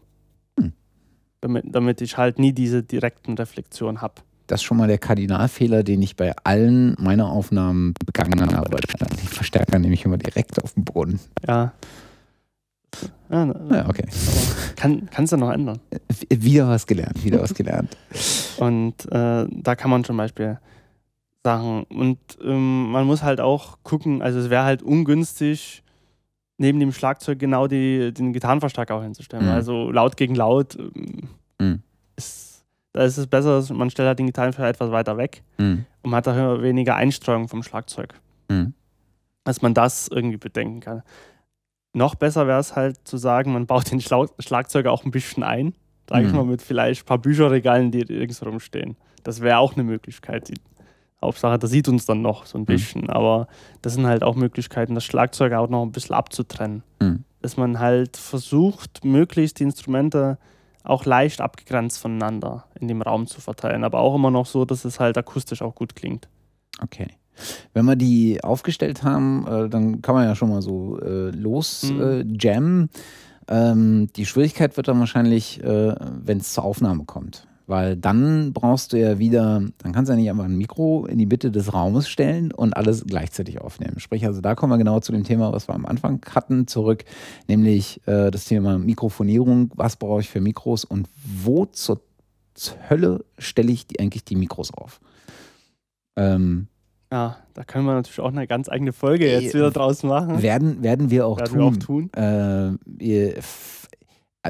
Damit, damit ich halt nie diese direkten Reflexionen habe.
Das ist schon mal der Kardinalfehler, den ich bei allen meiner Aufnahmen begangen habe. Die Verstärker nehme ich immer direkt auf den Boden.
Ja. ja,
Ja, okay.
kann, kannst du noch ändern.
Wieder was gelernt, wieder was gelernt.
Und äh, da kann man zum Beispiel Sachen. Und ähm, man muss halt auch gucken, also es wäre halt ungünstig, neben dem Schlagzeug genau die, den Gitarrenverstärker auch hinzustellen.
Mhm.
Also laut gegen laut ähm,
Mhm.
ist, da ist es besser, dass man stellt halt den Gitarrenverstärker etwas weiter weg
Mhm.
und man hat da weniger Einstreuung vom Schlagzeug,
Mhm.
dass man das irgendwie bedenken kann. Noch besser wäre es halt zu sagen, man baut den Schlau Schlagzeuger auch ein bisschen ein. Sag ich
Mhm.
mal, mit vielleicht ein paar Bücherregalen, die ringsherum stehen. Das wäre auch eine Möglichkeit. Die Hauptsache, das sieht uns dann noch so ein bisschen. Aber das sind halt auch Möglichkeiten, das Schlagzeug auch noch ein bisschen abzutrennen.
Mhm.
Dass man halt versucht, möglichst die Instrumente auch leicht abgegrenzt voneinander in dem Raum zu verteilen. Aber auch immer noch so, dass es halt akustisch auch gut klingt.
Okay. Wenn wir die aufgestellt haben, äh, dann kann man ja schon mal so äh, los
Mhm.
äh, jammen. Ähm, die Schwierigkeit wird dann wahrscheinlich, wenn es zur Aufnahme kommt. Weil dann brauchst du ja wieder, dann kannst du ja nicht einfach ein Mikro in die Mitte des Raumes stellen und alles gleichzeitig aufnehmen. Sprich, also da kommen wir genau zu dem Thema, was wir am Anfang hatten, zurück, nämlich äh, das Thema Mikrofonierung. Was brauche ich für Mikros und wo zur Hölle stelle ich die, eigentlich die Mikros auf? Ähm,
Ja, da können wir natürlich auch eine ganz eigene Folge jetzt
Äh,
wieder draus machen.
werden, werden wir auch
Werden wir auch
tun.
tun.
Äh, äh,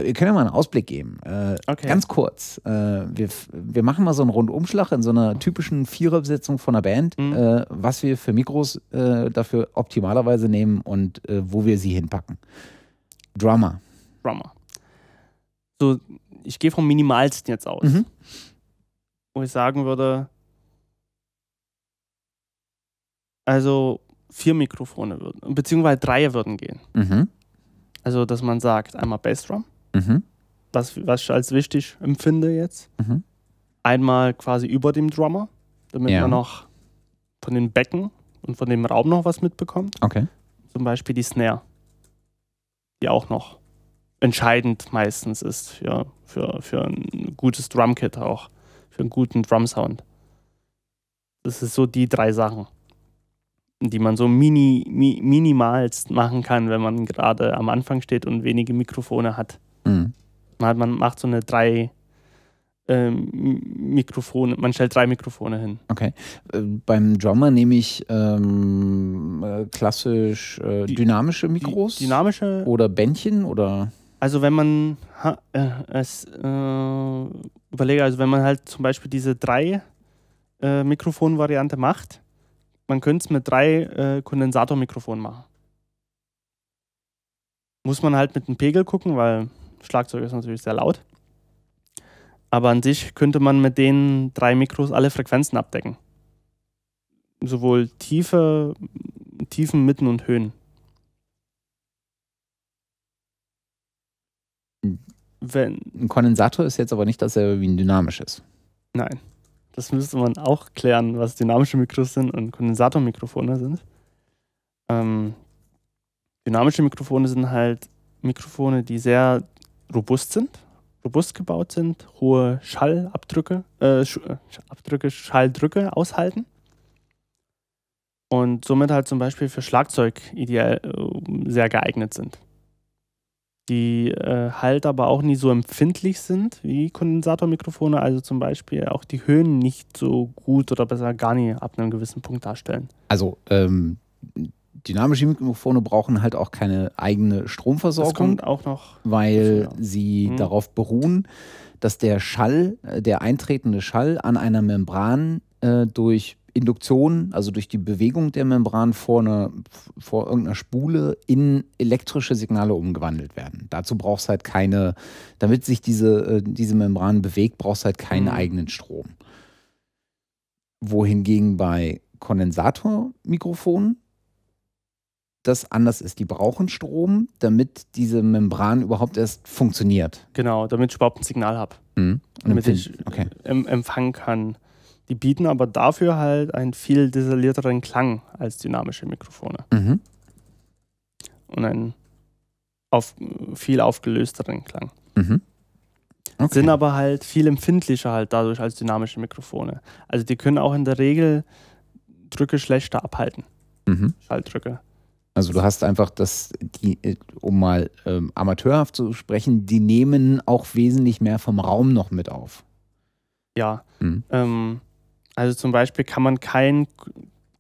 wir können ja mal einen Ausblick geben. Äh,
Okay.
Ganz kurz. Äh, wir, wir machen mal so einen Rundumschlag in so einer typischen Viererbesetzung von einer Band,
Mhm.
äh, was wir für Mikros äh, dafür optimalerweise nehmen und äh, wo wir sie hinpacken. Drummer.
Drummer. So, ich gehe vom Minimalsten jetzt aus.
Mhm.
Wo ich sagen würde, also vier Mikrofone würden, beziehungsweise drei würden gehen.
Mhm.
Also, dass man sagt, einmal Bassdrum,
Mhm.
was, was ich als wichtig empfinde jetzt.
Mhm.
Einmal quasi über dem Drummer, damit
Ja.
man noch von den Becken und von dem Raum noch was mitbekommt.
Okay.
Zum Beispiel die Snare, die auch noch entscheidend meistens ist für, für, für ein gutes Drumkit auch, für einen guten Drumsound. Das ist so die drei Sachen, die man so mini, mi, minimalst machen kann, wenn man gerade am Anfang steht und wenige Mikrofone hat.
Mhm.
Man, hat, man macht so eine drei ähm, Mikrofone, man stellt drei Mikrofone hin.
Okay. Äh, beim Drummer nehme ich ähm, äh, klassisch äh, dynamische Mikros
dynamische
oder Bändchen oder
Also wenn man ha, äh, es äh, überlege, also wenn man halt zum Beispiel diese drei äh, Mikrofon-Variante macht, man könnte es mit drei äh, Kondensatormikrofonen machen. Muss man halt mit dem Pegel gucken, weil Schlagzeug ist natürlich sehr laut. Aber an sich könnte man mit den drei Mikros alle Frequenzen abdecken. Sowohl Tiefe, Tiefen, Mitten und Höhen. Wenn,
ein Kondensator ist jetzt aber nicht dasselbe wie ein dynamisches.
Nein. Das müsste man auch klären, was dynamische Mikros sind und Kondensatormikrofone sind. Ähm, dynamische Mikrofone sind halt Mikrofone, die sehr robust sind, robust gebaut sind, hohe Schallabdrücke, äh, äh, Abdrücke, Schalldrücke aushalten. Und somit halt zum Beispiel für Schlagzeug ideal äh, sehr geeignet sind. Die äh, halt aber auch nie so empfindlich sind wie Kondensatormikrofone, also zum Beispiel auch die Höhen nicht so gut oder besser gar nie ab einem gewissen Punkt darstellen.
Also ähm, dynamische Mikrofone brauchen halt auch keine eigene
Das
Stromversorgung,
kommt auch noch.
weil
Ja.
sie
Mhm.
darauf beruhen, dass der Schall, äh, der eintretende Schall an einer Membran äh, durch Induktion, also durch die Bewegung der Membran vor, einer, vor irgendeiner Spule in elektrische Signale umgewandelt werden. Dazu brauchst halt keine, damit sich diese, äh, diese Membran bewegt, brauchst halt keinen
Mhm.
eigenen Strom. Wohingegen bei Kondensatormikrofonen das anders ist. Die brauchen Strom, damit diese Membran überhaupt erst funktioniert.
Genau, damit ich überhaupt ein Signal habe,
Mhm.
Damit ich
okay.
em empfangen kann. Die bieten aber dafür halt einen viel detaillierteren Klang als dynamische Mikrofone
Mhm.
und einen auf, viel aufgelösteren Klang.
Mhm. Okay.
Sind aber halt viel empfindlicher halt dadurch als dynamische Mikrofone. Also die können auch in der Regel Drücke schlechter abhalten,
mhm.
Schalldrücke.
Also du hast einfach das, die, äh, um mal ähm, amateurhaft zu sprechen, die nehmen auch wesentlich mehr vom Raum noch mit auf.
Ja.
Mhm.
Ähm, also zum Beispiel kann man kein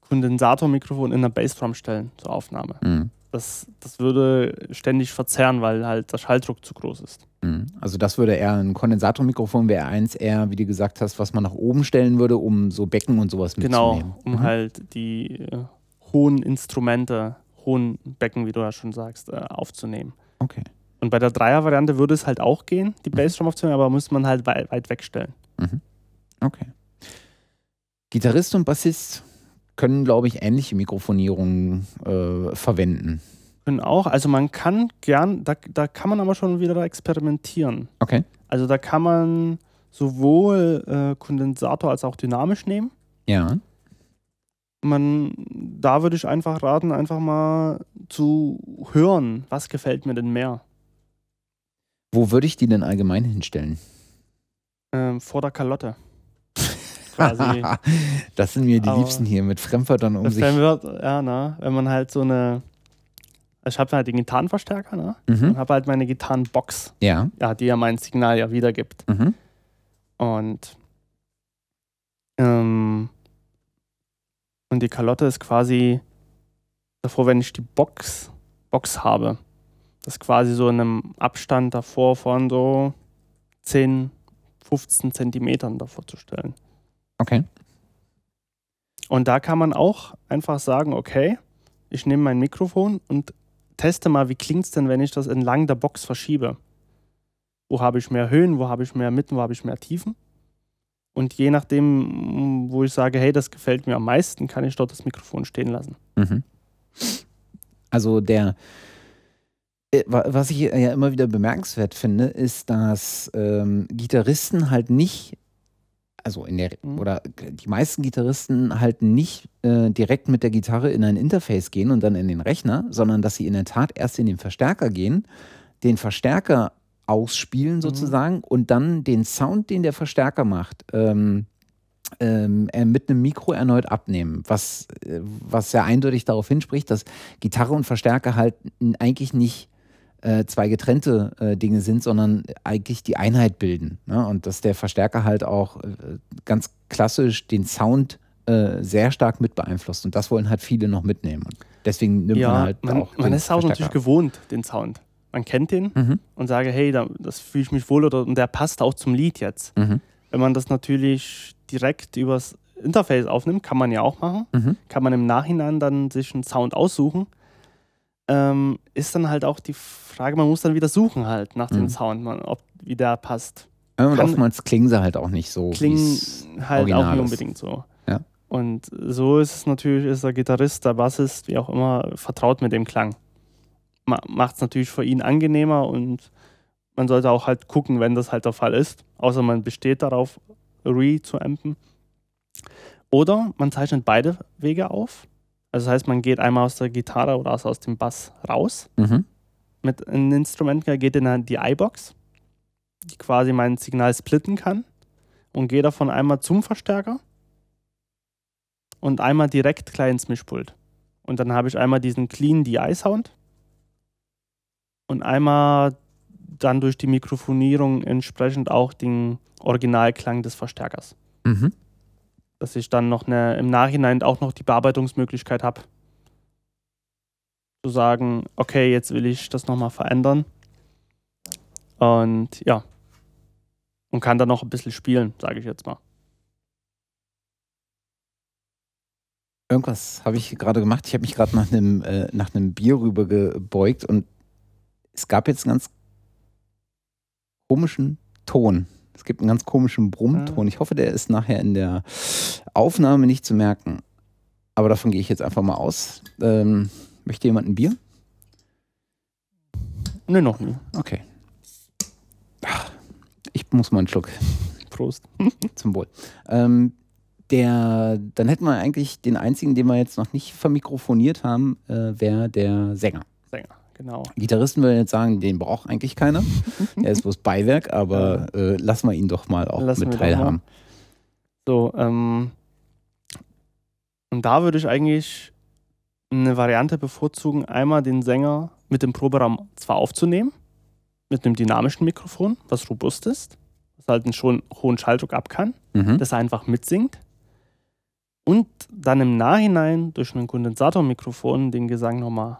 Kondensatormikrofon in einer Bassdrum stellen zur Aufnahme.
Mhm.
Das, das würde ständig verzerren, weil halt der Schalldruck zu groß ist.
Mhm. Also das würde eher ein Kondensatormikrofon wäre eins eher, wie du gesagt hast, was man nach oben stellen würde, um so Becken und sowas mitzunehmen.
Genau, um
Mhm.
halt die äh, hohen Instrumente, hohen Becken, wie du ja schon sagst, äh, aufzunehmen.
Okay.
Und bei der Dreier-Variante würde es halt auch gehen, die Bassdrum aufzunehmen, aber muss man halt weit, weit wegstellen.
Okay. Gitarrist und Bassist können, glaube ich, ähnliche Mikrofonierungen äh, verwenden.
Können auch. Also man kann gern, da, da kann man aber schon wieder experimentieren.
Okay.
Also da kann man sowohl äh, Kondensator als auch dynamisch nehmen.
Ja.
Man, da würde ich einfach raten, einfach mal zu hören, was gefällt mir denn mehr.
Wo würde ich die denn allgemein hinstellen?
Ähm, vor der Kalotte. Quasi.
das sind mir die
Aber-
Liebsten hier mit Fremdwörtern um sich.
wenn wird, ja, ne? Wenn man halt so eine. Also ich habe halt den Gitarrenverstärker, ne? Und
Mhm.
habe halt meine Gitarrenbox,
Ja.
ja, die ja mein Signal ja wiedergibt.
Mhm.
Und, ähm, und die Kalotte ist quasi davor, wenn ich die Box, Box habe. Das ist quasi so in einem Abstand davor von so 10, 15 Zentimetern davor zu stellen.
Okay.
Und da kann man auch einfach sagen, okay, ich nehme mein Mikrofon und teste mal, wie klingt es denn, wenn ich das entlang der Box verschiebe. Wo habe ich mehr Höhen, wo habe ich mehr Mitten, wo habe ich mehr Tiefen. Und je nachdem, wo ich sage, hey, das gefällt mir am meisten, kann ich dort das Mikrofon stehen lassen.
Mhm. Also der, äh, wa- was ich ja immer wieder bemerkenswert finde, ist, dass ähm, Gitarristen halt nicht, also in der,
Mhm.
oder die meisten Gitarristen halt nicht äh, direkt mit der Gitarre in ein Interface gehen und dann in den Rechner, sondern dass sie in der Tat erst in den Verstärker gehen, den Verstärker ausspielen sozusagen und dann den Sound, den der Verstärker macht, ähm, ähm, äh, mit einem Mikro erneut abnehmen, was, äh, was sehr eindeutig darauf hinspricht, dass Gitarre und Verstärker halt eigentlich nicht äh, zwei getrennte äh, Dinge sind, sondern eigentlich die Einheit bilden. Ne? Und dass der Verstärker halt auch ganz klassisch den Sound sehr stark mit beeinflusst. Und das wollen halt viele noch mitnehmen. Und deswegen nimmt man
ja,
halt
man,
auch.
man ist auch natürlich gewohnt, den Sound. Man kennt den
Mhm.
und sage, hey, da, das fühle ich mich wohl oder und der passt auch zum Lied jetzt.
Mhm.
Wenn man das natürlich direkt übers Interface aufnimmt, kann man ja auch machen.
Mhm.
kann man im Nachhinein dann sich einen Sound aussuchen. Ähm, ist dann halt auch die Frage, man muss dann wieder suchen halt nach
Mhm.
dem Sound, man, ob wie der passt.
Ja, Und
Kann-
oftmals klingen sie halt auch nicht so.
Klingen halt
Original
auch nicht unbedingt so.
Ja.
Und so ist es natürlich, ist der Gitarrist, der Bassist, wie auch immer, vertraut mit dem Klang. Ma Macht es natürlich für ihn angenehmer und man sollte auch halt gucken, wenn das halt der Fall ist. Außer man besteht darauf, Re zu ampen. Oder man zeichnet beide Wege auf. Also das heißt, man geht einmal aus der Gitarre oder aus aus dem Bass raus
Mhm.
mit einem Instrument, geht in die iBox, die quasi mein Signal splitten kann und gehe davon einmal zum Verstärker und einmal direkt gleich ins Mischpult. Und dann habe ich einmal diesen clean DI-Sound und einmal dann durch die Mikrofonierung entsprechend auch den Originalklang des Verstärkers.
Mhm.
Dass ich dann noch eine, im Nachhinein auch noch die Bearbeitungsmöglichkeit habe, zu sagen, okay, jetzt will ich das nochmal verändern. Und ja. Und kann dann noch ein bisschen spielen, sage ich jetzt mal.
Irgendwas habe ich gerade gemacht. Ich habe mich gerade nach einem äh, nach einem Bier rüber gebeugt und es gab jetzt einen ganz komischen Ton. Es gibt einen ganz komischen Brummton. Ich hoffe, der ist nachher in der Aufnahme nicht zu merken. Aber davon gehe ich jetzt einfach mal aus. Ähm, möchte jemand ein Bier?
Ne, noch nie.
Okay. Ich muss mal einen Schluck
Prost.
zum Wohl. Ähm, der, dann hätten wir eigentlich den einzigen, den wir jetzt noch nicht vermikrofoniert haben, äh, wäre der Sänger.
Sänger, genau.
Gitarristen würde jetzt sagen, den braucht eigentlich keiner. Er ist bloß Beiwerk, aber äh, lassen wir ihn doch mal auch
Lassen
mit teilhaben.
So, ähm, und da würde ich eigentlich eine Variante bevorzugen, einmal den Sänger mit dem Proberaum zwar aufzunehmen, mit einem dynamischen Mikrofon, was robust ist, was halt einen schon hohen Schalldruck ab kann,
Mhm.
das er einfach mitsingt. Und dann im Nachhinein durch ein Kondensatormikrofon den Gesang nochmal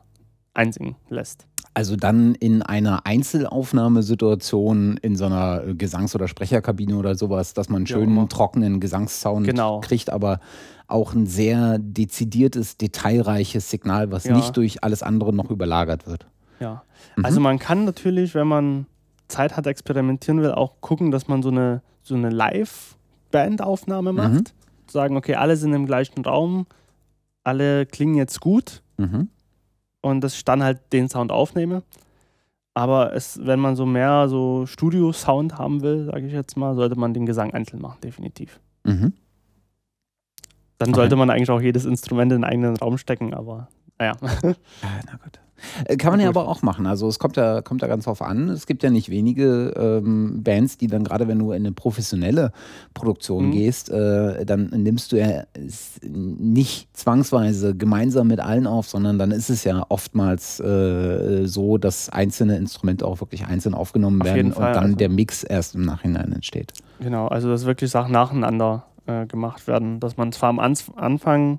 einsingen lässt.
Also dann in einer Einzelaufnahmesituation in so einer äh, Gesangs- oder Sprecherkabine oder sowas, dass man einen
Ja,
schönen,
immer.
trockenen Gesangssound
Genau.
kriegt, aber auch ein sehr dezidiertes, detailreiches Signal, was
Ja.
nicht durch alles andere noch überlagert wird.
Ja.
Mhm.
Also man kann natürlich, wenn man Zeit hat, experimentieren will, auch gucken, dass man so eine, so eine Live-Bandaufnahme macht. sagen, okay, alle sind im gleichen Raum, alle klingen jetzt gut
Mhm.
Und dass ich dann halt den Sound aufnehme. Aber es, wenn man so mehr so Studio-Sound haben will, sage ich jetzt mal, sollte man den Gesang einzeln machen, definitiv.
Mhm.
Dann
Okay.
sollte man eigentlich auch jedes Instrument in einen eigenen Raum stecken, aber naja.
Ja, na gut. Äh, Kann man ja
Gut.
aber auch machen. Also es kommt ja, kommt ja ganz drauf an. Es gibt ja nicht wenige ähm, Bands, die dann gerade, wenn du in eine professionelle Produktion
Mhm.
gehst, äh, dann nimmst du ja nicht zwangsweise gemeinsam mit allen auf, sondern dann ist es ja oftmals äh, so, dass einzelne Instrumente auch wirklich einzeln aufgenommen
Auf
werden und
Fall,
dann
also-
der Mix erst im Nachhinein entsteht.
Genau, also dass wirklich Sachen nacheinander äh, gemacht werden. Dass man zwar am Anfang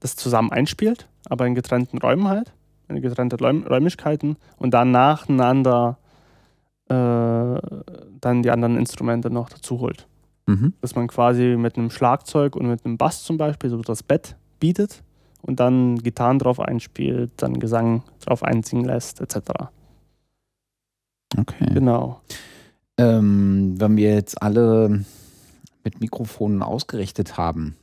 das zusammen einspielt, aber in getrennten Räumen halt, getrennte Räum Räumlichkeiten und dann nacheinander äh, dann die anderen Instrumente noch dazu holt.
Mhm.
Dass man quasi mit einem Schlagzeug und mit einem Bass zum Beispiel so das Bett bietet und dann Gitarren drauf einspielt, dann Gesang drauf einziehen lässt, etc.
Okay.
Genau.
ähm, wenn wir jetzt alle mit Mikrofonen ausgerichtet haben,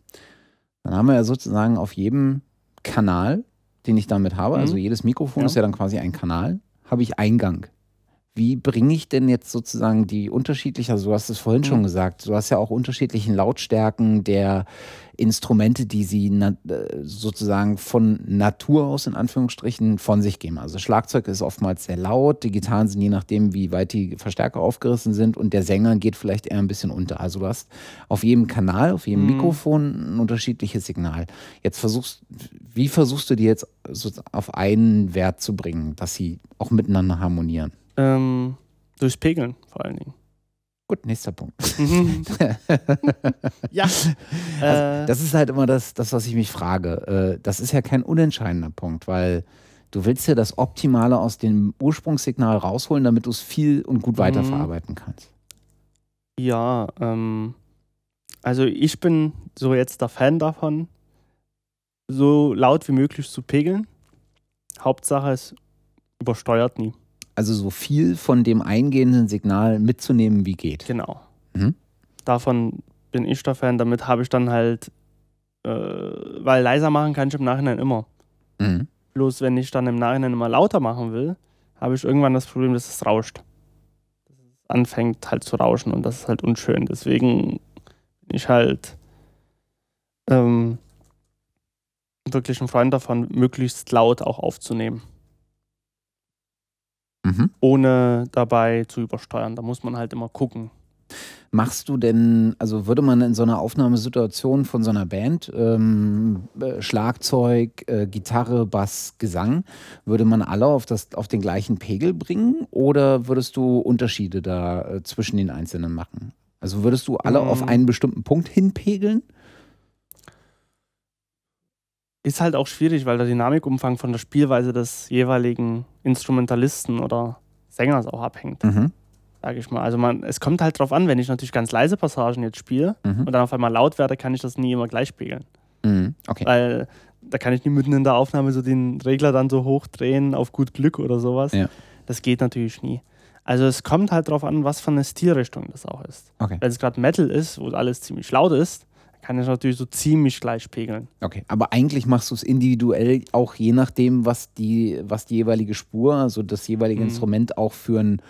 dann haben wir ja sozusagen auf jedem Kanal, den ich damit habe,
Mhm.
also jedes Mikrofon
Ja.
ist ja dann quasi ein Kanal, habe ich Eingang. Wie bringe ich denn jetzt sozusagen die unterschiedlichen, also du hast es vorhin schon gesagt, du hast ja auch unterschiedlichen Lautstärken der Instrumente, die sie äh, sozusagen von Natur aus in Anführungsstrichen von sich geben. Also Schlagzeug ist oftmals sehr laut, die Gitarren sind je nachdem, wie weit die Verstärker aufgerissen sind und der Sänger geht vielleicht eher ein bisschen unter. Also du hast auf jedem Kanal, auf jedem
Mhm.
Mikrofon ein unterschiedliches Signal. Jetzt versuchst, wie versuchst du die jetzt auf einen Wert zu bringen, dass sie auch miteinander harmonieren?
Ähm, durchs Pegeln vor allen Dingen.
Gut, nächster Punkt.
ja.
Also,
Äh,
das ist halt immer das, das, was ich mich frage. Äh, Das ist ja kein unentscheidender Punkt, weil du willst ja das Optimale aus dem Ursprungssignal rausholen, damit du es viel und gut
Mhm.
weiterverarbeiten kannst.
Ja, ähm, also ich bin so jetzt der Fan davon, so laut wie möglich zu pegeln. Hauptsache es übersteuert nie.
Also so viel von dem eingehenden Signal mitzunehmen, wie geht.
Genau.
Mhm.
Davon bin ich der Fan. Damit habe ich dann halt, äh, weil leiser machen kann ich im Nachhinein immer.
Mhm.
Bloß wenn ich dann im Nachhinein immer lauter machen will, habe ich irgendwann das Problem, dass es rauscht. Dass es anfängt halt zu rauschen und das ist halt unschön. Deswegen bin ich halt ähm, wirklich ein Freund davon, möglichst laut auch aufzunehmen,
Mhm.
ohne dabei zu übersteuern. Da muss man halt immer gucken.
Machst du denn, also würde man in so einer Aufnahmesituation von so einer Band, ähm, äh, Schlagzeug, äh, Gitarre, Bass, Gesang, würde man alle auf, das, auf den gleichen Pegel bringen oder würdest du Unterschiede da äh, zwischen den Einzelnen machen? Also würdest du alle
Mm.
auf einen bestimmten Punkt hinpegeln?
Ist halt auch schwierig, weil der Dynamikumfang von der Spielweise des jeweiligen Instrumentalisten oder Sängers auch abhängt,
Mhm.
sage ich mal. Also man, es kommt halt drauf an, wenn ich natürlich ganz leise Passagen jetzt spiele
Mhm.
und dann auf einmal laut werde, kann ich das nie immer gleich spiegeln.
Mhm. Okay.
Weil da kann ich nie mitten in der Aufnahme so den Regler dann so hochdrehen auf gut Glück oder sowas.
Ja.
Das geht natürlich nie. Also es kommt halt drauf an, was für eine Stilrichtung das auch ist.
Okay.
Wenn es gerade Metal ist, wo alles ziemlich laut ist, kann ich natürlich so ziemlich gleich pegeln.
Okay, aber eigentlich machst du es individuell auch je nachdem, was die, was die jeweilige Spur, also das jeweilige
Mhm.
Instrument auch für einen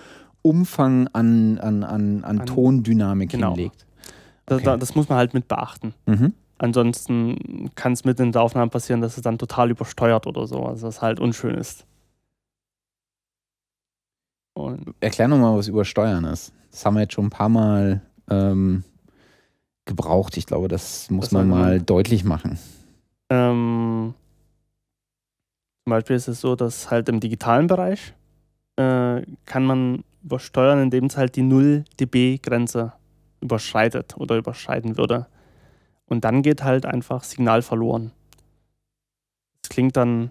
Umfang an, an, an, an
An-
Tondynamik
Genau.
hinlegt.
Das,
Okay.
da, das muss man halt mit beachten.
Mhm.
Ansonsten kann es mitten in der Aufnahme passieren, dass es dann total übersteuert oder so, also das halt unschön ist. Und
Erklär nochmal, was Übersteuern ist. Das haben wir jetzt schon ein paar Mal ähm, gebraucht. Ich glaube, das muss
Was
man mal deutlich machen.
ähm, zum Beispiel ist es so, dass halt im digitalen Bereich äh, kann man übersteuern, indem es halt die 0 dB-Grenze überschreitet oder überschreiten würde. Und dann geht halt einfach Signal verloren. Das klingt dann,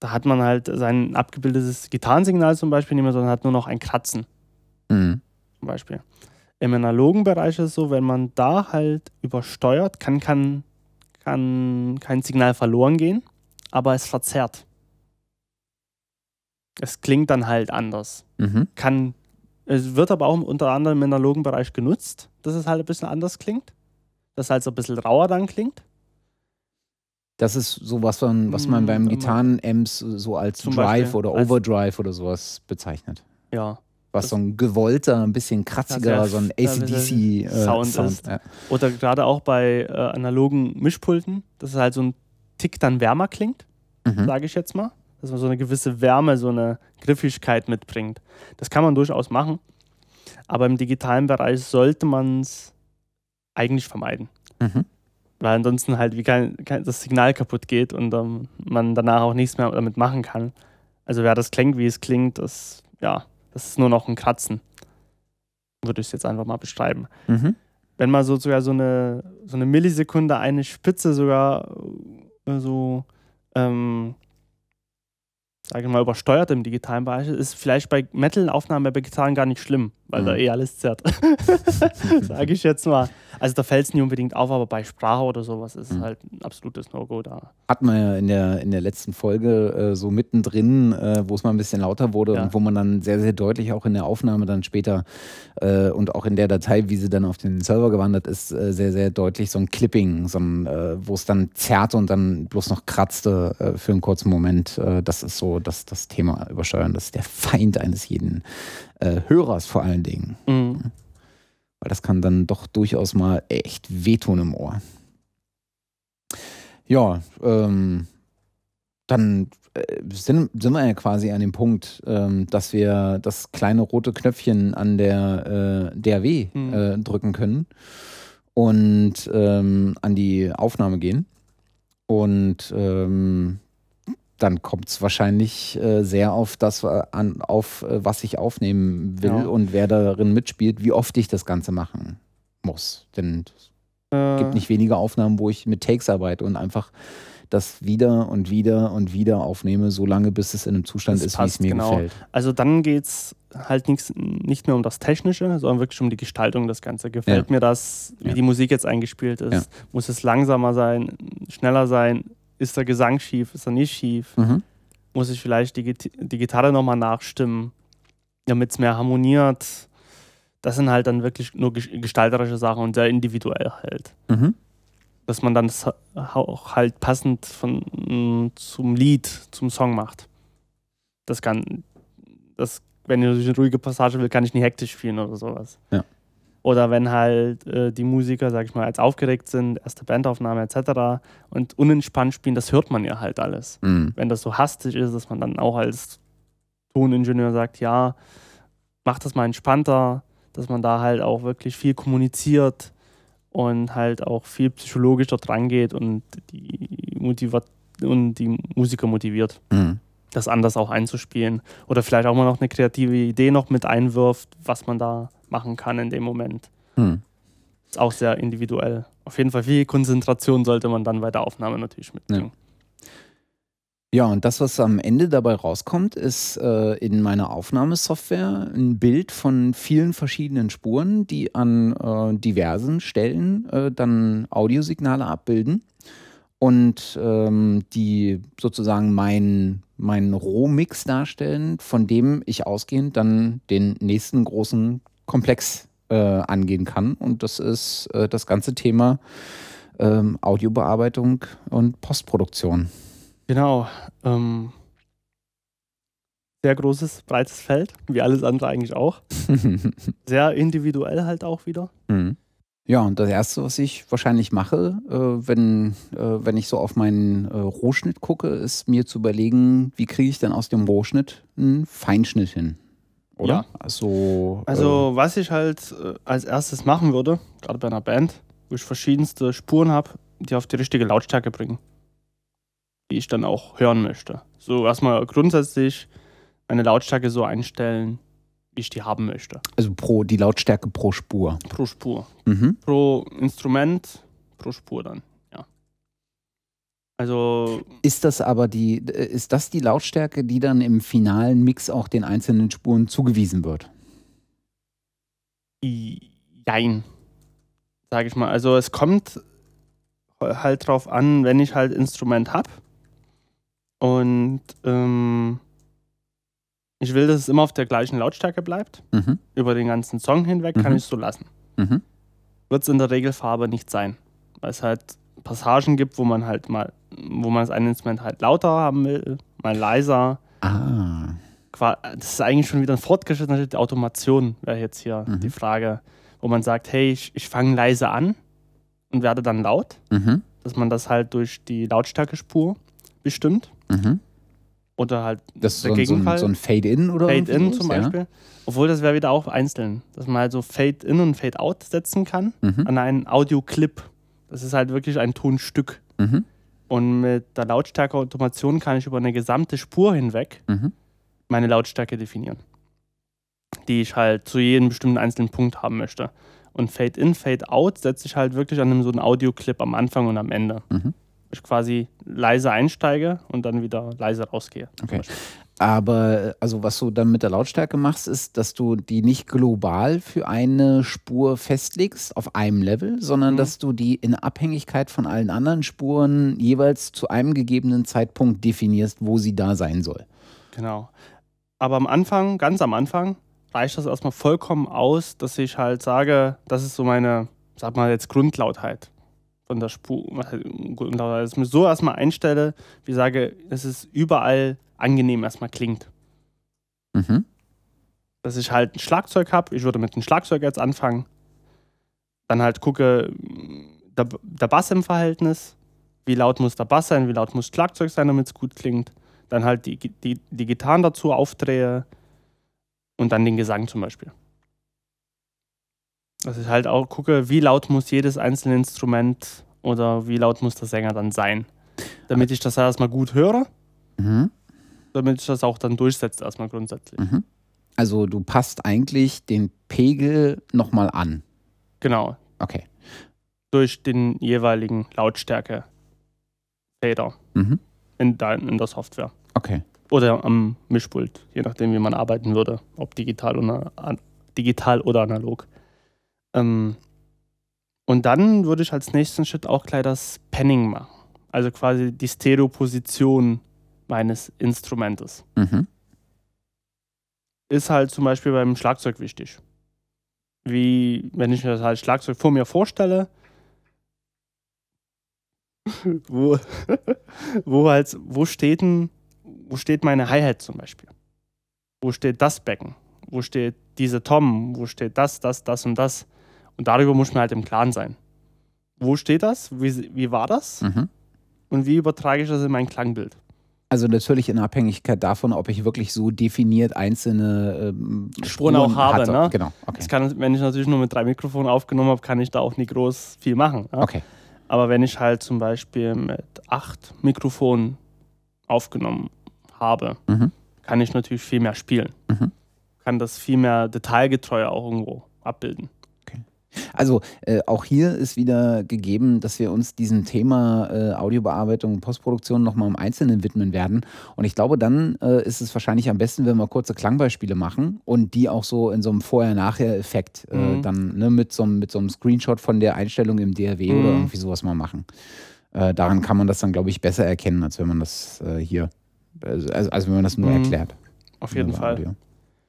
da hat man halt sein abgebildetes Gitarrensignal zum Beispiel nicht mehr, sondern hat nur noch ein Kratzen
Mhm.
zum Beispiel. Im analogen Bereich ist es so, wenn man da halt übersteuert, kann, kann, kann kein Signal verloren gehen, aber es verzerrt. Es klingt dann halt anders.
Mhm.
Kann, es wird aber auch unter anderem im analogen Bereich genutzt, dass es halt ein bisschen anders klingt. das halt so ein bisschen rauer dann klingt.
Das ist so was, man, was man
Mm,
beim
immer.
Gitarren-Amps so als
Zum
Drive
Beispiel
oder
als-
Overdrive oder sowas bezeichnet.
Ja.
Was so ein gewollter, ein bisschen kratziger, so ein
sehr-
ACDC äh,
Sound. ist.
Ja.
Oder gerade auch bei äh, analogen Mischpulten, dass es halt so ein Tick dann wärmer klingt,
Mhm.
sage ich jetzt mal. Dass man so eine gewisse Wärme, so eine Griffigkeit mitbringt. Das kann man durchaus machen. Aber im digitalen Bereich sollte man es eigentlich vermeiden.
Mhm.
Weil ansonsten halt wie kein, kein, das Signal kaputt geht und ähm, man danach auch nichts mehr damit machen kann. Also wer das klingt, wie es klingt, das, ja, das ist nur noch ein Kratzen. Würde ich es jetzt einfach mal beschreiben.
Mhm.
Wenn man so sogar so eine, so eine Millisekunde eine Spitze sogar äh, so, ähm, sage ich mal, übersteuert im digitalen Bereich, ist vielleicht bei Metal-Aufnahmen bei Gitarren gar nicht schlimm, weil
Mhm.
da eh alles zerrt. sage ich jetzt mal. Also da fällt es nie unbedingt auf, aber bei Sprache oder sowas ist es
Mhm.
halt ein absolutes No-Go da.
Hatten wir ja in der, in der letzten Folge äh, so mittendrin, äh, wo es mal ein bisschen lauter wurde
Ja.
und wo man dann sehr, sehr deutlich auch in der Aufnahme dann später äh, und auch in der Datei, wie sie dann auf den Server gewandert ist, äh, sehr, sehr deutlich so ein Clipping, so ein, äh, wo es dann zerrte und dann bloß noch kratzte äh, für einen kurzen Moment. Das ist so das, das Thema Übersteuern. Das ist der Feind eines jeden äh, Hörers vor allen Dingen.
Mhm.
Weil das kann dann doch durchaus mal echt wehtun im Ohr. Ja, ähm, dann äh, sind, sind wir ja quasi an dem Punkt, ähm, dass wir das kleine rote Knöpfchen an der äh, DAW
Mhm.
äh, drücken können und ähm, an die Aufnahme gehen. Und ähm, dann kommt es wahrscheinlich äh, sehr auf das äh, an, auf, äh, was ich aufnehmen will
Ja.
und wer darin mitspielt, wie oft ich das Ganze machen muss. Denn es
Äh,
gibt nicht wenige Aufnahmen, wo ich mit Takes arbeite und einfach das wieder und wieder und wieder aufnehme, so lange bis es in einem Zustand
Das
ist, wie es mir
genau.
gefällt.
Also dann geht es halt nix, nicht mehr um das Technische, sondern wirklich um die Gestaltung des Ganze. Gefällt mir das, wie
Ja.
die Musik jetzt eingespielt ist?
Ja.
Muss es langsamer sein, schneller sein? Ist der Gesang schief? Ist er nicht schief?
Mhm.
Muss ich vielleicht die, die Gitarre nochmal nachstimmen, damit es mehr harmoniert? Das sind halt dann wirklich nur ges- gestalterische Sachen und sehr individuell halt.
Mhm.
Dass man dann das auch halt passend von, mm, zum Lied, zum Song macht. Das kann, das, wenn ich eine ruhige Passage will, kann ich nicht hektisch spielen oder sowas.
Ja.
Oder wenn halt äh, die Musiker, sag ich mal, als aufgeregt sind, erste Bandaufnahme etc. und unentspannt spielen, das hört man ja halt alles.
Mhm.
Wenn das so hastig ist, dass man dann auch als Toningenieur sagt, ja, mach das mal entspannter, dass man da halt auch wirklich viel kommuniziert und halt auch viel psychologisch dort rangeht und die, Motiva und die Musiker motiviert,
Mhm.
das anders auch einzuspielen. Oder vielleicht auch mal noch eine kreative Idee noch mit einwirft, was man da machen kann in dem Moment.
Mhm.
Ist auch sehr individuell. Auf jeden Fall viel Konzentration sollte man dann bei der Aufnahme natürlich mitbringen.
Ja, und das, was am Ende dabei rauskommt, ist äh, in meiner Aufnahmesoftware ein Bild von vielen verschiedenen Spuren, die an äh, diversen Stellen äh, dann Audiosignale abbilden und ähm, die sozusagen meinen mein Rohmix darstellen, von dem ich ausgehend dann den nächsten großen Komplex äh, angehen kann. Und das ist äh, das ganze Thema ähm, Audiobearbeitung und Postproduktion.
Genau. Ähm, sehr großes, breites Feld, wie alles andere eigentlich auch. Sehr individuell halt auch wieder.
Mhm. Ja, und das Erste, was ich wahrscheinlich mache, äh, wenn, äh, wenn ich so auf meinen äh, Rohschnitt gucke, ist mir zu überlegen, wie kriege ich denn aus dem Rohschnitt einen Feinschnitt hin? Oder?
Ja.
Also,
Also, was ich halt äh, als erstes machen würde, gerade bei einer Band, wo ich verschiedenste Spuren habe, die auf die richtige Lautstärke bringen, die ich dann auch hören möchte. So erstmal grundsätzlich meine Lautstärke so einstellen, wie ich die haben möchte.
äh, also pro, die Lautstärke pro Spur.
Pro Spur.
Mhm.
Pro Instrument, pro Spur dann. Also,
Ist das aber die, ist das die Lautstärke, die dann im finalen Mix auch den einzelnen Spuren zugewiesen wird?
jein, sage ich mal. Also es kommt halt drauf an, wenn ich halt Instrument habe und ähm, ich will, dass es immer auf der gleichen Lautstärke bleibt,
Mhm.
über den ganzen Song hinweg, kann
Mhm.
ich es so lassen.
Mhm.
Wird es in der Regelfarbe nicht sein. weil es halt Passagen gibt, wo man halt mal, wo man das eine Instrument halt lauter haben will, mal leiser.
Ah.
Das ist eigentlich schon wieder ein fortgeschrittener Schritt. Die Automation wäre jetzt hier
Mhm.
die Frage, wo man sagt, hey, ich, ich fange leise an und werde dann laut,
Mhm.
dass man das halt durch die Lautstärkespur bestimmt.
Mhm.
Oder halt
Das ist
der
so, ein- so, ein,
Gegenfall.
so ein Fade-In oder
Fade-In zum
sowas, ja?
Beispiel. Obwohl das wäre wieder auch einzeln, dass man halt so Fade-In und Fade-Out setzen kann
Mhm.
an einen Audio-Clip. Das ist halt wirklich ein Tonstück.
Mhm.
Und mit der Lautstärke-Automation kann ich über eine gesamte Spur hinweg
Mhm.
meine Lautstärke definieren, die ich halt zu jedem bestimmten einzelnen Punkt haben möchte. Und Fade-In, Fade-Out setze ich halt wirklich an einem so einen Audio-Clip am Anfang und am Ende.
Mhm.
Ich quasi leise einsteige und dann wieder leise rausgehe.
Okay. Aber also was du dann mit der Lautstärke machst, ist, dass du die nicht global für eine Spur festlegst auf einem Level, sondern
Mhm.
dass du die in Abhängigkeit von allen anderen Spuren jeweils zu einem gegebenen Zeitpunkt definierst, wo sie da sein soll.
Genau. Aber am Anfang, ganz am Anfang, reicht das erstmal vollkommen aus, dass ich halt sage, das ist so meine, sag mal jetzt Grundlautheit von der Spur. dass ich mir so erstmal einstelle, wie ich sage, dass es überall angenehm erstmal klingt.
Mhm.
Dass ich halt ein Schlagzeug habe, ich würde mit dem Schlagzeug jetzt anfangen, dann halt gucke, der, der Bass im Verhältnis, wie laut muss der Bass sein, wie laut muss das Schlagzeug sein, damit es gut klingt. Dann halt die, die, die Gitarren dazu aufdrehe und dann den Gesang zum Beispiel. Dass ich halt auch gucke, wie laut muss jedes einzelne Instrument oder wie laut muss der Sänger dann sein. Damit ich das erstmal gut höre,
Mhm.
damit ich das auch dann durchsetze, erstmal grundsätzlich.
Mhm. Also du passt eigentlich den Pegel nochmal an.
Genau,
Okay.
durch den jeweiligen Lautstärke Fader
Mhm.
in, der- in der Software.
Okay.
Oder am Mischpult, je nachdem, wie man arbeiten würde, ob digital oder, digital oder analog. Ähm, und dann würde ich als nächsten Schritt auch gleich das Panning machen. Also quasi die Stereoposition meines Instrumentes.
Mhm.
Ist halt zum Beispiel beim Schlagzeug wichtig. Wie, wenn ich mir das halt Schlagzeug vor mir vorstelle, wo, wo halt, wo steht denn, wo steht meine Hi-Hat zum Beispiel? Wo steht das Becken? Wo steht diese Tom? Wo steht das, das, das und das? Und darüber muss man halt im Klaren sein. Wo steht das? Wie, wie war das?
Mhm.
Und wie übertrage ich das in mein Klangbild?
Also natürlich in Abhängigkeit davon, ob ich wirklich so definiert einzelne ähm,
Spuren auch habe,
hatte.
ne?
Genau. Okay.
Das kann, wenn ich natürlich nur mit drei Mikrofonen aufgenommen habe, kann ich da auch nicht groß viel machen. Ja?
Okay.
Aber wenn ich halt zum Beispiel mit acht Mikrofonen aufgenommen habe,
Mhm.
kann ich natürlich viel mehr spielen.
Mhm.
Kann das viel mehr detailgetreu auch irgendwo abbilden.
Also äh, auch hier ist wieder gegeben, dass wir uns diesem Thema äh, Audiobearbeitung und Postproduktion nochmal im Einzelnen widmen werden. Und ich glaube, dann äh, ist es wahrscheinlich am besten, wenn wir kurze Klangbeispiele machen und die auch so in so einem Vorher-Nachher-Effekt äh,
Mhm.
dann ne, mit, so, einem- mit so einem Screenshot von der Einstellung im DRW oder
Mhm.
irgendwie sowas mal machen. Äh, daran kann man das dann, glaube ich, besser erkennen, als wenn man das äh, hier, also, also wenn man das nur
Mhm.
erklärt.
Auf jeden Fall.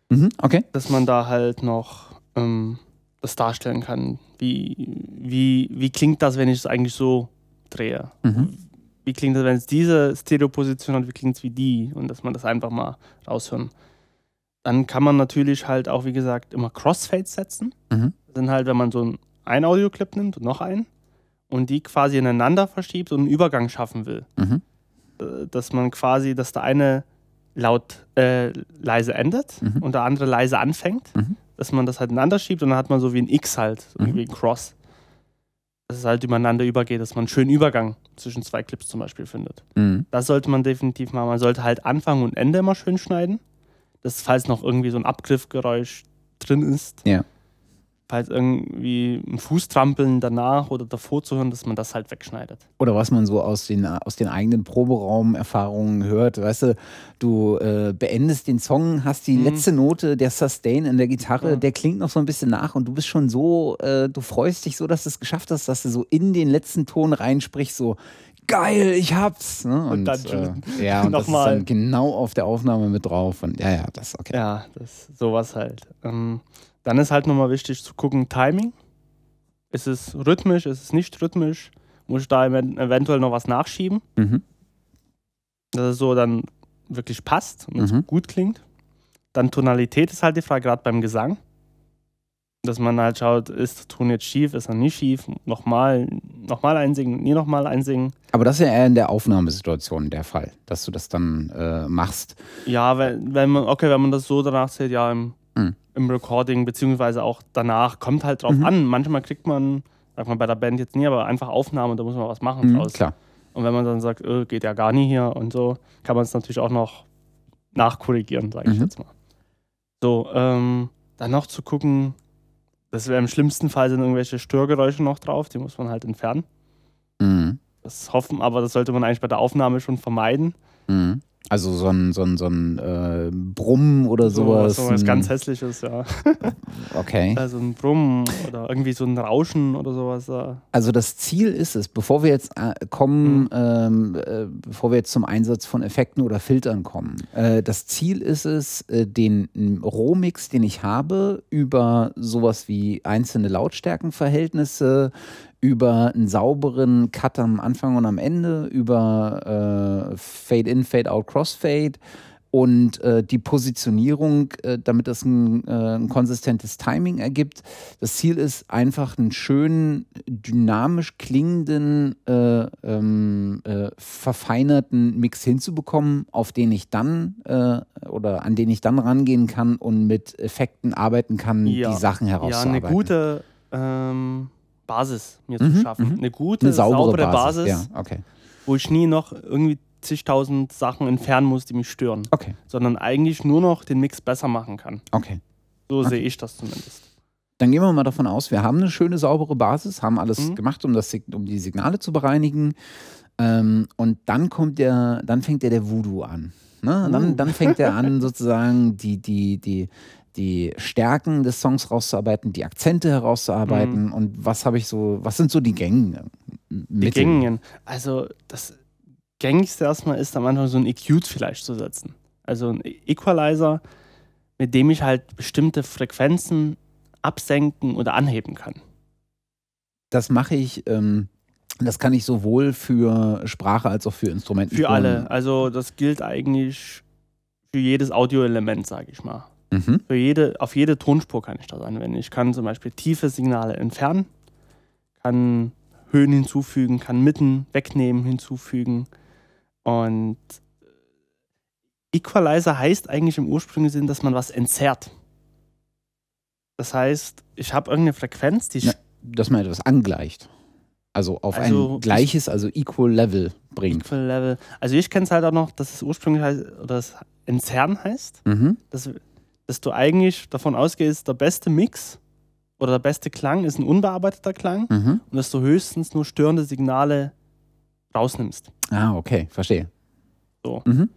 Mhm, okay.
Dass man da halt noch ähm, das darstellen kann. Wie, wie, wie klingt das, wenn ich es eigentlich so drehe?
Mhm.
Wie klingt das, wenn es diese Stereoposition hat? Wie klingt es wie die? Und dass man das einfach mal raushören. Dann kann man natürlich halt auch, wie gesagt, immer Crossfades setzen.
Mhm.
Das sind halt, wenn man so einen, Audioclip nimmt und noch einen und die quasi ineinander verschiebt und einen Übergang schaffen will.
Mhm.
Äh, Dass man quasi, dass der eine laut äh, leise endet
Mhm.
und der andere leise anfängt.
Mhm.
Dass man das halt ineinander schiebt und dann hat man so wie ein X halt,
Mhm.
wie ein Cross. Dass es halt übereinander übergeht, dass man einen schönen Übergang zwischen zwei Clips zum Beispiel findet.
Mhm.
Das sollte man definitiv machen. Man sollte halt Anfang und Ende immer schön schneiden. Dass falls noch irgendwie so ein Abgriffgeräusch drin ist.
Ja.
Falls irgendwie ein Fußtrampeln danach oder davor zu hören, dass man das halt wegschneidet.
Oder was man so aus den, aus den eigenen Proberaumerfahrungen hört. Weißt du, du äh, beendest den Song, hast die
Mhm.
letzte Note, der Sustain in der Gitarre,
Ja.
der klingt noch so ein bisschen nach und du bist schon so, äh, du freust dich so, dass du es geschafft hast, dass du so in den letzten Ton reinsprichst, so geil, ich hab's. Ne?
Und dann
äh, ja, und das ist
nochmal.
dann genau auf der Aufnahme mit drauf. Und ja, ja, das ist okay.
Ja, das, sowas halt. Ähm, dann ist halt nochmal wichtig zu gucken, Timing. Ist es rhythmisch, ist es nicht rhythmisch? muss ich da ev- eventuell noch was nachschieben,
Mhm.
dass es so dann wirklich passt und
Mhm.
gut klingt. Dann Tonalität ist halt die Frage, gerade beim Gesang. Dass man halt schaut, ist der Ton jetzt schief, ist er nicht schief, nochmal, nochmal einsingen, nie nochmal einsingen.
Aber das ist ja eher in der Aufnahmesituation der Fall, dass du das dann äh, machst.
Ja, wenn, wenn man, okay, wenn man das so danach sieht, ja, im,
Mhm.
im Recording, beziehungsweise auch danach, kommt halt drauf
Mhm.
an. Manchmal kriegt man, sagt man bei der Band jetzt nie, aber einfach Aufnahmen, da muss man was machen
Mhm,
draus.
klar.
Und wenn man dann sagt, äh, geht ja gar nie hier und so, kann man es natürlich auch noch nachkorrigieren, sage ich
Mhm.
jetzt mal. So, ähm, dann noch zu gucken, das wäre im schlimmsten Fall sind irgendwelche Störgeräusche noch drauf, die muss man halt entfernen.
Mhm.
Das hoffen, aber das sollte man eigentlich bei der Aufnahme schon vermeiden.
Mhm. Also so ein, so ein, so ein äh, Brummen oder sowas.
So was
ein-
ganz Hässliches, ja.
Okay.
Also ein Brummen oder irgendwie so ein Rauschen oder sowas. Ja.
Also das Ziel ist es, bevor wir jetzt äh,
Mhm.
kommen, ähm, äh, bevor wir jetzt zum Einsatz von Effekten oder Filtern kommen, äh, das Ziel ist es, äh, den Rohmix, den ich habe, über sowas wie einzelne Lautstärkenverhältnisse, über einen sauberen Cut am Anfang und am Ende, über äh, Fade-in, Fade-out, Crossfade und äh, die Positionierung, äh, damit das ein, äh, ein konsistentes Timing ergibt. Das Ziel ist einfach einen schönen, dynamisch klingenden, äh, ähm, äh, verfeinerten Mix hinzubekommen, auf den ich dann oder an den ich dann rangehen kann und mit Effekten arbeiten kann,
Ja.
die Sachen
ja,
herauszuarbeiten.
eine gute ähm, Basis mir
Mhm,
zu schaffen.
mhm.
Eine gute,
eine saubere,
Basis,
Basis. Ja, okay.
wo ich nie noch irgendwie zigtausend Sachen entfernen muss, die mich stören,
Okay,
sondern eigentlich nur noch den Mix besser machen kann.
okay.
So
Okay.
sehe ich das zumindest.
Dann gehen wir mal davon aus, wir haben eine schöne, saubere Basis, haben alles
Mhm.
gemacht, um, das, um die Signale zu bereinigen. Ähm, und dann kommt der, dann fängt ja der Voodoo an. Ne? Dann,
Uh.
dann fängt er an, sozusagen die, die, die, die Stärken des Songs rauszuarbeiten, die Akzente herauszuarbeiten. Und was habe ich so, was sind so die Gängen?
Die gängigen. Also das gängigste erstmal ist am Anfang so ein EQ vielleicht zu setzen. Also ein Equalizer, mit dem ich halt bestimmte Frequenzen absenken oder anheben kann.
Das mache ich, ähm, das kann ich sowohl für Sprache als auch für Instrumente.
Für alle. Also das gilt eigentlich für jedes Audioelement, sage ich mal.
Mhm.
Für jede, auf jede Tonspur kann ich das anwenden. Ich kann zum Beispiel tiefe Signale entfernen, kann Höhen hinzufügen, kann Mitten wegnehmen, hinzufügen. Und Equalizer heißt eigentlich im ursprünglichen Sinn, dass man was entzerrt. Das heißt, ich habe irgendeine Frequenz, die
Ja. Dass man etwas angleicht. Also auf
Also
ein gleiches, also equal Level bringt.
Equal Level. Also ich kenne es halt auch noch, dass es ursprünglich heißt, oder das Entzerren heißt.
Mhm.
dass, dass du eigentlich davon ausgehst, der beste Mix oder der beste Klang ist ein unbearbeiteter Klang
Mhm.
und dass du höchstens nur störende Signale rausnimmst.
Ah, okay, verstehe.
So.
Mhm.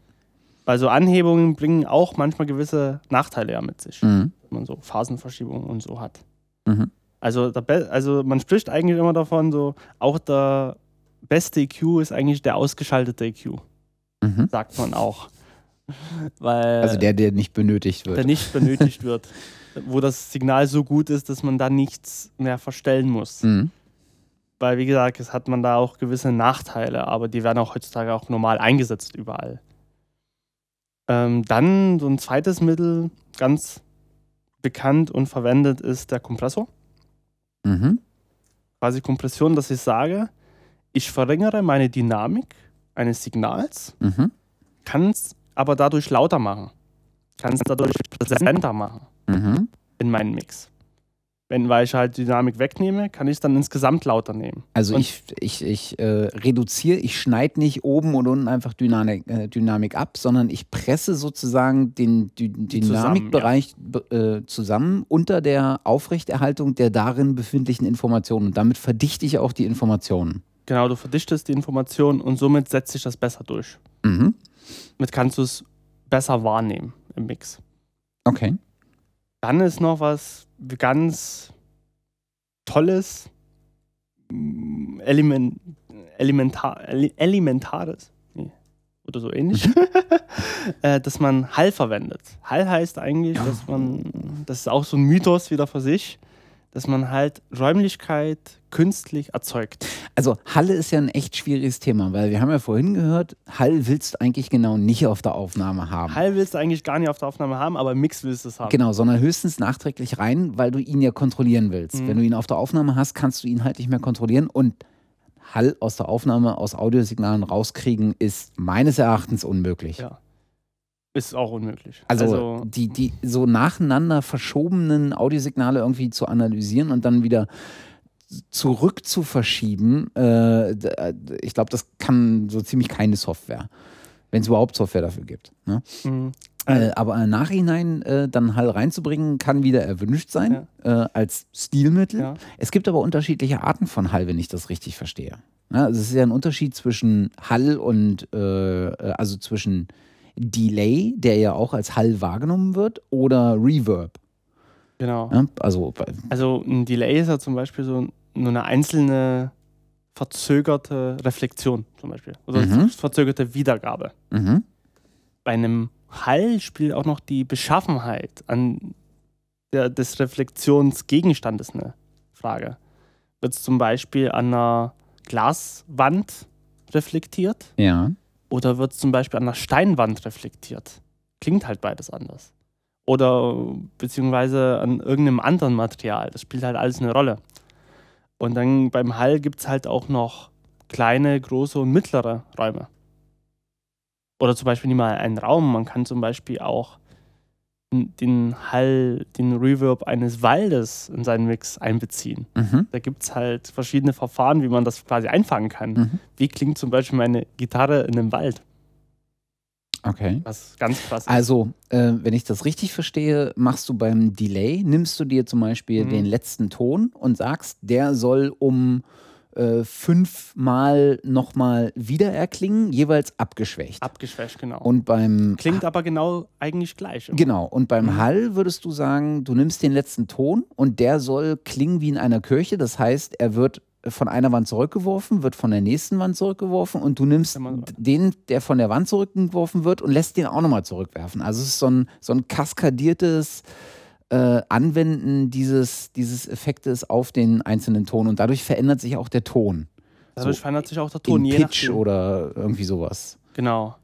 Weil so Anhebungen bringen auch manchmal gewisse Nachteile ja mit sich,
Mhm.
wenn man so Phasenverschiebungen und so hat.
Mhm.
Also, also man spricht eigentlich immer davon, so auch der beste EQ ist eigentlich der ausgeschaltete EQ,
Mhm.
sagt man auch. Weil
Also der, der nicht benötigt
der
wird.
nicht benötigt wird. Wo das Signal so gut ist, dass man da nichts mehr verstellen muss.
Mhm.
Weil, wie gesagt, es hat man da auch gewisse Nachteile, aber die werden auch heutzutage auch normal eingesetzt überall. Ähm, dann so ein zweites Mittel, ganz bekannt und verwendet, ist der Kompressor.
Mhm.
Quasi Kompression, dass ich sage, ich verringere meine Dynamik eines Signals,
Mhm.
kann es aber dadurch lauter machen, kann es dadurch präsenter machen.
Mhm.
in meinen Mix. Wenn, weil ich halt Dynamik wegnehme, kann ich es dann insgesamt lauter nehmen.
Also
Und-
ich, ich, ich äh, reduziere, ich schneide nicht oben und unten einfach Dynamik, äh, Dynamik ab, sondern ich presse sozusagen den Dy Dynamikbereich be- äh, zusammen unter der Aufrechterhaltung der darin befindlichen Informationen. Und damit verdichte ich auch die Informationen.
Genau, du verdichtest die Information und somit setzt sich das besser durch.
Mhm.
Damit kannst du es besser wahrnehmen im Mix.
Okay.
Dann ist noch was ganz Tolles, Element, elementar, ele- Elementares nee, oder so ähnlich, äh, dass man Hall verwendet. Hall heißt eigentlich, dass man, das ist auch so ein Mythos wieder für sich, dass man halt Räumlichkeit künstlich erzeugt.
Also Halle ist ja ein echt schwieriges Thema, weil wir haben ja vorhin gehört, Hall willst du eigentlich genau nicht auf der Aufnahme haben.
Hall willst du eigentlich gar nicht auf der Aufnahme haben, aber Mix willst du es haben.
Genau, sondern höchstens nachträglich rein, weil du ihn ja kontrollieren willst.
Mhm.
Wenn du ihn auf der Aufnahme hast, kannst du ihn halt nicht mehr kontrollieren und Hall aus der Aufnahme, aus Audiosignalen rauskriegen, ist meines Erachtens unmöglich.
Ja. Ist auch unmöglich.
Also, die, die so nacheinander verschobenen Audiosignale irgendwie zu analysieren und dann wieder zurück zu verschieben, äh, ich glaube, das kann so ziemlich keine Software. Wenn es überhaupt Software dafür gibt. Ne?
Mhm.
Äh, aber im Nachhinein äh, dann Hall reinzubringen, kann wieder erwünscht sein äh, als Stilmittel.
Ja.
Es gibt aber unterschiedliche Arten von Hall, wenn ich das richtig verstehe. Ja, also es ist ja ein Unterschied zwischen Hall und, äh, äh, also zwischen Delay, der ja auch als Hall wahrgenommen wird, oder Reverb.
Genau.
Ja, also,
Also ein Delay ist ja zum Beispiel so nur eine einzelne verzögerte Reflexion zum Beispiel. Oder
Mhm.
verzögerte Wiedergabe.
mhm.
Bei einem Hall spielt auch noch die Beschaffenheit an der, des Reflexionsgegenstandes eine Frage. Wird es zum Beispiel an einer Glaswand reflektiert
ja.
Oder wird es zum Beispiel an einer Steinwand reflektiert? Klingt halt beides anders. Oder beziehungsweise an irgendeinem anderen Material. Das spielt halt alles eine Rolle. Und dann beim Hall gibt es halt auch noch kleine, große und mittlere Räume. Oder zum Beispiel nicht mal einen Raum. Man kann zum Beispiel auch den Hall, den Reverb eines Waldes in seinen Mix einbeziehen.
Mhm.
Da gibt es halt verschiedene Verfahren, wie man das quasi einfangen kann.
Mhm.
Wie klingt zum Beispiel meine Gitarre in einem Wald?
Okay.
Was ganz krass ist.
Also, äh, wenn ich das richtig verstehe, machst du beim Delay, nimmst du dir zum Beispiel
Mhm.
den letzten Ton und sagst, der soll um äh, fünfmal nochmal wieder erklingen, jeweils abgeschwächt.
Abgeschwächt, genau.
und beim
Klingt aber genau eigentlich gleich. immer.
Genau, und beim
Mhm.
Hall würdest du sagen, du nimmst den letzten Ton und der soll klingen wie in einer Kirche. Das heißt, er wird von einer Wand zurückgeworfen, wird von der nächsten Wand zurückgeworfen und du nimmst den, der von der Wand zurückgeworfen wird und lässt den auch nochmal zurückwerfen. Also es ist so ein, so ein kaskadiertes äh, Anwenden dieses, dieses Effektes auf den einzelnen Ton und dadurch verändert sich auch der Ton.
Dadurch
so
verändert sich auch der Ton,
In
je
Pitch
nachdem.
oder irgendwie sowas.
Genau.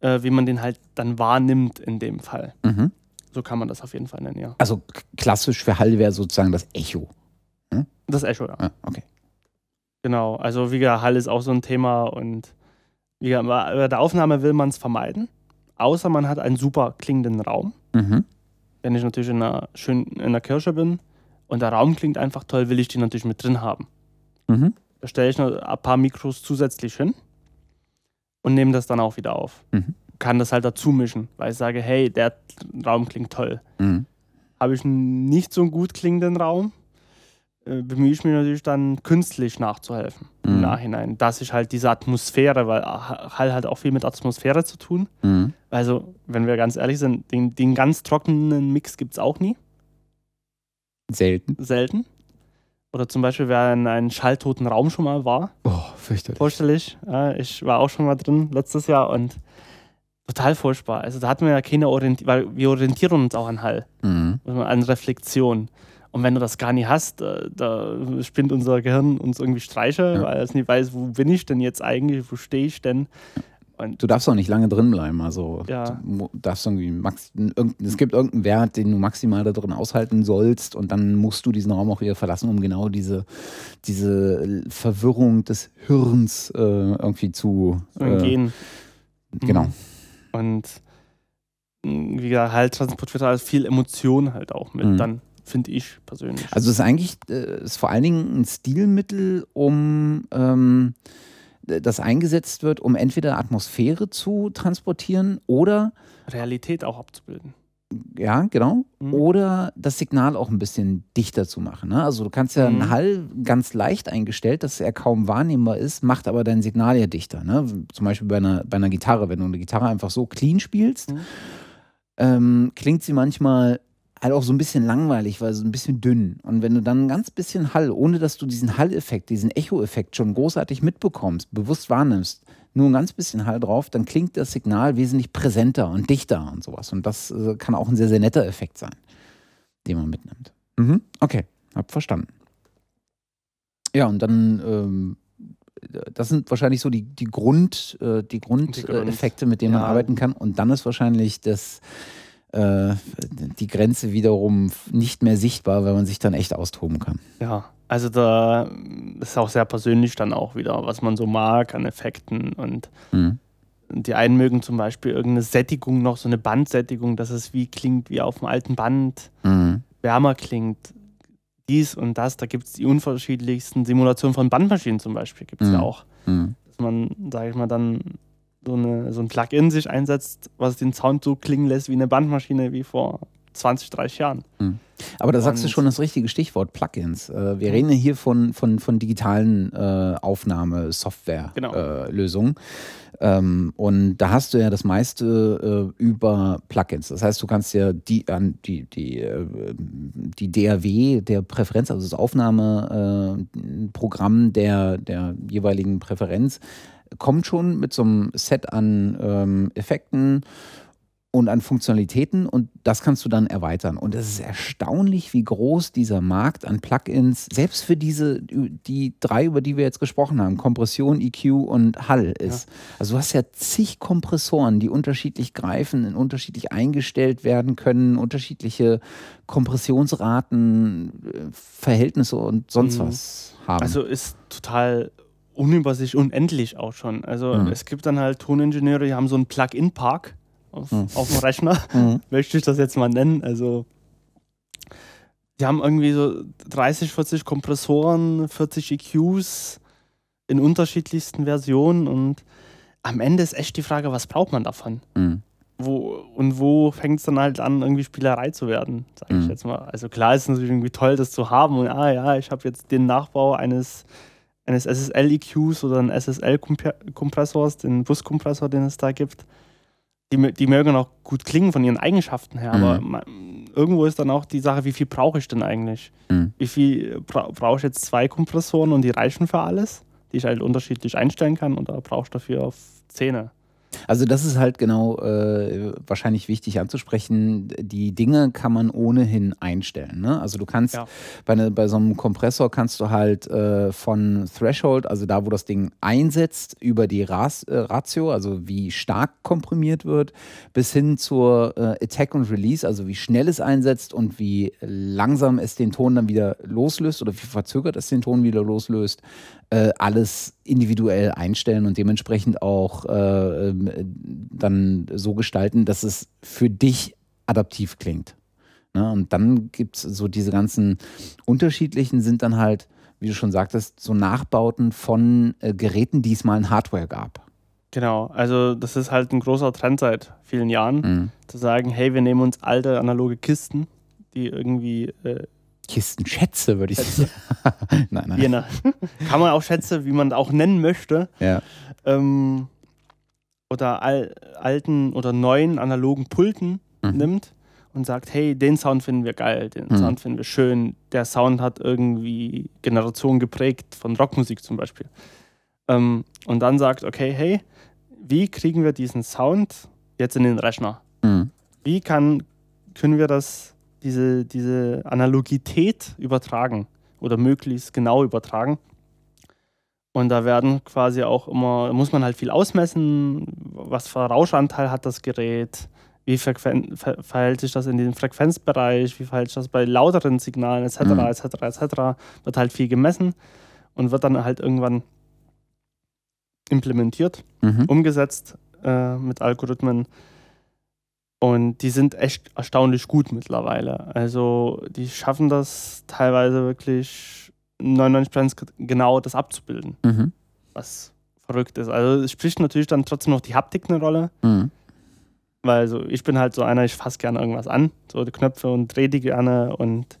Äh, wie man den halt dann wahrnimmt in dem Fall.
Mhm.
So kann man das auf jeden Fall nennen, ja.
Also klassisch für Hall wäre sozusagen das Echo.
Das Echo, ja.
Ah, okay.
Genau. Also wie gesagt, Hall ist auch so ein Thema und wie gesagt, bei der Aufnahme will man es vermeiden. Außer man hat einen super klingenden Raum.
Mhm.
Wenn ich natürlich in einer, schön in einer Kirche bin und der Raum klingt einfach toll, will ich den natürlich mit drin haben.
Mhm.
Da stelle ich noch ein paar Mikros zusätzlich hin und nehme das dann auch wieder auf.
Mhm.
Kann das halt dazu mischen, weil ich sage, hey, der Raum klingt toll.
Mhm.
Habe ich einen nicht so gut klingenden Raum, bemühe ich mich natürlich dann künstlich nachzuhelfen im
Mhm.
Nachhinein, dass ich halt diese Atmosphäre, weil Hall hat auch viel mit Atmosphäre zu tun.
Mhm.
Also, wenn wir ganz ehrlich sind, den, den ganz trockenen Mix gibt es auch nie,
Selten.
selten. Oder zum Beispiel, wer in einem schalltoten Raum schon mal war,
Oh, fürchterlich.
vorstellig. Ich war auch schon mal drin letztes Jahr und total furchtbar. Also da hatten wir ja keine Orientierung, weil wir orientieren uns auch an Hall,
Mhm.
an Reflexion. Und wenn du das gar nicht hast, äh, da spinnt unser Gehirn uns irgendwie Streiche,
Ja.
weil es nicht weiß, wo bin ich denn jetzt eigentlich, wo stehe ich denn? Und
Du darfst auch nicht lange drin bleiben. Also
Ja.
du darfst irgendwie max, es gibt irgendeinen Wert, den du maximal da drin aushalten sollst und dann musst du diesen Raum auch wieder verlassen, um genau diese, diese Verwirrung des Hirns äh, irgendwie zu äh,
entgehen.
Genau.
Und wie gesagt, halt transportiert halt viel Emotion halt auch mit,
Mhm.
dann finde ich persönlich.
Also es ist eigentlich äh, ist vor allen Dingen ein Stilmittel, um ähm, das eingesetzt wird, um entweder Atmosphäre zu transportieren oder
Realität auch abzubilden.
Ja, genau.
Mhm.
Oder das Signal auch ein bisschen dichter zu machen. Ne? Also du kannst ja einen
Mhm.
Hall ganz leicht eingestellt, dass er kaum wahrnehmbar ist, macht aber dein Signal ja dichter. Ne? Zum Beispiel bei einer, bei einer Gitarre, wenn du eine Gitarre einfach so clean spielst,
Mhm.
ähm, klingt sie manchmal halt auch so ein bisschen langweilig, weil so ein bisschen dünn. Und wenn du dann ein ganz bisschen Hall, ohne dass du diesen Hall-Effekt, diesen Echo-Effekt schon großartig mitbekommst, bewusst wahrnimmst, nur ein ganz bisschen Hall drauf, dann klingt das Signal wesentlich präsenter und dichter und sowas. Und das äh, kann auch ein sehr, sehr netter Effekt sein, den man mitnimmt. Mhm. Okay, hab verstanden. Ja, und dann ähm, das sind wahrscheinlich so die, die, Grund, äh, die Grundeffekte, mit denen ja. man arbeiten kann. Und dann ist wahrscheinlich das, äh, die Grenze wiederum nicht mehr sichtbar, weil man sich dann echt austoben kann.
Ja, also da ist auch sehr persönlich dann auch wieder, was man so mag an Effekten und mhm. die einen mögen zum Beispiel irgendeine Sättigung noch, so eine Bandsättigung, dass es wie klingt wie auf dem alten Band, mhm. wärmer klingt dies und das. Da gibt es die unterschiedlichsten Simulationen von Bandmaschinen zum Beispiel, gibt es mhm. ja auch. Mhm. Dass man, sage ich mal, dann so, eine, so ein Plugin sich einsetzt, was den Sound so klingen lässt wie eine Bandmaschine wie vor 20, 30 Jahren. Mhm.
Aber da sagst du schon das richtige Stichwort, Plugins. Äh, wir reden hier von, von, von digitalen äh, Aufnahme-Software-Lösungen. Genau. Äh, ähm, und da hast du ja das meiste äh, über Plugins. Das heißt, du kannst ja die, die, die, äh, die DAW der Präferenz, also das Aufnahmeprogramm der, der jeweiligen Präferenz, kommt schon mit so einem Set an ähm, Effekten und an Funktionalitäten und das kannst du dann erweitern. Und es ist erstaunlich, wie groß dieser Markt an Plugins, selbst für diese, die drei, über die wir jetzt gesprochen haben, Kompression, EQ und Hall ist. Ja. Also du hast ja zig Kompressoren, die unterschiedlich greifen, unterschiedlich eingestellt werden können, unterschiedliche Kompressionsraten, äh, Verhältnisse und sonst mhm. was haben.
Also ist total unübersichtlich, unendlich auch schon. Also mhm. es gibt dann halt Toningenieure, die haben so einen Plug-in-Park auf, mhm. auf dem Rechner, mhm. möchte ich das jetzt mal nennen. Also die haben irgendwie so 30, 40 Kompressoren, 40 EQs in unterschiedlichsten Versionen und am Ende ist echt die Frage, was braucht man davon? Mhm. Wo, und wo fängt es dann halt an, irgendwie Spielerei zu werden, sage ich mhm. jetzt mal. Also klar ist es natürlich irgendwie toll, das zu haben und ah ja, ich habe jetzt den Nachbau eines eines SSL-EQs oder eines SSL-Kompressors, den Buskompressor, den es da gibt die, die mögen auch gut klingen von ihren Eigenschaften her, mhm. aber man, irgendwo ist dann auch die Sache, wie viel brauche ich denn eigentlich? Mhm. Wie viel bra brauche ich jetzt zwei Kompressoren und die reichen für alles, die ich halt unterschiedlich einstellen kann oder brauche ich dafür auf Zähne?
Also das ist halt genau äh, wahrscheinlich wichtig anzusprechen. Die Dinge kann man ohnehin einstellen. Ne? Also du kannst ja. bei, ne, bei so einem Kompressor kannst du halt äh, von Threshold, also da, wo das Ding einsetzt, über die Ras, äh, Ratio, also wie stark komprimiert wird, bis hin zur äh, Attack und Release, also wie schnell es einsetzt und wie langsam es den Ton dann wieder loslöst oder wie verzögert es den Ton wieder loslöst, äh, alles individuell einstellen und dementsprechend auch äh, ähm, dann so gestalten, dass es für dich adaptiv klingt. Ne? Und dann gibt es so diese ganzen unterschiedlichen, sind dann halt, wie du schon sagtest, so Nachbauten von äh, Geräten, die es mal in Hardware gab.
Genau, also das ist halt ein großer Trend seit vielen Jahren, mhm. zu sagen, hey, wir nehmen uns alte analoge Kisten, die irgendwie äh,
Kistenschätze, würde ich
sagen. nein, nein. Genau. Kann man auch Schätze, wie man auch nennen möchte.
Ja.
Ähm, oder al alten oder neuen analogen Pulten mhm. nimmt und sagt, hey, den Sound finden wir geil, den mhm. Sound finden wir schön. Der Sound hat irgendwie Generationen geprägt, von Rockmusik zum Beispiel. Ähm, und dann sagt, okay, hey, wie kriegen wir diesen Sound jetzt in den Rechner? Mhm. Wie kann, können wir das diese, diese Analogität übertragen oder möglichst genau übertragen. Und da werden quasi auch immer, muss man halt viel ausmessen, was für Rauschanteil hat das Gerät, wie Frequen verhält sich das in dem Frequenzbereich, wie verhält sich das bei lauteren Signalen etc. Mhm. etc. etc. Wird halt viel gemessen und wird dann halt irgendwann implementiert, mhm. umgesetzt äh, mit Algorithmen. Und die sind echt erstaunlich gut mittlerweile. Also die schaffen das teilweise wirklich 99% genau das abzubilden. Mhm. Was verrückt ist. Also es spricht natürlich dann trotzdem noch die Haptik eine Rolle. Mhm. Weil so, ich bin halt so einer, ich fasse gerne irgendwas an, so die Knöpfe und drehe die gerne und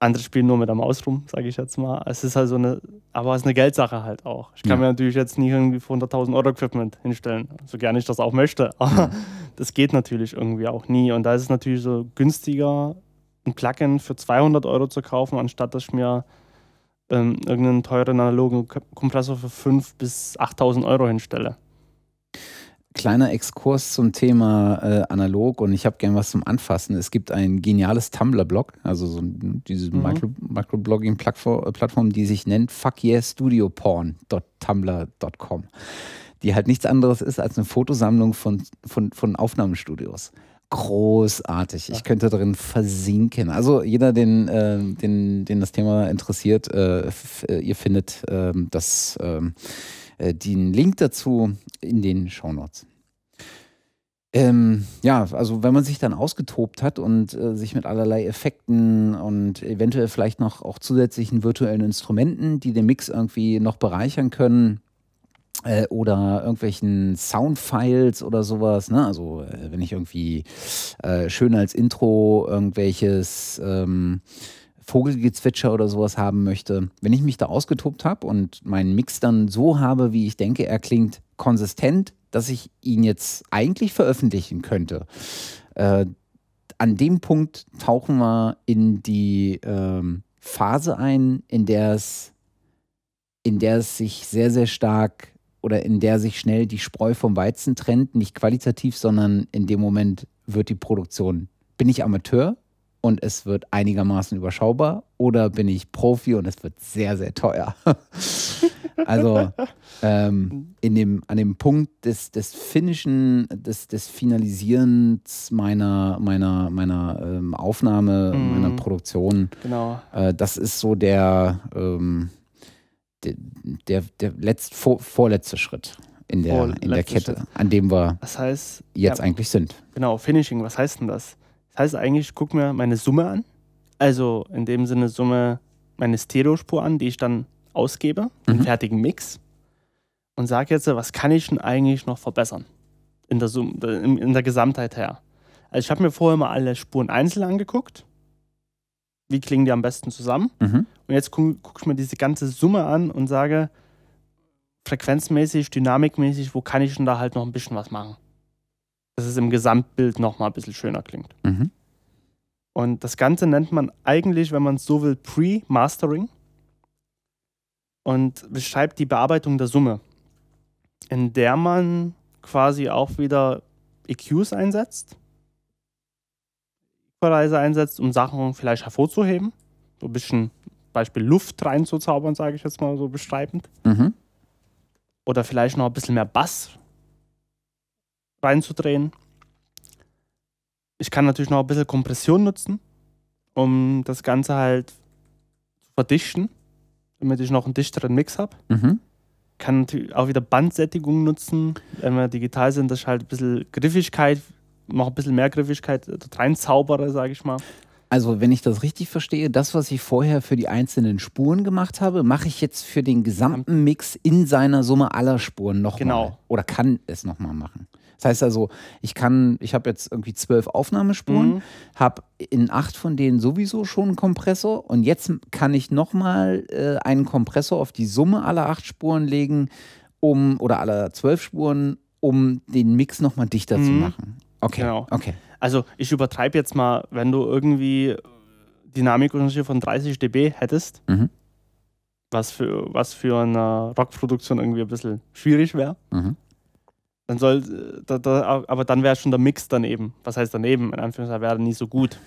andere spielen nur mit der Maus rum, sage ich jetzt mal. Es ist halt so eine, aber es ist eine Geldsache halt auch. Ich kann ja. mir natürlich jetzt nie irgendwie für 100.000 Euro Equipment hinstellen, so gerne ich das auch möchte. Aber ja. das geht natürlich irgendwie auch nie. Und da ist es natürlich so günstiger, ein Plugin für 200 Euro zu kaufen, anstatt dass ich mir ähm, irgendeinen teuren analogen Kompressor für 5.000 bis 8.000 Euro hinstelle.
Kleiner Exkurs zum Thema äh, analog und ich habe gern was zum Anfassen. Es gibt ein geniales Tumblr-Blog, also so diese mhm. Microblogging-Plattform, die sich nennt fuckyeahstudioporn.tumblr.com, die halt nichts anderes ist als eine Fotosammlung von, von, von Aufnahmestudios großartig. Ich könnte darin versinken. Also jeder, den, äh, den, den das Thema interessiert, äh, äh ihr findet ähm, das, ähm, äh, den Link dazu in den Shownotes. Ähm, ja, also wenn man sich dann ausgetobt hat und äh, sich mit allerlei Effekten und eventuell vielleicht noch auch zusätzlichen virtuellen Instrumenten, die den Mix irgendwie noch bereichern können, äh, oder irgendwelchen Soundfiles oder sowas. Ne? Also äh, wenn ich irgendwie äh, schön als Intro irgendwelches ähm, Vogelgezwitscher oder sowas haben möchte. Wenn ich mich da ausgetobt habe und meinen Mix dann so habe, wie ich denke, er klingt konsistent, dass ich ihn jetzt eigentlich veröffentlichen könnte. Äh, an dem Punkt tauchen wir in die ähm, Phase ein, in der es in der es sich sehr, sehr stark oder in der sich schnell die Spreu vom Weizen trennt, nicht qualitativ, sondern in dem Moment wird die Produktion, bin ich Amateur und es wird einigermaßen überschaubar oder bin ich Profi und es wird sehr, sehr teuer. also ähm, in dem, an dem Punkt des, des Finnischen, des, des Finalisierens meiner, meiner, meiner ähm, Aufnahme, mm. meiner Produktion,
genau.
Äh, das ist so der, ähm, der, der, der letzt, vor, vorletzte Schritt in der, in der Kette, an dem wir
das heißt,
jetzt ja, eigentlich sind.
Genau, Finishing, was heißt denn das? Das heißt eigentlich, ich gucke mir meine Summe an, also in dem Sinne Summe meine Stereospur an, die ich dann ausgebe, mhm. einen fertigen Mix und sage jetzt, was kann ich denn eigentlich noch verbessern in der, Summe, in der Gesamtheit her. Also ich habe mir vorher mal alle Spuren einzeln angeguckt wie klingen die am besten zusammen. Mhm. Und jetzt gucke guck ich mir diese ganze Summe an und sage, frequenzmäßig, dynamikmäßig, wo kann ich denn da halt noch ein bisschen was machen? Dass es im Gesamtbild nochmal ein bisschen schöner klingt. Mhm. Und das Ganze nennt man eigentlich, wenn man es so will, Pre-Mastering und beschreibt die Bearbeitung der Summe, in der man quasi auch wieder EQs einsetzt Equalizer einsetzt, um Sachen vielleicht hervorzuheben. So ein bisschen Beispiel Luft reinzuzaubern, sage ich jetzt mal so beschreibend. Mhm. Oder vielleicht noch ein bisschen mehr Bass reinzudrehen. Ich kann natürlich noch ein bisschen Kompression nutzen, um das Ganze halt zu verdichten, damit ich noch einen dichteren Mix habe. Mhm. Kann natürlich auch wieder Bandsättigung nutzen, wenn wir digital sind, dass ich halt ein bisschen Griffigkeit noch ein bisschen mehr Griffigkeit reinzaubere, sage ich mal.
Also, wenn ich das richtig verstehe, das, was ich vorher für die einzelnen Spuren gemacht habe, mache ich jetzt für den gesamten Mix in seiner Summe aller Spuren nochmal. Genau. Oder kann es nochmal machen. Das heißt also, ich kann, ich habe jetzt irgendwie zwölf Aufnahmespuren, mhm. habe in acht von denen sowieso schon einen Kompressor und jetzt kann ich nochmal äh, einen Kompressor auf die Summe aller acht Spuren legen, um, oder aller zwölf Spuren, um den Mix nochmal dichter mhm. zu machen. Okay. Genau. okay.
Also ich übertreibe jetzt mal, wenn du irgendwie Dynamikunterschied von 30 dB hättest, mhm. was, für, was für eine Rockproduktion irgendwie ein bisschen schwierig wäre, mhm. Dann soll, da, da, aber dann wäre schon der Mix daneben. Was heißt daneben? In Anführungszeichen wäre nie so gut.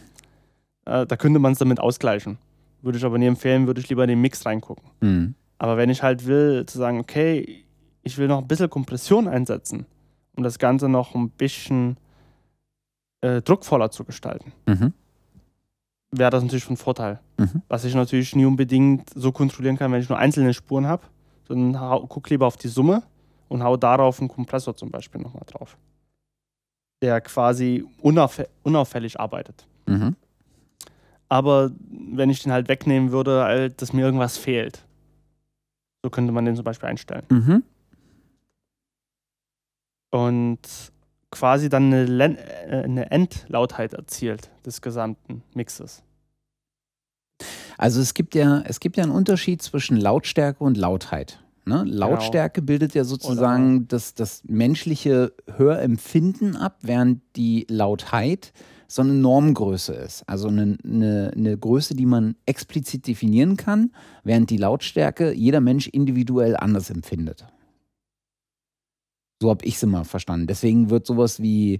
Äh, da könnte man es damit ausgleichen. Würde ich aber nie empfehlen, würde ich lieber in den Mix reingucken. Mhm. Aber wenn ich halt will, zu sagen, okay, ich will noch ein bisschen Kompression einsetzen, um das Ganze noch ein bisschen äh, druckvoller zu gestalten, mhm. wäre das natürlich von Vorteil. Mhm. Was ich natürlich nie unbedingt so kontrollieren kann, wenn ich nur einzelne Spuren habe, sondern gucke lieber auf die Summe und hau darauf einen Kompressor zum Beispiel nochmal drauf, der quasi unauff unauffällig arbeitet. Mhm. Aber wenn ich den halt wegnehmen würde, halt, dass mir irgendwas fehlt, so könnte man den zum Beispiel einstellen. Mhm. Und quasi dann eine, äh, eine Endlautheit erzielt des gesamten Mixes.
Also es gibt ja, es gibt ja einen Unterschied zwischen Lautstärke und Lautheit. Ne? Lautstärke genau. bildet ja sozusagen das, das menschliche Hörempfinden ab, während die Lautheit so eine Normgröße ist. Also eine, eine, eine Größe, die man explizit definieren kann, während die Lautstärke jeder Mensch individuell anders empfindet. So habe ich es immer verstanden. Deswegen wird sowas wie äh,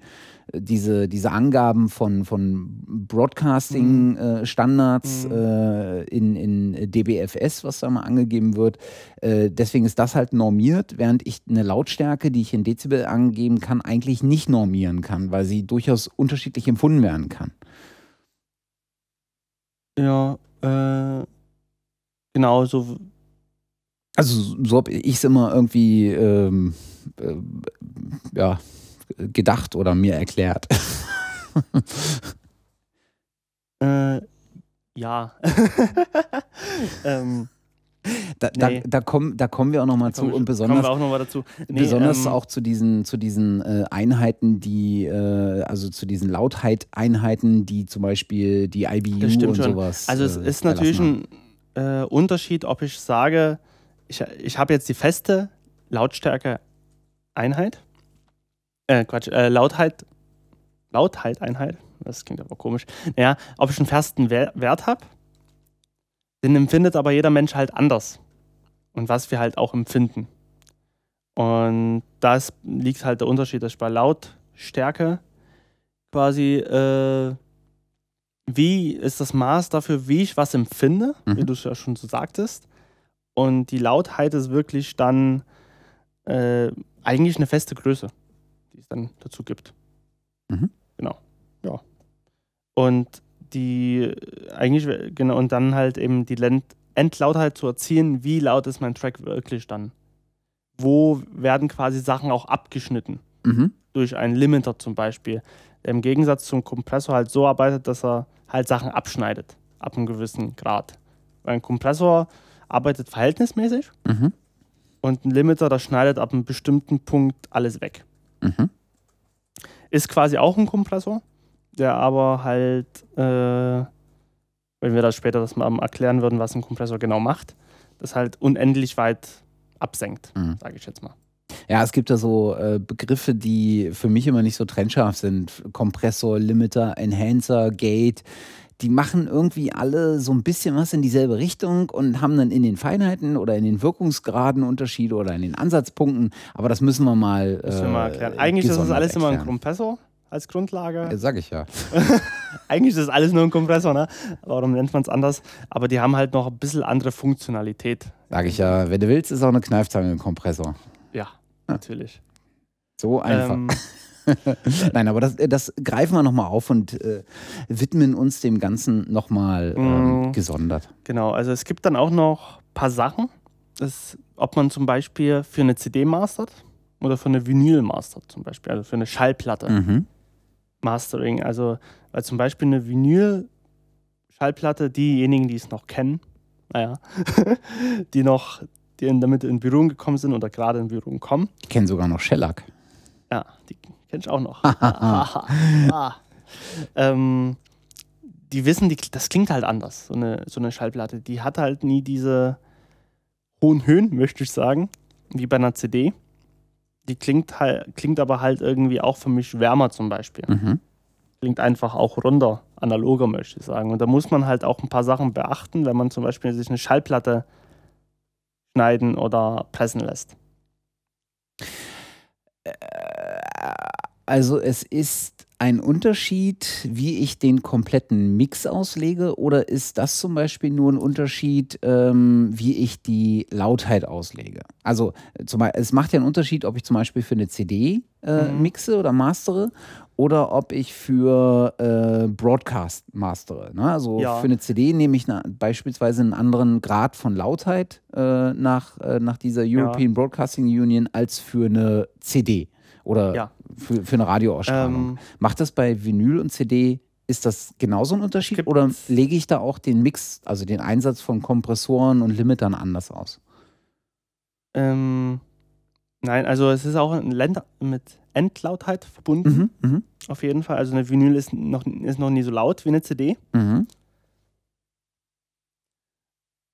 diese, diese Angaben von, von Broadcasting-Standards
Mhm.
äh, in, in DBFS, was da mal angegeben wird, äh, deswegen ist das halt normiert, während ich eine Lautstärke, die ich in Dezibel angeben kann, eigentlich nicht normieren kann, weil sie durchaus unterschiedlich empfunden werden kann.
Ja, äh, genau, so.
Also so habe ich es immer irgendwie ähm, äh, ja, gedacht oder mir erklärt.
Äh, ja. ähm,
Da, da,
Nee.
da, kommen, da kommen wir auch nochmal zu und besonders,
auch nochmal dazu. Nee,
besonders
ähm,
auch zu diesen, zu diesen äh, Einheiten, die, äh, also zu diesen Lautheit-Einheiten, die zum Beispiel die IBU und
schon.
sowas.
Also es
äh,
ist natürlich ein äh, Unterschied, ob ich sage, ich, ich habe jetzt die feste Lautstärke-Einheit. Äh, Quatsch, äh, Lautheit, Lautheiteinheit. Das klingt aber komisch. Naja, ob ich einen festen Wer Wert habe, den empfindet aber jeder Mensch halt anders. Und was wir halt auch empfinden. Und das liegt halt der Unterschied, dass ich bei Lautstärke quasi äh, wie ist das Maß dafür, wie ich was empfinde,
Mhm.
wie du es ja schon so sagtest. Und die Lautheit ist wirklich dann äh, eigentlich eine feste Größe, die es dann dazu gibt.
Mhm.
Genau. Ja. Und die eigentlich, genau, und dann halt eben die Endlautheit zu erzielen, wie laut ist mein Track wirklich dann. Wo werden quasi Sachen auch abgeschnitten
Mhm.
durch einen Limiter zum Beispiel, der im Gegensatz zum Kompressor halt so arbeitet, dass er halt Sachen abschneidet, ab einem gewissen Grad. Ein Kompressor arbeitet verhältnismäßig
Mhm.
Und ein Limiter, der schneidet ab einem bestimmten Punkt alles weg.
Mhm.
Ist quasi auch ein Kompressor, der aber halt, äh, wenn wir das später das mal erklären würden, was ein Kompressor genau macht, das halt unendlich weit absenkt,
Mhm.
sage ich jetzt mal.
Ja, es gibt da so äh, Begriffe, die für mich immer nicht so trennscharf sind. Kompressor, Limiter, Enhancer, Gate. Die machen irgendwie alle so ein bisschen was in dieselbe Richtung und haben dann in den Feinheiten oder in den Wirkungsgraden Unterschiede oder in den Ansatzpunkten. Aber das müssen wir mal.
Müssen wir mal
äh,
erklären. Eigentlich ist das alles immer ein
erklären.
Kompressor als Grundlage.
Ja, sag ich ja.
Eigentlich ist das alles nur ein Kompressor, ne? Warum nennt man es anders? Aber die haben halt noch ein bisschen andere Funktionalität.
Sag ich ja. Wenn du willst, ist auch eine Kneifzange ein Kompressor.
Ja, natürlich.
So einfach.
Ähm,
Nein, aber das, das greifen wir nochmal auf und äh, widmen uns dem Ganzen nochmal ähm,
Mhm.
gesondert.
genau, also es gibt dann auch noch ein paar Sachen, das, ob man zum Beispiel für eine CD mastert oder für eine Vinyl mastert, zum Beispiel, also für eine Schallplatte
Mhm.
Mastering. Also, weil zum Beispiel eine Vinyl-Schallplatte, diejenigen, die es noch kennen, naja, die noch die in- damit in Berührung gekommen sind oder gerade in Berührung kommen,
Ich kenne sogar noch Shellac.
Ja, die kenn ich auch noch. ähm, die wissen, die, das klingt halt anders, so eine, so eine Schallplatte. Die hat halt nie diese hohen Höhen, möchte ich sagen, wie bei einer CD. Die klingt, halt, klingt aber halt irgendwie auch für mich wärmer zum Beispiel.
Mhm.
Klingt einfach auch runder, analoger, möchte ich sagen. Und da muss man halt auch ein paar Sachen beachten, wenn man zum Beispiel sich eine Schallplatte schneiden oder pressen lässt.
Also es ist ein Unterschied, wie ich den kompletten Mix auslege, oder ist das zum Beispiel nur ein Unterschied, ähm, wie ich die Lautheit auslege? Also äh, zum Beispiel, es macht ja einen Unterschied, ob ich zum Beispiel für eine CD äh,
Mhm.
mixe oder mastere oder ob ich für äh, Broadcast mastere. Ne? Also
Ja.
für eine CD nehme ich na, beispielsweise einen anderen Grad von Lautheit äh, nach, äh, nach dieser European Broadcasting Union als für eine CD oder
Ja.
für, für eine Radioausstrahlung.
Ähm,
Macht das bei Vinyl und CD, ist das genauso ein Unterschied oder lege ich da auch den Mix, also den Einsatz von Kompressoren und Limitern anders aus?
Ähm, nein, also es ist auch mit Endlautheit verbunden,
Mhm, mhm,
auf jeden Fall. Also eine Vinyl ist noch, ist noch nie so laut wie eine CD.
mhm.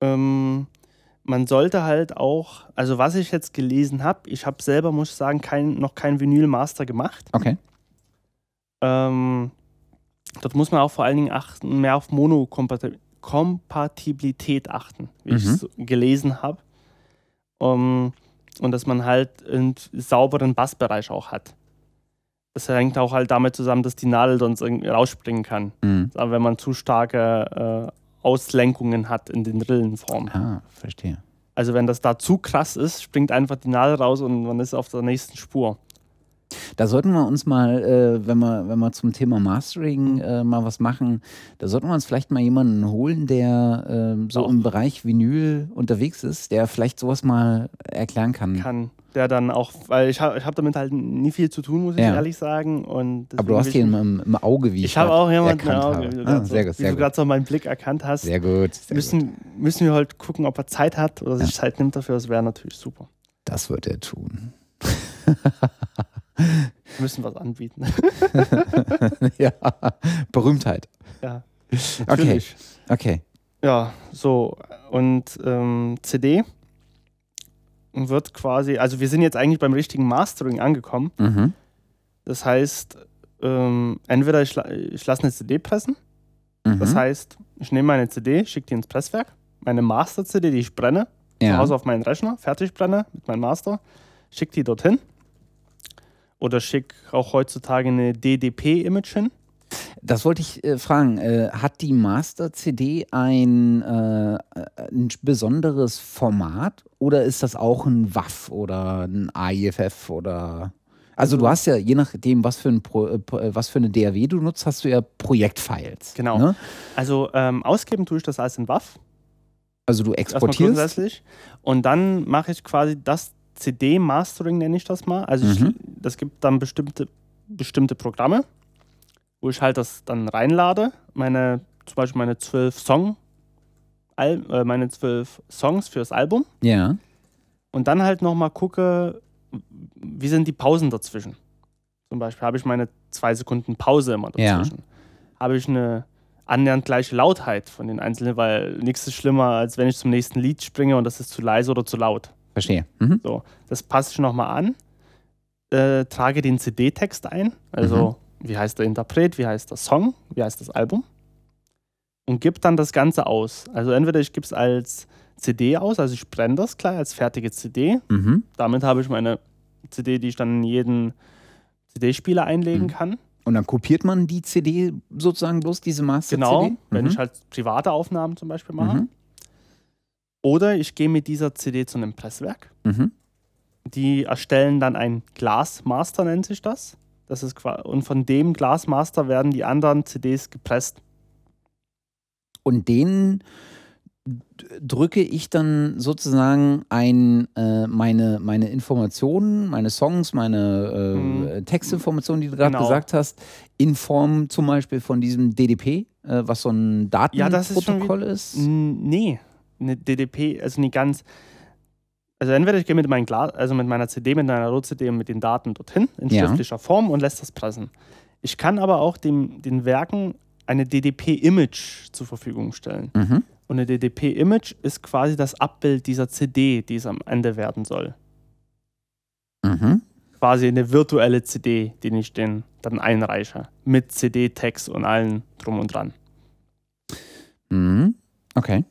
Ähm, man sollte halt auch, also was ich jetzt gelesen habe, ich habe selber, muss ich sagen, kein, noch kein Vinyl-Master gemacht.
Okay.
Ähm, dort muss man auch vor allen Dingen achten, mehr auf Monokompatibilität achten, wie ich
Mhm.
es gelesen habe. Ähm, und dass man halt einen sauberen Bassbereich auch hat. Das hängt auch halt damit zusammen, dass die Nadel sonst irgendwie rausspringen kann.
Mhm.
Aber wenn man zu starke äh, Auslenkungen hat in den Rillenformen.
Ah, verstehe.
Also wenn das da zu krass ist, springt einfach die Nadel raus und man ist auf der nächsten Spur.
Da sollten wir uns mal, äh, wenn, wir, wenn wir zum Thema Mastering
Mhm.
äh, mal was machen, da sollten wir uns vielleicht mal jemanden holen, der ähm, so
Auch.
im Bereich Vinyl unterwegs ist, der vielleicht sowas mal erklären kann.
Kann der dann auch, weil ich habe ich hab damit halt nie viel zu tun, muss ich
Ja.
ehrlich sagen. Und
Aber du hast ihn im, im Auge, wie
ich,
ich
habe auch jemanden im Auge,
habe.
wie du
Ah,
gerade so,
sehr gut,
wie
sehr
du
gut.
gerade so meinen Blick erkannt hast.
Sehr gut. Sehr gut.
müssen, müssen wir halt gucken, ob er Zeit hat oder sich Zeit nimmt dafür. Das wäre natürlich super.
Das wird er tun.
Wir müssen was anbieten.
ja, Berühmtheit.
ja,
Okay,
natürlich.
okay.
Ja, so. Und ähm, CD wird quasi, also wir sind jetzt eigentlich beim richtigen Mastering angekommen.
Mhm.
Das heißt, ähm, entweder ich, ich lasse eine CD pressen.
Mhm.
Das heißt, ich nehme meine CD, schicke die ins Presswerk. Meine Master-CD, die ich brenne, zu
ja.
Hause auf meinen Rechner, fertig brenne mit meinem Master, schicke die dorthin. Oder schicke auch heutzutage eine DDP-Image hin.
Das wollte ich äh, fragen. Äh, hat die Master-CD ein, äh, ein besonderes Format oder ist das auch ein WAV oder ein AIFF oder. Also du hast ja, je nachdem, was für, ein Pro, äh, äh, was für eine DAW du nutzt, hast du ja Projektfiles.
Genau.
Ne?
Also ähm, ausgeben tue ich das alles in WAV.
Also du exportierst.
grundsätzlich. Und dann mache ich quasi das CD-Mastering, nenne ich das mal. Also ich,
Mhm.
das gibt dann bestimmte, bestimmte Programme, wo ich halt das dann reinlade. Meine, zum Beispiel meine zwölf Song, äh, meine zwölf Songs fürs Album.
Ja.
Und dann halt nochmal gucke, wie sind die Pausen dazwischen. Zum Beispiel habe ich meine zwei Sekunden Pause immer
Ja.
dazwischen. Habe ich eine annähernd gleiche Lautheit von den einzelnen, weil nichts ist schlimmer, als wenn ich zum nächsten Lied springe und das ist zu leise oder zu laut.
Verstehe. Mhm.
So, das passe ich nochmal an, äh, trage den CD-Text ein, also wie heißt der Interpret, wie heißt der Song, wie heißt das Album und gebe dann das Ganze aus. Also entweder ich gebe es als CD aus, also ich brenne das gleich als fertige CD.
Mhm.
Damit habe ich meine CD, die ich dann in jeden CD-Spieler einlegen
Mhm.
kann.
Und dann kopiert man die CD sozusagen bloß, diese Master-CD?
Genau, wenn
mhm.
ich halt private Aufnahmen zum Beispiel mache. Oder ich gehe mit dieser CD zu einem Presswerk.
Mhm.
Die erstellen dann ein Glasmaster, nennt sich das. das ist und von dem Glasmaster werden die anderen CDs gepresst.
Und den d- drücke ich dann sozusagen ein, äh, meine, meine Informationen, meine Songs, meine äh,
Mhm.
Textinformationen, die du gerade
Genau.
gesagt hast, in Form zum Beispiel von diesem DDP, äh, was so ein
Ja, das ist
Datenprotokoll ist.
Nee, eine DDP, also nicht ganz. Also entweder ich gehe mit, meinem Glas, also mit meiner CD, mit meiner Roh-CD und mit den Daten dorthin in
Ja.
schriftlicher Form und lässt das pressen. Ich kann aber auch dem, den Werken eine DDP-Image zur Verfügung stellen.
Mhm.
Und eine DDP-Image ist quasi das Abbild dieser CD, die es am Ende werden soll.
Mhm.
Quasi eine virtuelle CD, die ich den dann einreiche. Mit CD-Text und allen drum und dran.
Mhm. Okay.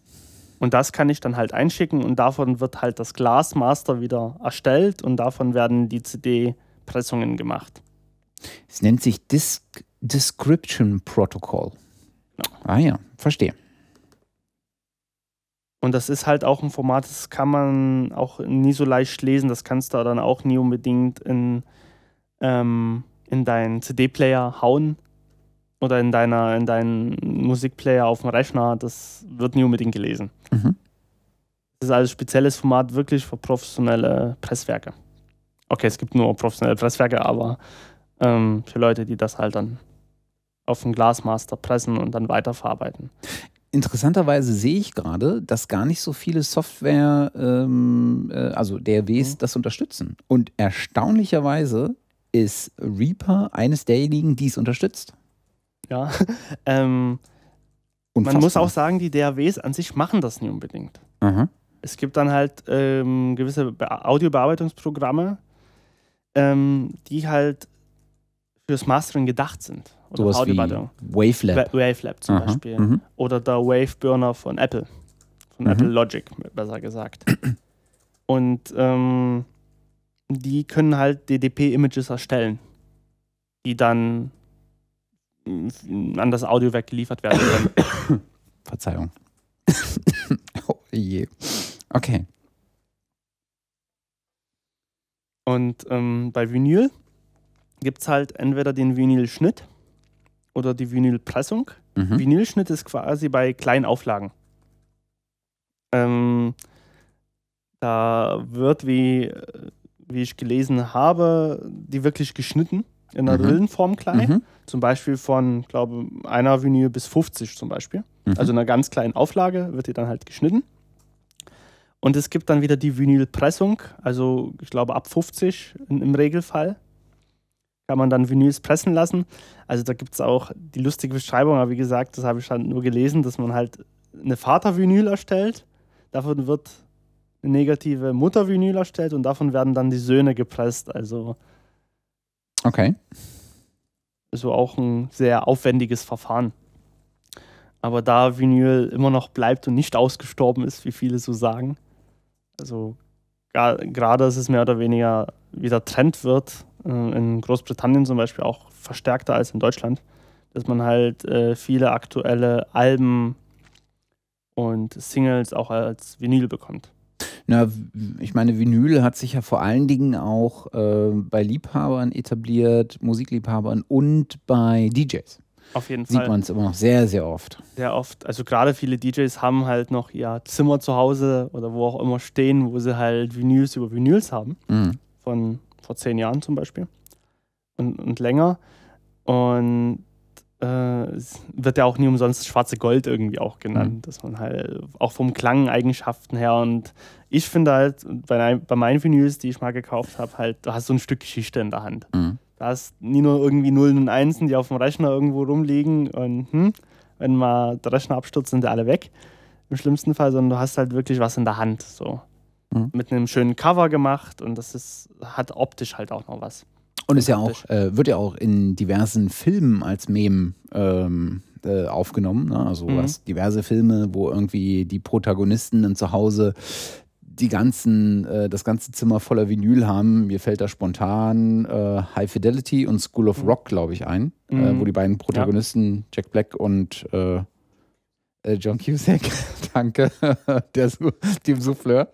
Und das kann ich dann halt einschicken und davon wird halt das Glasmaster wieder erstellt und davon werden die CD-Pressungen gemacht.
Es nennt sich Disk Description Protocol.
Ja.
Ah ja, verstehe.
Und das ist halt auch ein Format, das kann man auch nie so leicht lesen. Das kannst du dann auch nie unbedingt in, ähm, in deinen CD-Player hauen oder in, deiner, in deinen Musikplayer auf dem Rechner. Das wird nie unbedingt gelesen.
Mhm.
Das ist also spezielles Format wirklich für professionelle Presswerke. Okay, es gibt nur professionelle Presswerke, aber ähm, für Leute, die das halt dann auf dem Glasmaster pressen und dann weiterverarbeiten.
Interessanterweise sehe ich gerade, dass gar nicht so viele Software, ähm, äh, also DRWs,
Mhm.
das unterstützen. Und erstaunlicherweise ist Reaper eines derjenigen, die es unterstützt.
Ja. ähm, man muss auch sagen, die DAWs an sich machen das nie unbedingt.
Aha.
Es gibt dann halt ähm, gewisse Be Audiobearbeitungsprogramme, ähm, die halt fürs Mastering gedacht sind. Oder
Sowas wie
Audiobearbeitung.
Wavelab.
Wa- Wavelab zum
Aha.
Beispiel.
Mhm.
Oder der Waveburner von Apple. Von
Mhm.
Apple Logic, besser gesagt. Und ähm, die können halt DDP-Images erstellen, die dann an das Audiowerk geliefert werden können.
Verzeihung. oh je. Okay.
Und ähm, bei Vinyl gibt es halt entweder den Vinylschnitt oder die Vinylpressung.
Mhm.
Vinylschnitt ist quasi bei kleinen Auflagen. Ähm, da wird, wie, wie ich gelesen habe, die wirklich geschnitten in einer
Mhm.
Rillenform klein.
Mhm.
Zum Beispiel von, glaube einer Vinyl bis 50 zum Beispiel.
Mhm.
Also in einer ganz kleinen Auflage wird die dann halt geschnitten. Und es gibt dann wieder die Vinylpressung, also ich glaube ab 50 in, im Regelfall kann man dann Vinyls pressen lassen. Also da gibt es auch die lustige Beschreibung, aber wie gesagt, das habe ich halt nur gelesen, dass man halt eine Vatervinyl erstellt, davon wird eine negative Muttervinyl erstellt und davon werden dann die Söhne gepresst. Also
Okay.
so auch ein sehr aufwendiges Verfahren. Aber da Vinyl immer noch bleibt und nicht ausgestorben ist, wie viele so sagen, also gerade dass es mehr oder weniger wieder Trend wird, äh, in Großbritannien zum Beispiel auch verstärkter als in Deutschland, dass man halt äh, viele aktuelle Alben und Singles auch als Vinyl bekommt.
Na, ich meine, Vinyl hat sich ja vor allen Dingen auch äh, bei Liebhabern etabliert, Musikliebhabern und bei DJs.
Auf jeden
Sieht
Fall.
man es immer noch sehr, sehr oft.
sehr oft, also gerade viele DJs haben halt noch ihr Zimmer zu Hause oder wo auch immer stehen, wo sie halt Vinyls über Vinyls haben.
Mhm.
von vor zehn Jahren zum Beispiel und, und länger. Und wird ja auch nie umsonst schwarze Gold irgendwie auch genannt,
Mhm.
dass man halt auch vom Klangeigenschaften her und ich finde halt bei, bei meinen Vinyls, die ich mal gekauft habe, halt, du hast so ein Stück Geschichte in der Hand.
Mhm.
Da hast nie nur irgendwie Nullen und Einsen, die auf dem Rechner irgendwo rumliegen und hm, wenn mal der Rechner abstürzt, sind die alle weg. Im schlimmsten Fall, sondern du hast halt wirklich was in der Hand. So.
Mhm.
Mit einem schönen Cover gemacht und das ist, hat optisch halt auch noch was.
Und ist ja auch, äh, wird ja auch in diversen Filmen als Mem ähm, äh, aufgenommen. Ne? Also
Mhm.
du hast diverse Filme, wo irgendwie die Protagonisten dann zu Hause die ganzen, äh, das ganze Zimmer voller Vinyl haben. Mir fällt da spontan äh, High Fidelity und School of. Rock, glaube ich, ein, äh,
Mhm.
wo die beiden Protagonisten, Jack Black und äh, John Cusack, danke, der, dem Souffleur,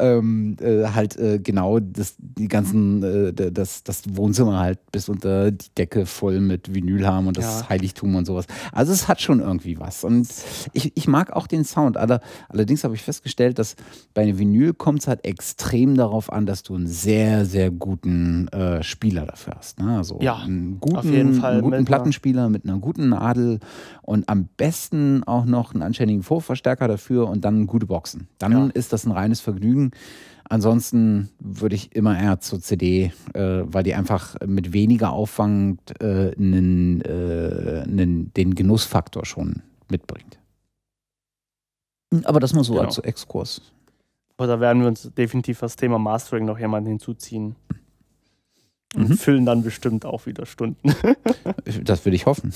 ähm, äh, halt äh, genau das, die ganzen, äh, d- das, das Wohnzimmer halt bis unter die Decke voll mit Vinyl haben und das
Ja.
Heiligtum und sowas. Also es hat schon irgendwie was. Und ich, ich mag auch den Sound. Aller, allerdings habe ich festgestellt, dass bei einem Vinyl kommt es halt extrem darauf an, dass du einen sehr, sehr guten äh, Spieler dafür hast. Ne? Also
Ja,
einen guten,
auf jeden Fall
einen guten
mit
Plattenspieler mit einer guten Nadel und am besten auch noch einen anständigen Vorverstärker dafür und dann gute Boxen. Dann
Ja.
ist das ein reines Vergnügen. Ansonsten würde ich immer eher zur CD, äh, weil die einfach mit weniger Aufwand äh, äh, den Genussfaktor schon mitbringt. Aber das nur so
Genau.
als Exkurs.
Aber da werden wir uns definitiv das Thema Mastering noch jemanden hinzuziehen. Und
Mhm.
füllen dann bestimmt auch wieder Stunden.
Das würde ich hoffen.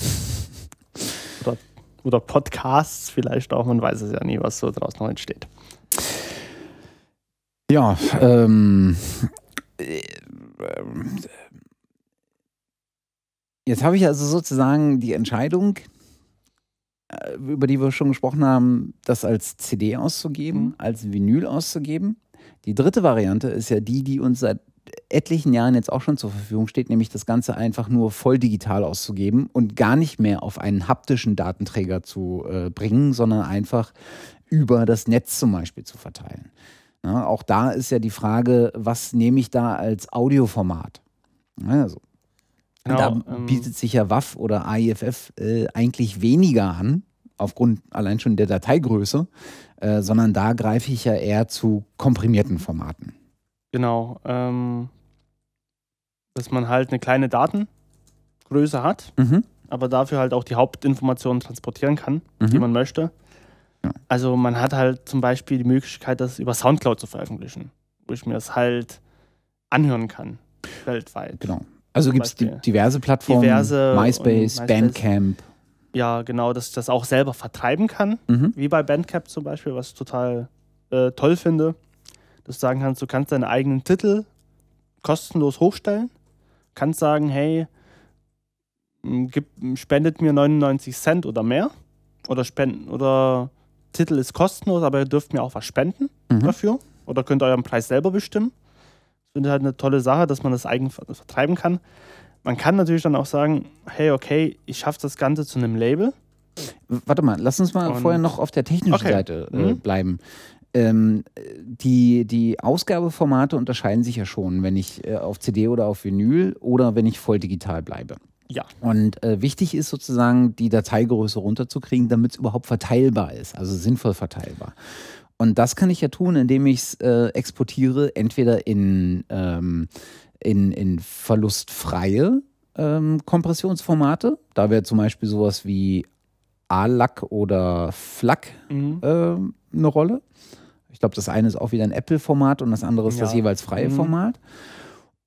Oder Podcasts vielleicht auch, man weiß es ja nie, was so draus noch entsteht.
Ja, ähm, äh, ähm, jetzt habe ich also sozusagen die Entscheidung, äh, über die wir schon gesprochen haben, das als CD auszugeben,
Mhm.
als Vinyl auszugeben. Die dritte Variante ist ja die, die uns seit etlichen Jahren jetzt auch schon zur Verfügung steht, nämlich das Ganze einfach nur voll digital auszugeben und gar nicht mehr auf einen haptischen Datenträger zu äh, bringen, sondern einfach über das Netz zum Beispiel zu verteilen. Ja, auch da ist ja die Frage, was nehme ich da als Audioformat? Ja, Also, da
ähm,
bietet sich ja WAV oder AIFF äh, eigentlich weniger an, aufgrund allein schon der Dateigröße, äh, sondern da greife ich ja eher zu komprimierten Formaten.
Genau. Ähm, dass man halt eine kleine Datengröße hat,
Mhm.
aber dafür halt auch die Hauptinformationen transportieren kann, die
Mhm.
man möchte.
Ja.
Also man hat halt zum Beispiel die Möglichkeit, das über Soundcloud zu veröffentlichen, wo ich mir das halt anhören kann, weltweit.
Genau. Also gibt es diverse Plattformen,
Diverse
MySpace,
MySpace.
Bandcamp.
Ja, genau, dass ich das auch selber vertreiben kann,
Mhm.
wie bei Bandcamp zum Beispiel, was ich total äh, toll finde. Dass du sagen kannst, du kannst deine eigenen Titel kostenlos hochstellen. Kannst sagen, hey, gib, spendet mir 99 Cent oder mehr. Oder spenden oder Titel ist kostenlos, aber ihr dürft mir auch was spenden mhm. dafür. Oder könnt euren Preis selber bestimmen. Ich finde halt eine tolle Sache, dass man das eigen vertreiben kann. Man kann natürlich dann auch sagen, hey, okay, ich schaffe das Ganze zu einem Label.
Warte mal, lass uns mal Und vorher noch auf der technischen okay. Seite äh, mhm. bleiben. Ähm, die, die Ausgabeformate unterscheiden sich ja schon, wenn ich äh, auf CD oder auf Vinyl oder wenn ich voll digital bleibe.
Ja.
Und äh, wichtig ist sozusagen, die Dateigröße runterzukriegen, damit es überhaupt verteilbar ist, also sinnvoll verteilbar. Und das kann ich ja tun, indem ich es äh, exportiere, entweder in, ähm, in, in verlustfreie ähm, Kompressionsformate. Da wäre zum Beispiel sowas wie ALAC oder FLAC mhm. äh, eine Rolle. Ich glaube, das eine ist auch wieder ein Apple-Format und das andere ist ja. das jeweils freie mhm. Format.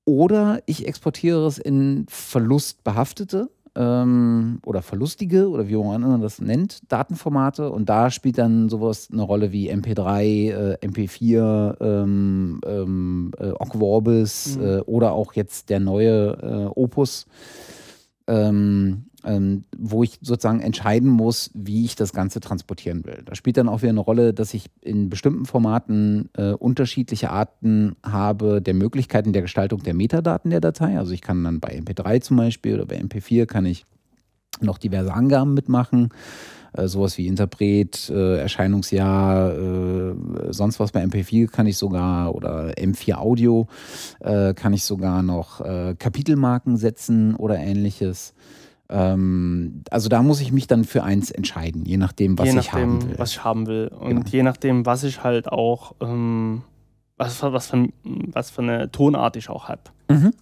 Oder ich exportiere es in verlustbehaftete ähm, oder verlustige oder wie auch immer man das nennt, Datenformate. Und da spielt dann sowas eine Rolle wie MP3, äh, MP4, ähm, ähm, äh, Ogg mhm. äh, oder auch jetzt der neue äh, Opus. Ähm, ähm, wo ich sozusagen entscheiden muss, wie ich das Ganze transportieren will. Da spielt dann auch wieder eine Rolle, dass ich in bestimmten Formaten äh, unterschiedliche Arten habe der Möglichkeiten der Gestaltung der Metadaten der Datei. Also ich kann dann bei MP3 zum Beispiel oder bei MP4 kann ich noch diverse Angaben mitmachen. Äh, sowas wie Interpret, äh, Erscheinungsjahr, äh, sonst was bei MP4 kann ich sogar oder M4 Audio äh, kann ich sogar noch äh, Kapitelmarken setzen oder ähnliches. Ähm, also da muss ich mich dann für eins entscheiden, je nachdem, was je nachdem, ich haben will.
Was ich haben will. Und genau. je nachdem, was ich halt auch, ähm, was, was, für, was für eine Tonart ich auch habe. Mhm.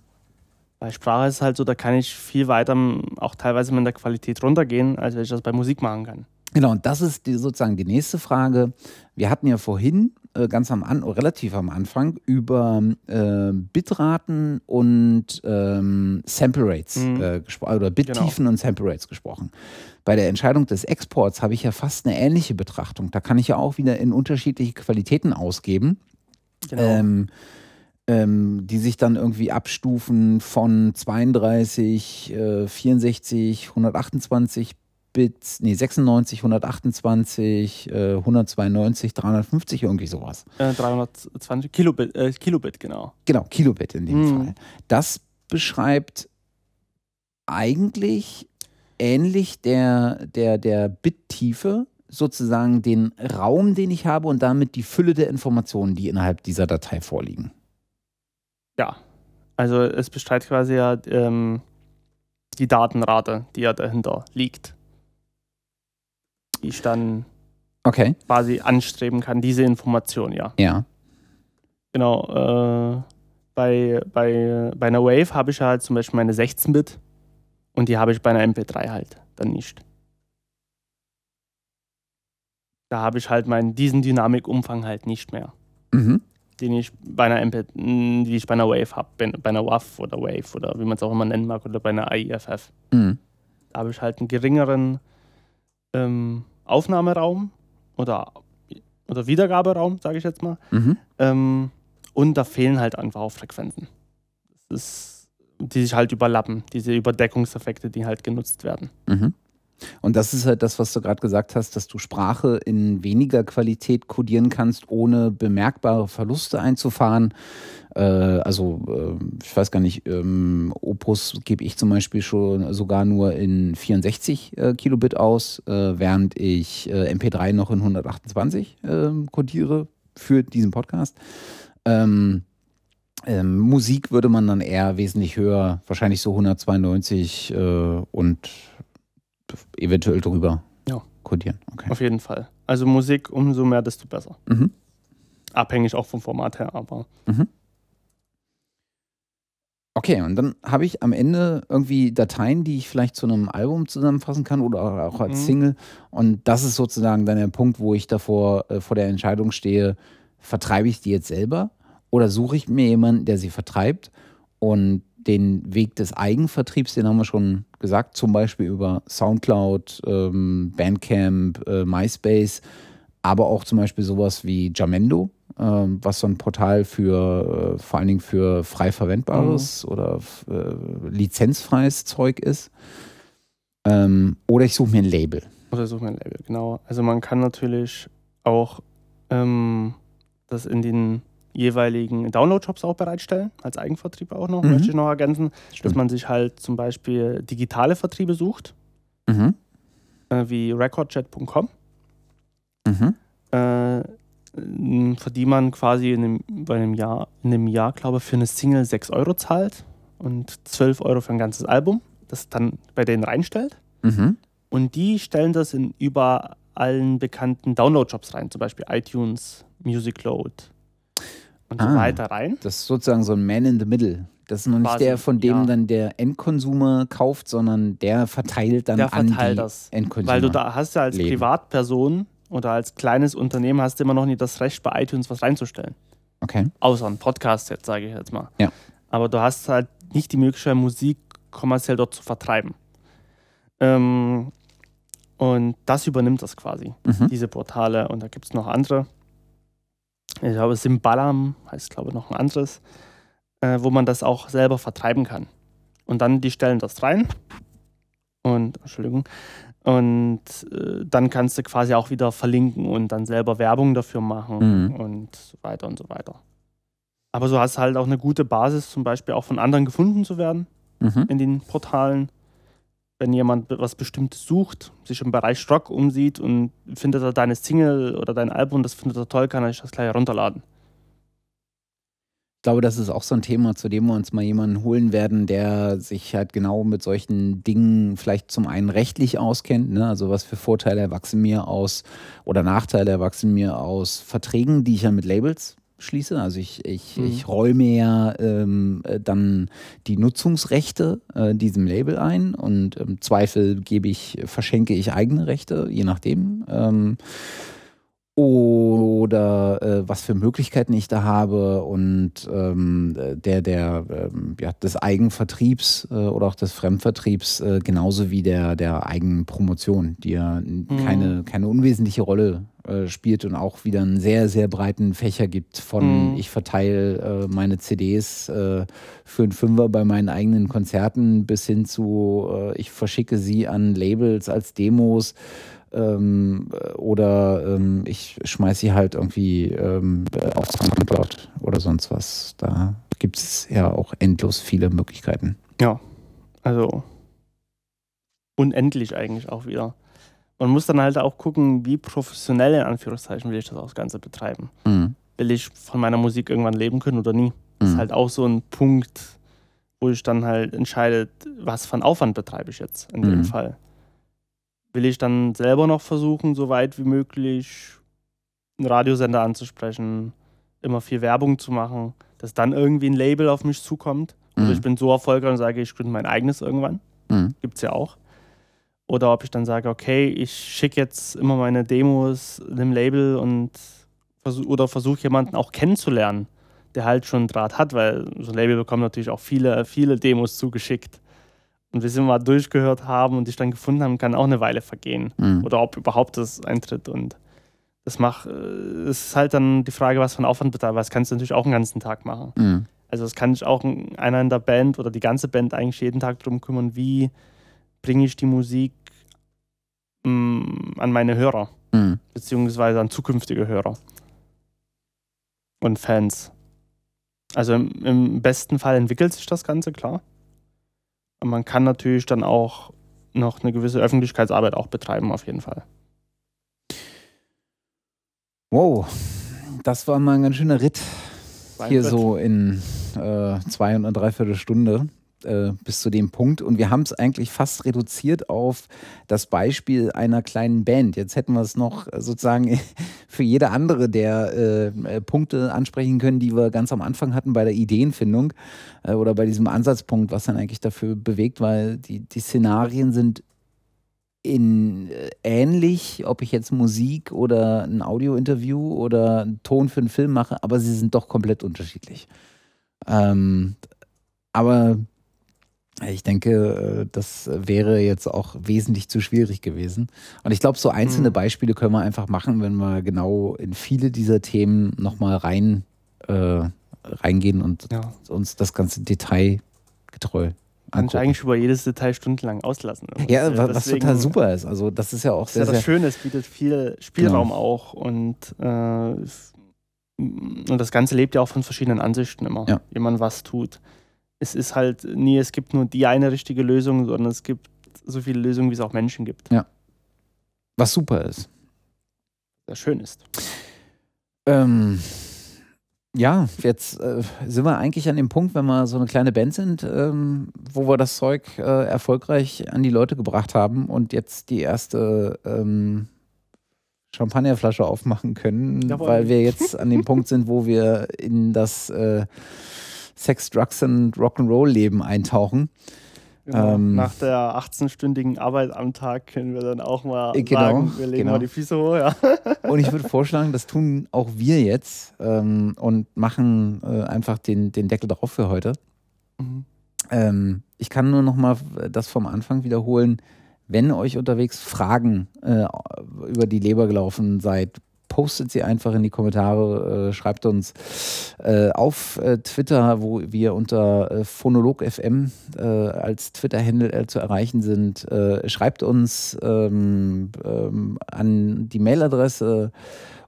Bei Sprache ist es halt so, da kann ich viel weiter, auch teilweise mit der Qualität runtergehen, als wenn ich das bei Musik machen kann.
Genau, und das ist die, sozusagen die nächste Frage. Wir hatten ja vorhin äh, ganz am An relativ am Anfang über äh, Bitraten und ähm, Sample Rates mhm. äh, gesprochen oder Bittiefen genau. und Sample Rates gesprochen. Bei der Entscheidung des Exports habe ich ja fast eine ähnliche Betrachtung. Da kann ich ja auch wieder in unterschiedliche Qualitäten ausgeben. Genau. Ähm, ähm, die sich dann irgendwie abstufen von 32, äh, 64, 128 Bits, nee, 96, 128, äh, 192, 350, irgendwie sowas.
Äh, 320 Kilobit, äh, Kilobit, genau.
Genau, Kilobit in dem mhm. Fall. Das beschreibt eigentlich ähnlich der, der, der Bittiefe sozusagen den Raum, den ich habe und damit die Fülle der Informationen, die innerhalb dieser Datei vorliegen.
Ja, also es beschreibt quasi ja ähm, die Datenrate, die ja dahinter liegt die ich dann
okay.
quasi anstreben kann, diese Information, ja.
Ja.
Genau. Äh, bei, bei, bei einer Wave habe ich halt zum Beispiel meine 16-Bit und die habe ich bei einer MP3 halt dann nicht. Da habe ich halt meinen, diesen Dynamikumfang halt nicht mehr. Mhm. Den ich bei einer MP, die ich bei einer Wave habe, bei einer WAV oder Wave oder wie man es auch immer nennen mag, oder bei einer AIFF. Mhm. Da habe ich halt einen geringeren ähm, Aufnahmeraum oder, oder Wiedergaberaum, sage ich jetzt mal. Mhm. Ähm, und da fehlen halt einfach auch Frequenzen. Das ist, die sich halt überlappen, diese Überdeckungseffekte, die halt genutzt werden.
Mhm. Und das ist halt das, was du gerade gesagt hast, dass du Sprache in weniger Qualität codieren kannst, ohne bemerkbare Verluste einzufahren. Äh, also, äh, ich weiß gar nicht, ähm, Opus gebe ich zum Beispiel schon sogar nur in 64 äh, Kilobit aus, äh, während ich äh, MP3 noch in 128 ähm, codiere für diesen Podcast. Ähm, ähm, Musik würde man dann eher wesentlich höher, wahrscheinlich so 192 äh, und eventuell drüber ja. codieren.
Okay. Auf jeden Fall. Also Musik, umso mehr, desto besser. Mhm. Abhängig auch vom Format her, aber. Mhm.
Okay, und dann habe ich am Ende irgendwie Dateien, die ich vielleicht zu einem Album zusammenfassen kann oder auch als mhm. Single. Und das ist sozusagen dann der Punkt, wo ich davor äh, vor der Entscheidung stehe, vertreibe ich die jetzt selber oder suche ich mir jemanden, der sie vertreibt? Und den Weg des Eigenvertriebs, den haben wir schon gesagt, zum Beispiel über Soundcloud, ähm, Bandcamp, äh, MySpace, aber auch zum Beispiel sowas wie Jamendo ähm, was so ein Portal für äh, vor allen Dingen für frei verwendbares mhm. oder äh, lizenzfreies Zeug ist. Ähm, oder ich suche mir ein Label.
Oder suche mir ein Label, genau. Also man kann natürlich auch ähm, das in den jeweiligen Download-Shops auch bereitstellen, als Eigenvertrieb auch noch, mhm. möchte ich noch ergänzen, Stimmt. dass man sich halt zum Beispiel digitale Vertriebe sucht, mhm. äh, wie recordchat.com, mhm. äh, für die man quasi in einem, bei einem Jahr, in einem Jahr, glaube ich, für eine Single 6 Euro zahlt und 12 Euro für ein ganzes Album, das dann bei denen reinstellt. Mhm. Und die stellen das in über allen bekannten Download-Shops rein, zum Beispiel iTunes, Music Load, und ah, so weiter rein.
Das ist sozusagen so ein Man in the Middle. Das ist noch nicht Quasi, der, von dem ja. dann der Endkonsumer kauft, sondern der verteilt dann der verteilt an die das. Endkonsumer.
Weil du da hast ja als Leben. Privatperson oder als kleines Unternehmen hast du immer noch nicht das Recht, bei iTunes was reinzustellen.
Okay.
Außer ein Podcast jetzt, sage ich jetzt mal.
Ja.
Aber du hast halt nicht die Möglichkeit, Musik kommerziell dort zu vertreiben. Ähm, und das übernimmt das quasi, mhm. diese Portale. Und da gibt es noch andere ich glaube, Simbalam heißt, glaube ich, noch ein anderes, äh, wo man das auch selber vertreiben kann. Und dann die stellen das rein und, Entschuldigung, und äh, dann kannst du quasi auch wieder verlinken und dann selber Werbung dafür machen mhm. und so weiter und so weiter. Aber so hast du halt auch eine gute Basis, zum Beispiel auch von anderen gefunden zu werden mhm. in den Portalen wenn jemand was Bestimmtes sucht, sich im Bereich Rock umsieht und findet er deine Single oder dein Album, das findet er toll, kann er sich das gleich herunterladen.
Ich glaube, das ist auch so ein Thema, zu dem wir uns mal jemanden holen werden, der sich halt genau mit solchen Dingen vielleicht zum einen rechtlich auskennt. Ne? Also was für Vorteile erwachsen mir aus oder Nachteile erwachsen mir aus Verträgen, die ich ja mit Labels schließe. Also ich, ich, mhm. ich räume ja ähm, äh, dann die Nutzungsrechte äh, diesem Label ein und im Zweifel gebe ich, verschenke ich eigene Rechte, je nachdem. Ähm, oder äh, was für Möglichkeiten ich da habe und ähm, der, der ähm, ja, des Eigenvertriebs äh, oder auch des Fremdvertriebs äh, genauso wie der, der Eigenpromotion, die ja mhm. keine, keine unwesentliche Rolle äh, spielt und auch wieder einen sehr, sehr breiten Fächer gibt von mhm. ich verteile äh, meine CDs äh, für einen Fünfer bei meinen eigenen Konzerten bis hin zu ich verschicke sie an Labels als Demos ähm, oder ähm, ich schmeiße sie halt irgendwie ähm, auf Soundcloud oder sonst was. Da gibt es ja auch endlos viele Möglichkeiten.
Ja, also unendlich eigentlich auch wieder. Man muss dann halt auch gucken, wie professionell in Anführungszeichen will ich das, Ganze betreiben. Mhm. Will ich von meiner Musik irgendwann leben können oder nie? Das mhm. ist halt auch so ein Punkt, wo ich dann halt entscheide, was für einen Aufwand betreibe ich jetzt in mhm. dem Fall will ich dann selber noch versuchen, so weit wie möglich einen Radiosender anzusprechen, immer viel Werbung zu machen, dass dann irgendwie ein Label auf mich zukommt. Mhm. Oder ich bin so erfolgreich und sage, ich gründe mein eigenes irgendwann. Mhm. Gibt es ja auch. Oder ob ich dann sage, okay, ich schicke jetzt immer meine Demos dem Label und versuch, oder versuche jemanden auch kennenzulernen, der halt schon Draht hat, weil so ein Label bekommt natürlich auch viele, viele Demos zugeschickt und wir sie mal durchgehört haben und dich dann gefunden haben, kann auch eine Weile vergehen. Mhm. Oder ob überhaupt das eintritt. Und das macht, äh, es ist halt dann die Frage, was für ein Aufwand betreibt. Das kannst du natürlich auch einen ganzen Tag machen. Mhm. Also das kann sich auch einer in der Band oder die ganze Band eigentlich jeden Tag darum kümmern, wie bringe ich die Musik mh, mm, an meine Hörer, mhm. beziehungsweise an zukünftige Hörer und Fans. Also im, im besten Fall entwickelt sich das Ganze, klar man kann natürlich dann auch noch eine gewisse Öffentlichkeitsarbeit auch betreiben, auf jeden Fall.
Wow, das war mal ein ganz schöner Ritt. Hier so in äh, zwei und eine Dreiviertelstunde äh, bis zu dem Punkt. Und wir haben es eigentlich fast reduziert auf das Beispiel einer kleinen Band. Jetzt hätten wir es noch sozusagen für jede andere der äh, äh, Punkte ansprechen können, die wir ganz am Anfang hatten bei der Ideenfindung äh, oder bei diesem Ansatzpunkt, was dann eigentlich dafür bewegt, weil die, die Szenarien sind in äh, ähnlich, ob ich jetzt Musik oder ein Audiointerview oder einen Ton für einen Film mache, aber sie sind doch komplett unterschiedlich. Ähm, aber Ich denke, äh, das wäre jetzt auch wesentlich zu schwierig gewesen. Und ich glaube, so einzelne mhm. Beispiele können wir einfach machen, wenn wir genau in viele dieser Themen nochmal rein, äh, reingehen und ja. uns das ganze Detail getreu
kann ich eigentlich über jedes Detail stundenlang auslassen.
Ja, was, was total super ist. Also das ist ja auch sehr,
ja das Schöne, es bietet viel Spielraum genau. auch und, äh, und das Ganze lebt ja auch von verschiedenen Ansichten immer, ja. wie man was tut. Es ist halt nie, es gibt nur die eine richtige Lösung, sondern es gibt so viele Lösungen, wie es auch Menschen gibt.
Ja. Was super ist.
Sehr schön ist.
Ähm, ja, jetzt äh, sind wir eigentlich an dem Punkt, wenn wir so eine kleine Band sind, ähm, wo wir das Zeug äh, erfolgreich an die Leute gebracht haben und jetzt die erste ähm, Champagnerflasche aufmachen können, Jawohl. weil wir jetzt an dem Punkt sind, wo wir in das äh, Sex, Drugs und Rock'n'Roll Leben eintauchen.
Genau. Ähm, Nach der 18-stündigen Arbeit am Tag können wir dann auch mal äh, genau, sagen, wir legen genau. mal die Füße hoch. Ja.
Und ich würde vorschlagen, das tun auch wir jetzt ähm, und machen äh, einfach den, den Deckel drauf für heute. Mhm. Ähm, ich kann nur noch mal das vom Anfang wiederholen. Wenn euch unterwegs Fragen äh, über die Leber gelaufen seid, postet sie einfach in die Kommentare, äh, schreibt uns äh, auf äh, Twitter, wo wir unter äh, phonolog.fm äh, als Twitter-Handle äh, zu erreichen sind. Schreibt uns ähm, ähm, an die Mailadresse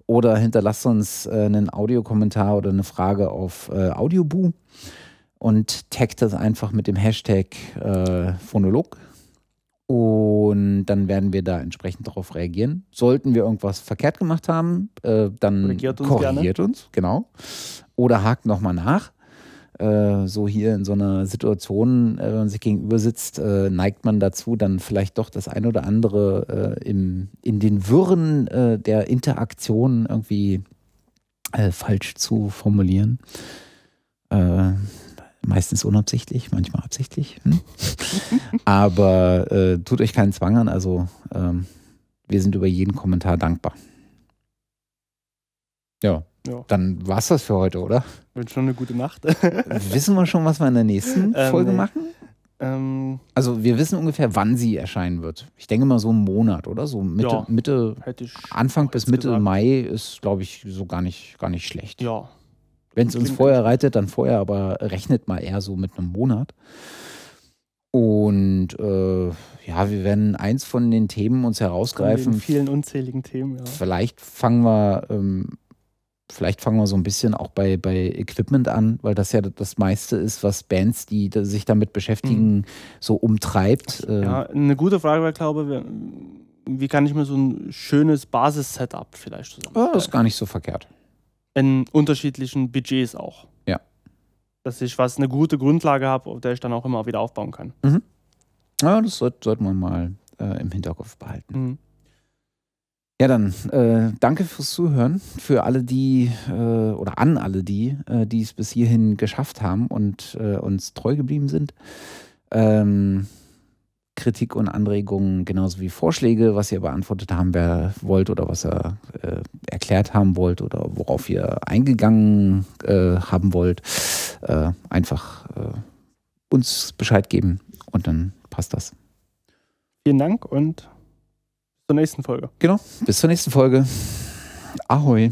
oder hinterlasst uns einen Audiokommentar oder eine Frage auf Audioboo und taggt das einfach mit dem Hashtag Phonolog und dann werden wir da entsprechend darauf reagieren. Sollten wir irgendwas verkehrt gemacht haben, äh, dann korrigiert uns, korrigiert gerne. uns, genau. Oder hakt nochmal nach. Äh, so hier in so einer Situation, äh, wenn man sich gegenüber sitzt, äh, neigt man dazu, dann vielleicht doch das eine oder andere äh, im, in den Wirren äh, der Interaktion irgendwie falsch zu formulieren meistens unabsichtlich, manchmal absichtlich. Hm? Aber äh, tut euch keinen Zwang an, also ähm, wir sind über jeden Kommentar dankbar. Ja, ja. dann war es das für heute, oder?
Wird schon eine gute Nacht.
wissen wir schon, was wir in der nächsten ähm, Folge machen? Ähm, also wir wissen ungefähr, wann sie erscheinen wird. Ich denke mal so einen Monat, oder? So Mitte, ja, Mitte Anfang bis Mitte gesagt. Mai ist, glaube ich, so gar nicht, gar nicht schlecht.
Ja,
wenn es uns vorher reitet, dann vorher, aber rechnet mal eher so mit einem Monat. Und äh, ja, wir werden eins von den Themen uns herausgreifen. Von
vielen unzähligen Themen, ja.
Vielleicht fangen wir, ähm, vielleicht fangen wir so ein bisschen auch bei, bei Equipment an, weil das ja das meiste ist, was Bands, die sich damit beschäftigen, mhm. so umtreibt.
Äh, ja, eine gute Frage wäre, glaube ich, wie kann ich mir so ein schönes Basis-Setup vielleicht zusammenstellen?
Oh, das ist gar nicht so verkehrt
in unterschiedlichen Budgets auch.
Ja.
Dass ich was eine gute Grundlage habe, auf der ich dann auch immer wieder aufbauen kann.
Mhm. Ja, das sollte, sollte man mal äh, im Hinterkopf behalten. Mhm. Ja, dann äh, danke fürs Zuhören. Für alle die äh, oder an alle die, äh, die es bis hierhin geschafft haben und äh, uns treu geblieben sind. Ähm, Kritik und Anregungen genauso wie Vorschläge, was ihr beantwortet haben wollt oder was ihr äh, erklärt haben wollt oder worauf ihr eingegangen äh, haben wollt, äh, einfach äh, uns Bescheid geben und dann passt das.
Vielen Dank und bis zur nächsten Folge.
Genau, bis zur nächsten Folge. Ahoi.